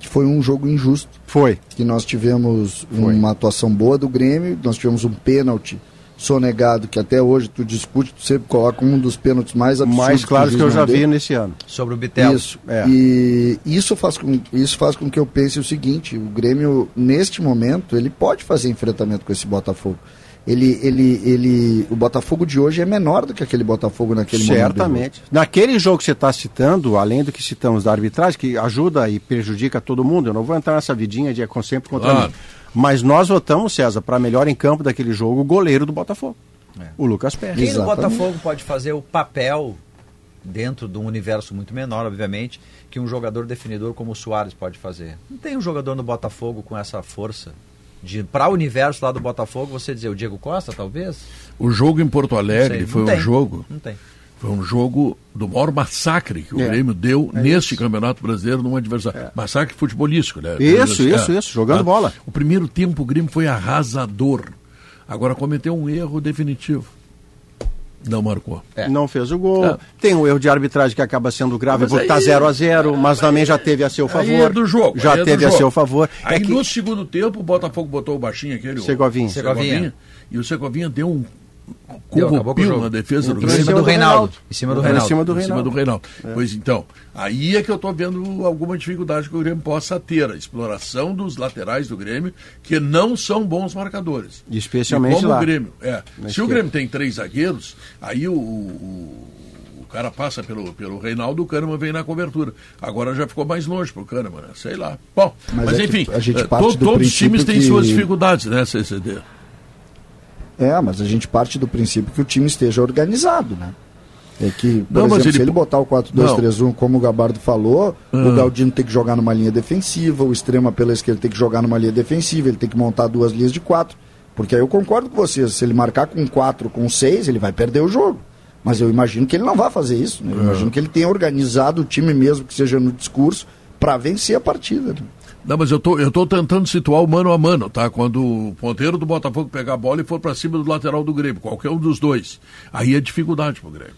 que foi um jogo injusto, Foi. que nós tivemos Foi. uma atuação boa do Grêmio, nós tivemos um pênalti sonegado que até hoje tu discute, tu sempre coloca um dos pênaltis mais absurdos. Mais claro o que juiz eu já vi nesse ano. Sobre o Bitel. Isso. É. E isso faz, com, isso faz com que eu pense o seguinte: o Grêmio, neste momento, ele pode fazer enfrentamento com esse Botafogo. ele, ele, ele, o Botafogo de hoje é menor do que aquele Botafogo naquele momento. Certamente. Naquele jogo que você está citando, além do que citamos da arbitragem, que ajuda e prejudica todo mundo, eu não vou entrar nessa vidinha de é com- sempre contra Claro. mim. Mas nós votamos, César, para melhor em campo daquele jogo, o goleiro do Botafogo. O Lucas Pérez. Quem no Exatamente. Botafogo pode fazer o papel dentro de um universo muito menor, obviamente, que um jogador definidor como o Soares pode fazer? Não tem um jogador no Botafogo com essa força de para o universo lá do Botafogo você dizer o Diego Costa, talvez? O jogo em Porto Alegre sei, foi não um tem, jogo. Não tem. Foi um jogo do maior massacre que o É. Grêmio deu É neste isso. campeonato brasileiro num adversário. Massacre futebolístico, né? Isso, É. isso, isso, jogando Tá? bola. O primeiro tempo o Grêmio foi arrasador. Agora cometeu um erro definitivo. Não marcou. Não fez o gol. É. Tem um erro de arbitragem que acaba sendo grave Mas porque está aí- 0 a 0 mas também já teve a seu Aí favor. é do jogo. Já aí é do teve a jogo. seu favor. Aí É que- no segundo tempo o Botafogo botou o baixinho aquele. o Segovinha. Segovinha. E o Segovinha deu um Jogo. na defesa do Entrou Em Grêmio. cima do Reinaldo. Em cima do Entrou em Reinaldo. cima do em cima Reinaldo. do Reinaldo. Pois então, aí é que eu estou vendo alguma dificuldade que o Grêmio possa ter. A exploração dos laterais do Grêmio, que não são bons marcadores. Especialmente E como lá. o Grêmio. É, Na se o. Grêmio tem três zagueiros, aí o, o, o cara passa pelo, pelo Reinaldo, o Kahneman vem na cobertura. Agora já ficou mais longe pro Kahneman, né? sei lá. Bom, mas, Mas é que enfim, a gente parte to- do todos os times princípio têm que- suas dificuldades, né, CCD? É, mas a gente parte do princípio que o time esteja organizado, né? É que, por Não, exemplo, ele se ele botar o 4-2-3-1, como o Gabardo falou, o Galdino tem que jogar numa linha defensiva, o extrema pela esquerda tem que jogar numa linha defensiva, ele tem que montar duas linhas de quatro. Porque aí eu concordo com vocês, se ele marcar com 4, com 6, ele vai perder o jogo. Mas eu imagino que ele não vai fazer isso. Né? Eu imagino que ele tenha organizado o time mesmo que seja no discurso para vencer a partida. né? Não, mas eu tô, eu tô tentando situar o mano a mano, tá? Quando o ponteiro do Botafogo pegar a bola e for para cima do lateral do Grêmio, qualquer um dos dois. Aí é dificuldade pro Grêmio.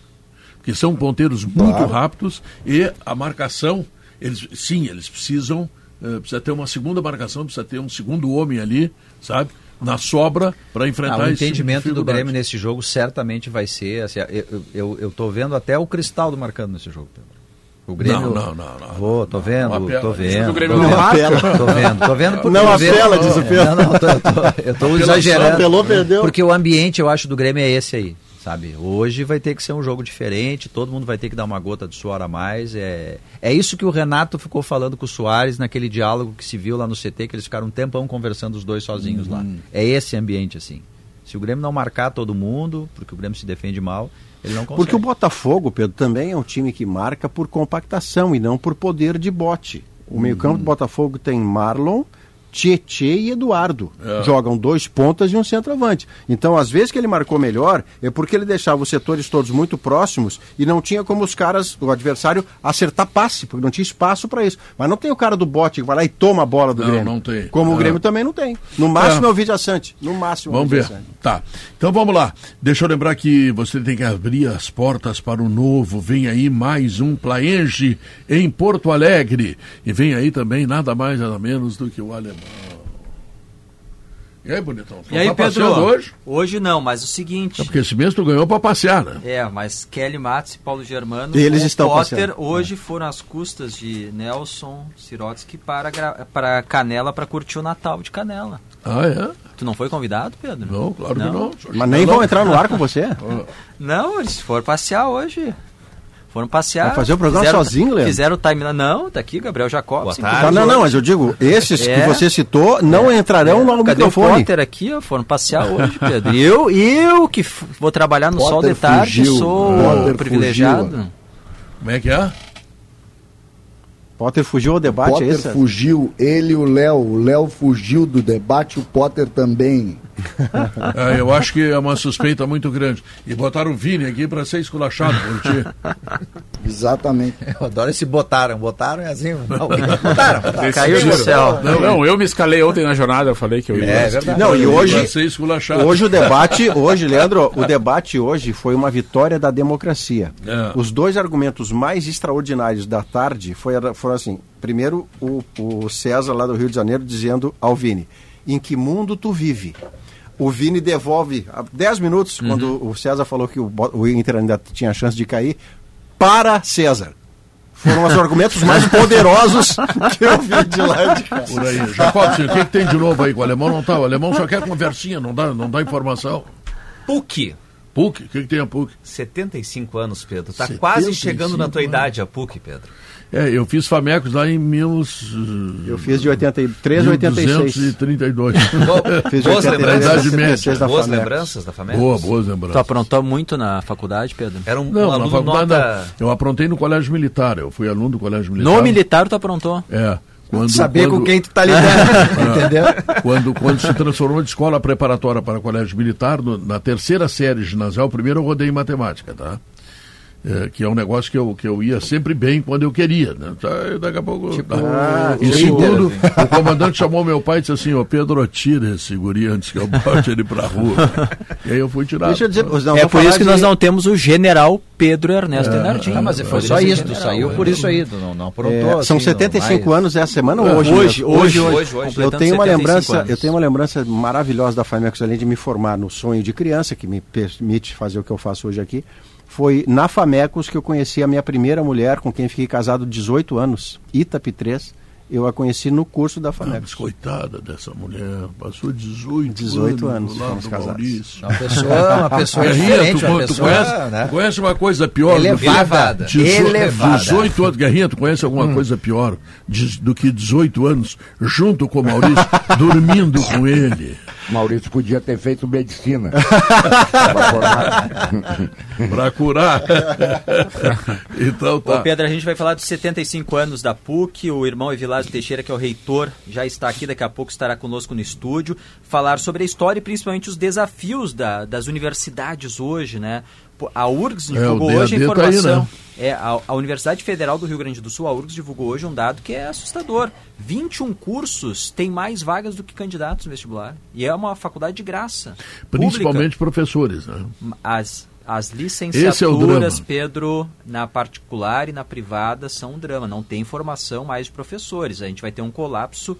Porque são ponteiros muito rápidos e a marcação, eles sim, eles precisam, eh, precisa ter uma segunda marcação, precisa ter um segundo homem ali, sabe? Na sobra para enfrentar Ah, o tipo entendimento do. Grêmio nesse jogo certamente vai ser. Assim, eu, tô vendo até o Cristaldo marcando nesse jogo, Pedro. O Grêmio. Não, não, não, não. Vou, tô vendo, Não tô vendo. o Grêmio não apela. Tô vendo, tô vendo. porque <laughs> Não apela, diz o Pedro. Não, não, tô, eu tô, eu tô <laughs> exagerando. apelou, perdeu. Porque o ambiente, eu acho, do Grêmio é esse aí. Sabe? Hoje vai ter que ser um jogo diferente, todo mundo vai ter que dar uma gota de suor a mais. É, é isso que o Renato ficou falando com o Soares naquele diálogo que se viu lá no CT, que eles ficaram um tempão conversando os dois sozinhos lá. É esse ambiente, assim. Se o Grêmio não marcar todo mundo, porque o Grêmio se defende mal. Porque o Botafogo, Pedro, também é um time que marca por compactação e não por poder de bote. O meio-campo do Botafogo tem Marlon, Tietê e Eduardo. É. Jogam dois pontas e um centroavante. Então, às vezes que ele marcou melhor, é porque ele deixava os setores todos muito próximos e não tinha como os caras, o adversário, acertar passe, porque não tinha espaço para isso. Mas não tem o cara do bote que vai lá e toma a bola do Não, Grêmio. não tem. Como o É. Grêmio também não tem. No máximo É. é, o Vidia Sante. No máximo Vamos é o ver. Sante. Tá. Então vamos lá. Deixa eu lembrar que você tem que abrir as portas para o novo. Vem aí mais um Plaenge em Porto Alegre. E vem aí também nada mais nada menos do que o alemão. E aí, bonitão? Tu E aí, tá Pedro? passeando hoje? Hoje não, mas o seguinte. É porque esse mês tu ganhou para passear, né? É, mas Kelly Matos e Paulo Germano Eles o estão Potter passeando. hoje foram às custas de Nelson Sirotsky para, para Canela para curtir o Natal de Canela. Ah, é? Tu não foi convidado, Pedro? Não, claro que não. Mas nem vão entrar no ar com você? <laughs> Não, eles foram passear hoje. Foram passear. Vai fazer o programa fizeram, sozinho, Leandro? Fizeram o time. Não, tá aqui, Gabriel Jacob. Ah, não, não, mas eu digo, esses É. que você citou não entrarão no Cadê o microfone. Potter aqui? ó? Foram passear <laughs> hoje, Pedro. E eu, eu que f- vou trabalhar no Potter sol de tarde, fugiu. sou Potter privilegiado. fugiu. Como é que é? Potter fugiu ao debate, é Potter isso? fugiu, ele e o Léo. O Léo fugiu do debate, o Potter também. <laughs> É, eu acho que é uma suspeita muito grande. E botaram o Vini aqui para ser esculachado por ti. <laughs> Exatamente. Eu adoro esse botaram. Botaram é assim. Não, botaram. <laughs> Caiu do céu. Não, não, eu me escalei ontem na jornada, eu falei que eu ia. É verdade. Não, e Para hoje, ser esculachado. hoje o debate, hoje, Leandro, o debate hoje foi uma vitória da democracia. É. Os dois argumentos mais extraordinários da tarde foi, foram assim: primeiro, o, o César lá do Rio de Janeiro dizendo ao Vini: em que mundo tu vive? O Vini devolve há 10 minutos, quando o César falou que o, o Inter ainda tinha chance de cair, para César. Foram os argumentos mais <laughs> poderosos que eu vi de lá de cá. Por aí. Jacobson, o que, que tem de novo aí? O alemão não tá. O alemão só quer conversinha, não dá, não dá informação. PUC. PUC? O que, que tem a PUC? 75 anos, Pedro. Tá 75 quase chegando na tua anos. idade a PUC, Pedro. É, eu fiz Famecos lá em mil... Eu fiz de 83 a 86. 232. <laughs> <laughs> Fiz de Boas 83 a lembranças. Idade média. 76 da Boas lembranças da família? Boa, boas Tu lembranças. aprontou muito na faculdade, Pedro? Era um, um Não, na aluno faculdade nota... não. Eu aprontei no colégio militar. Eu fui aluno do colégio militar. No militar tu aprontou. É. Quando, Saber quando, com quem tu tá lidando, <laughs> entendeu? Quando, quando se transformou de escola preparatória para colégio militar, no- na terceira série ginasial, primeiro eu rodei em matemática, tá? É, que é um negócio que eu, que eu ia sempre bem quando eu queria, né? Tá, daqui a pouco... Tipo, tá. ah, e líder, segundo, assim. o comandante chamou meu pai e disse assim, ô Pedro, tira esse guri antes que eu bote ele pra rua. <laughs> e aí eu fui tirado. Deixa eu dizer, nós é por isso que de- nós não temos o general Pedro Ernesto Enardim. Ah, mas foi só isso, tu saiu por isso aí, não, não aprontou. É, são assim, 75 não, anos essa semana ou É, hoje? hoje, mesmo? hoje, hoje, hoje. Eu completando tenho uma 75 lembrança, anos. eu tenho uma lembrança maravilhosa da Famex além de me formar no sonho de criança que me permite fazer o que eu faço hoje aqui. Foi na Famecos que eu conheci a minha primeira mulher com quem fiquei casado 18 anos, Itapi 3. Eu a conheci no curso da Ah, Famecos. coitada dessa mulher, passou 18, 18 anos, lado fomos do casados. Maurício. Uma pessoa, uma pessoa Guerrinha, diferente, tu, uma tu pessoa, conhece, né? tu conhece uma coisa pior do que- Elevada. Dezo- Elevada. 18 anos, Guerrinha, tu conhece alguma coisa pior do que 18 anos junto com o Maurício, <laughs> dormindo com ele, Maurício podia ter feito medicina. <laughs> Pra curar. <laughs> então Ô tá. Pedro, a gente vai falar dos 75 anos da PUC. O irmão Teixeira, que é o reitor, já está aqui, daqui a pouco estará conosco no estúdio. Falar sobre a história e principalmente os desafios da- das universidades hoje, né? A URGS divulgou É, hoje a DAD tá aí, informação. né? É, a, a Universidade Federal do Rio Grande do Sul, a URGS, divulgou hoje um dado que é assustador. 21 cursos têm mais vagas do que candidatos no vestibular. E é uma faculdade de graça. Principalmente professores, né? As, as é licenciaturas, drama. Pedro, na particular e na privada, são um drama. Não tem formação mais de professores. A gente vai ter um colapso,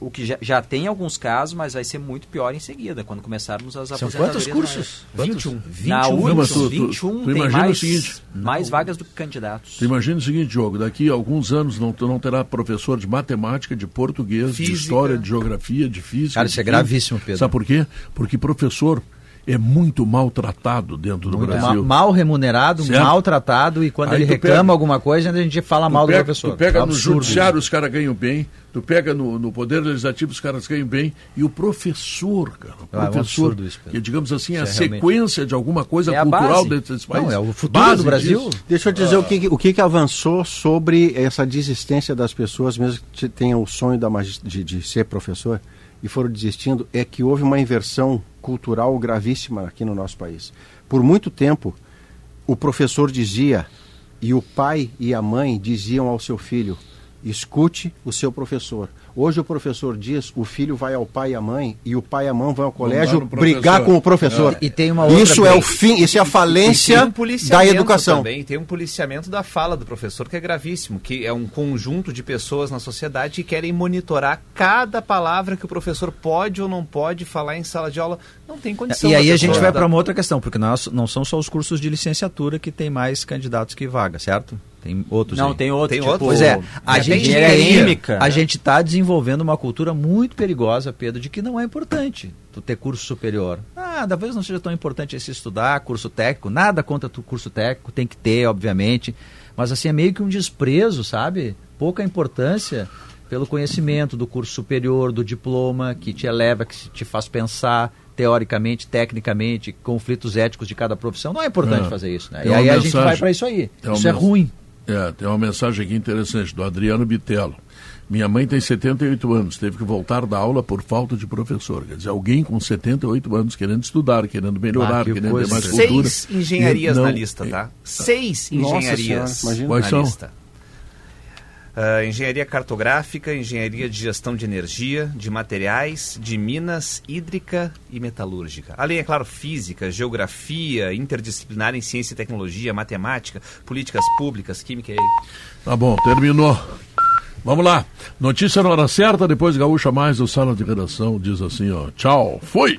o que já, já tem alguns casos, mas vai ser muito pior em seguida, quando começarmos as São quantos cursos? maiores. 21. Na 21. Não, URGS, tu- tu- 21 tu tem imagina o mais, seguinte, mais vagas do que candidatos. Tu imagina o seguinte, Diogo, daqui a alguns anos não, tu não terá professor de matemática, de português, de Física. história, de geografia, de física. Cara, de isso é gravíssimo, Pedro. Sabe por quê? Porque professor é muito maltratado dentro do Ma- Brasil. mal remunerado, Certo. maltratado, e quando Aí ele reclama pega- alguma coisa, a gente fala mal pega, professor. Tu pega É um no judiciário, os caras ganham bem. Tu pega no, no Poder Legislativo, os caras ganham bem. E o professor, cara, o Ah, é um professor, isso, que digamos assim, é a é realmente- sequência de alguma coisa É cultural dentro desse país. Não, é o futuro Base do Brasil. disso. Deixa eu dizer o, que, o que, que avançou sobre essa desistência das pessoas, mesmo que tenham o sonho da de, de ser professor e foram desistindo, é que houve uma inversão cultural gravíssima aqui no nosso país. Por muito tempo, o professor dizia, e o pai e a mãe diziam ao seu filho: escute o seu professor. Hoje o professor diz, o filho vai ao pai e à mãe, e o pai e a mãe vão ao colégio brigar com o professor. E tem uma outra Isso é o fim, isso é a E falência um da educação. Também, tem um policiamento da fala do professor que é gravíssimo, que é um conjunto de pessoas na sociedade que querem monitorar cada palavra que o professor pode ou não pode falar em sala de aula. Não tem condição. E aí a gente vai para uma outra questão, porque nós, não são só os cursos de licenciatura que tem mais candidatos que vaga, certo? Tem outros Não, aí. tem outro. Tem tipo, outro? Pois é, a Até gente engenharia. química. A gente está desenvolvendo uma cultura muito perigosa, Pedro, de que não é importante tu ter curso superior. Ah, talvez não seja tão importante esse estudar, curso técnico, nada contra tu curso técnico, tem que ter, obviamente. Mas assim, é meio que um desprezo, sabe? Pouca importância pelo conhecimento do curso superior, do diploma, que te eleva, que te faz pensar teoricamente, tecnicamente, conflitos éticos de cada profissão. Não é importante É. fazer isso, né? Tem E aí uma a gente mensagem- vai para isso aí. isso é mens- ruim. É, tem uma mensagem aqui interessante do Adriano Bitelo. Minha mãe tem 78 anos, teve que voltar da aula por falta de professor. Quer dizer, alguém com 78 anos querendo estudar, querendo melhorar, Ah, que querendo ter coisa. mais cultura. Seis engenharias não- na lista, tá? Seis Nossa engenharias Senhora, na são? lista. Ah, engenharia cartográfica, engenharia de gestão de energia, de materiais, de minas, hídrica e metalúrgica. Além, é claro, física, geografia, interdisciplinar em ciência e tecnologia, matemática, políticas públicas, química e... Tá bom, terminou. Vamos lá. Notícia na hora certa, depois Gaúcha Mais, o Sala de Redação diz assim, ó. Tchau, fui!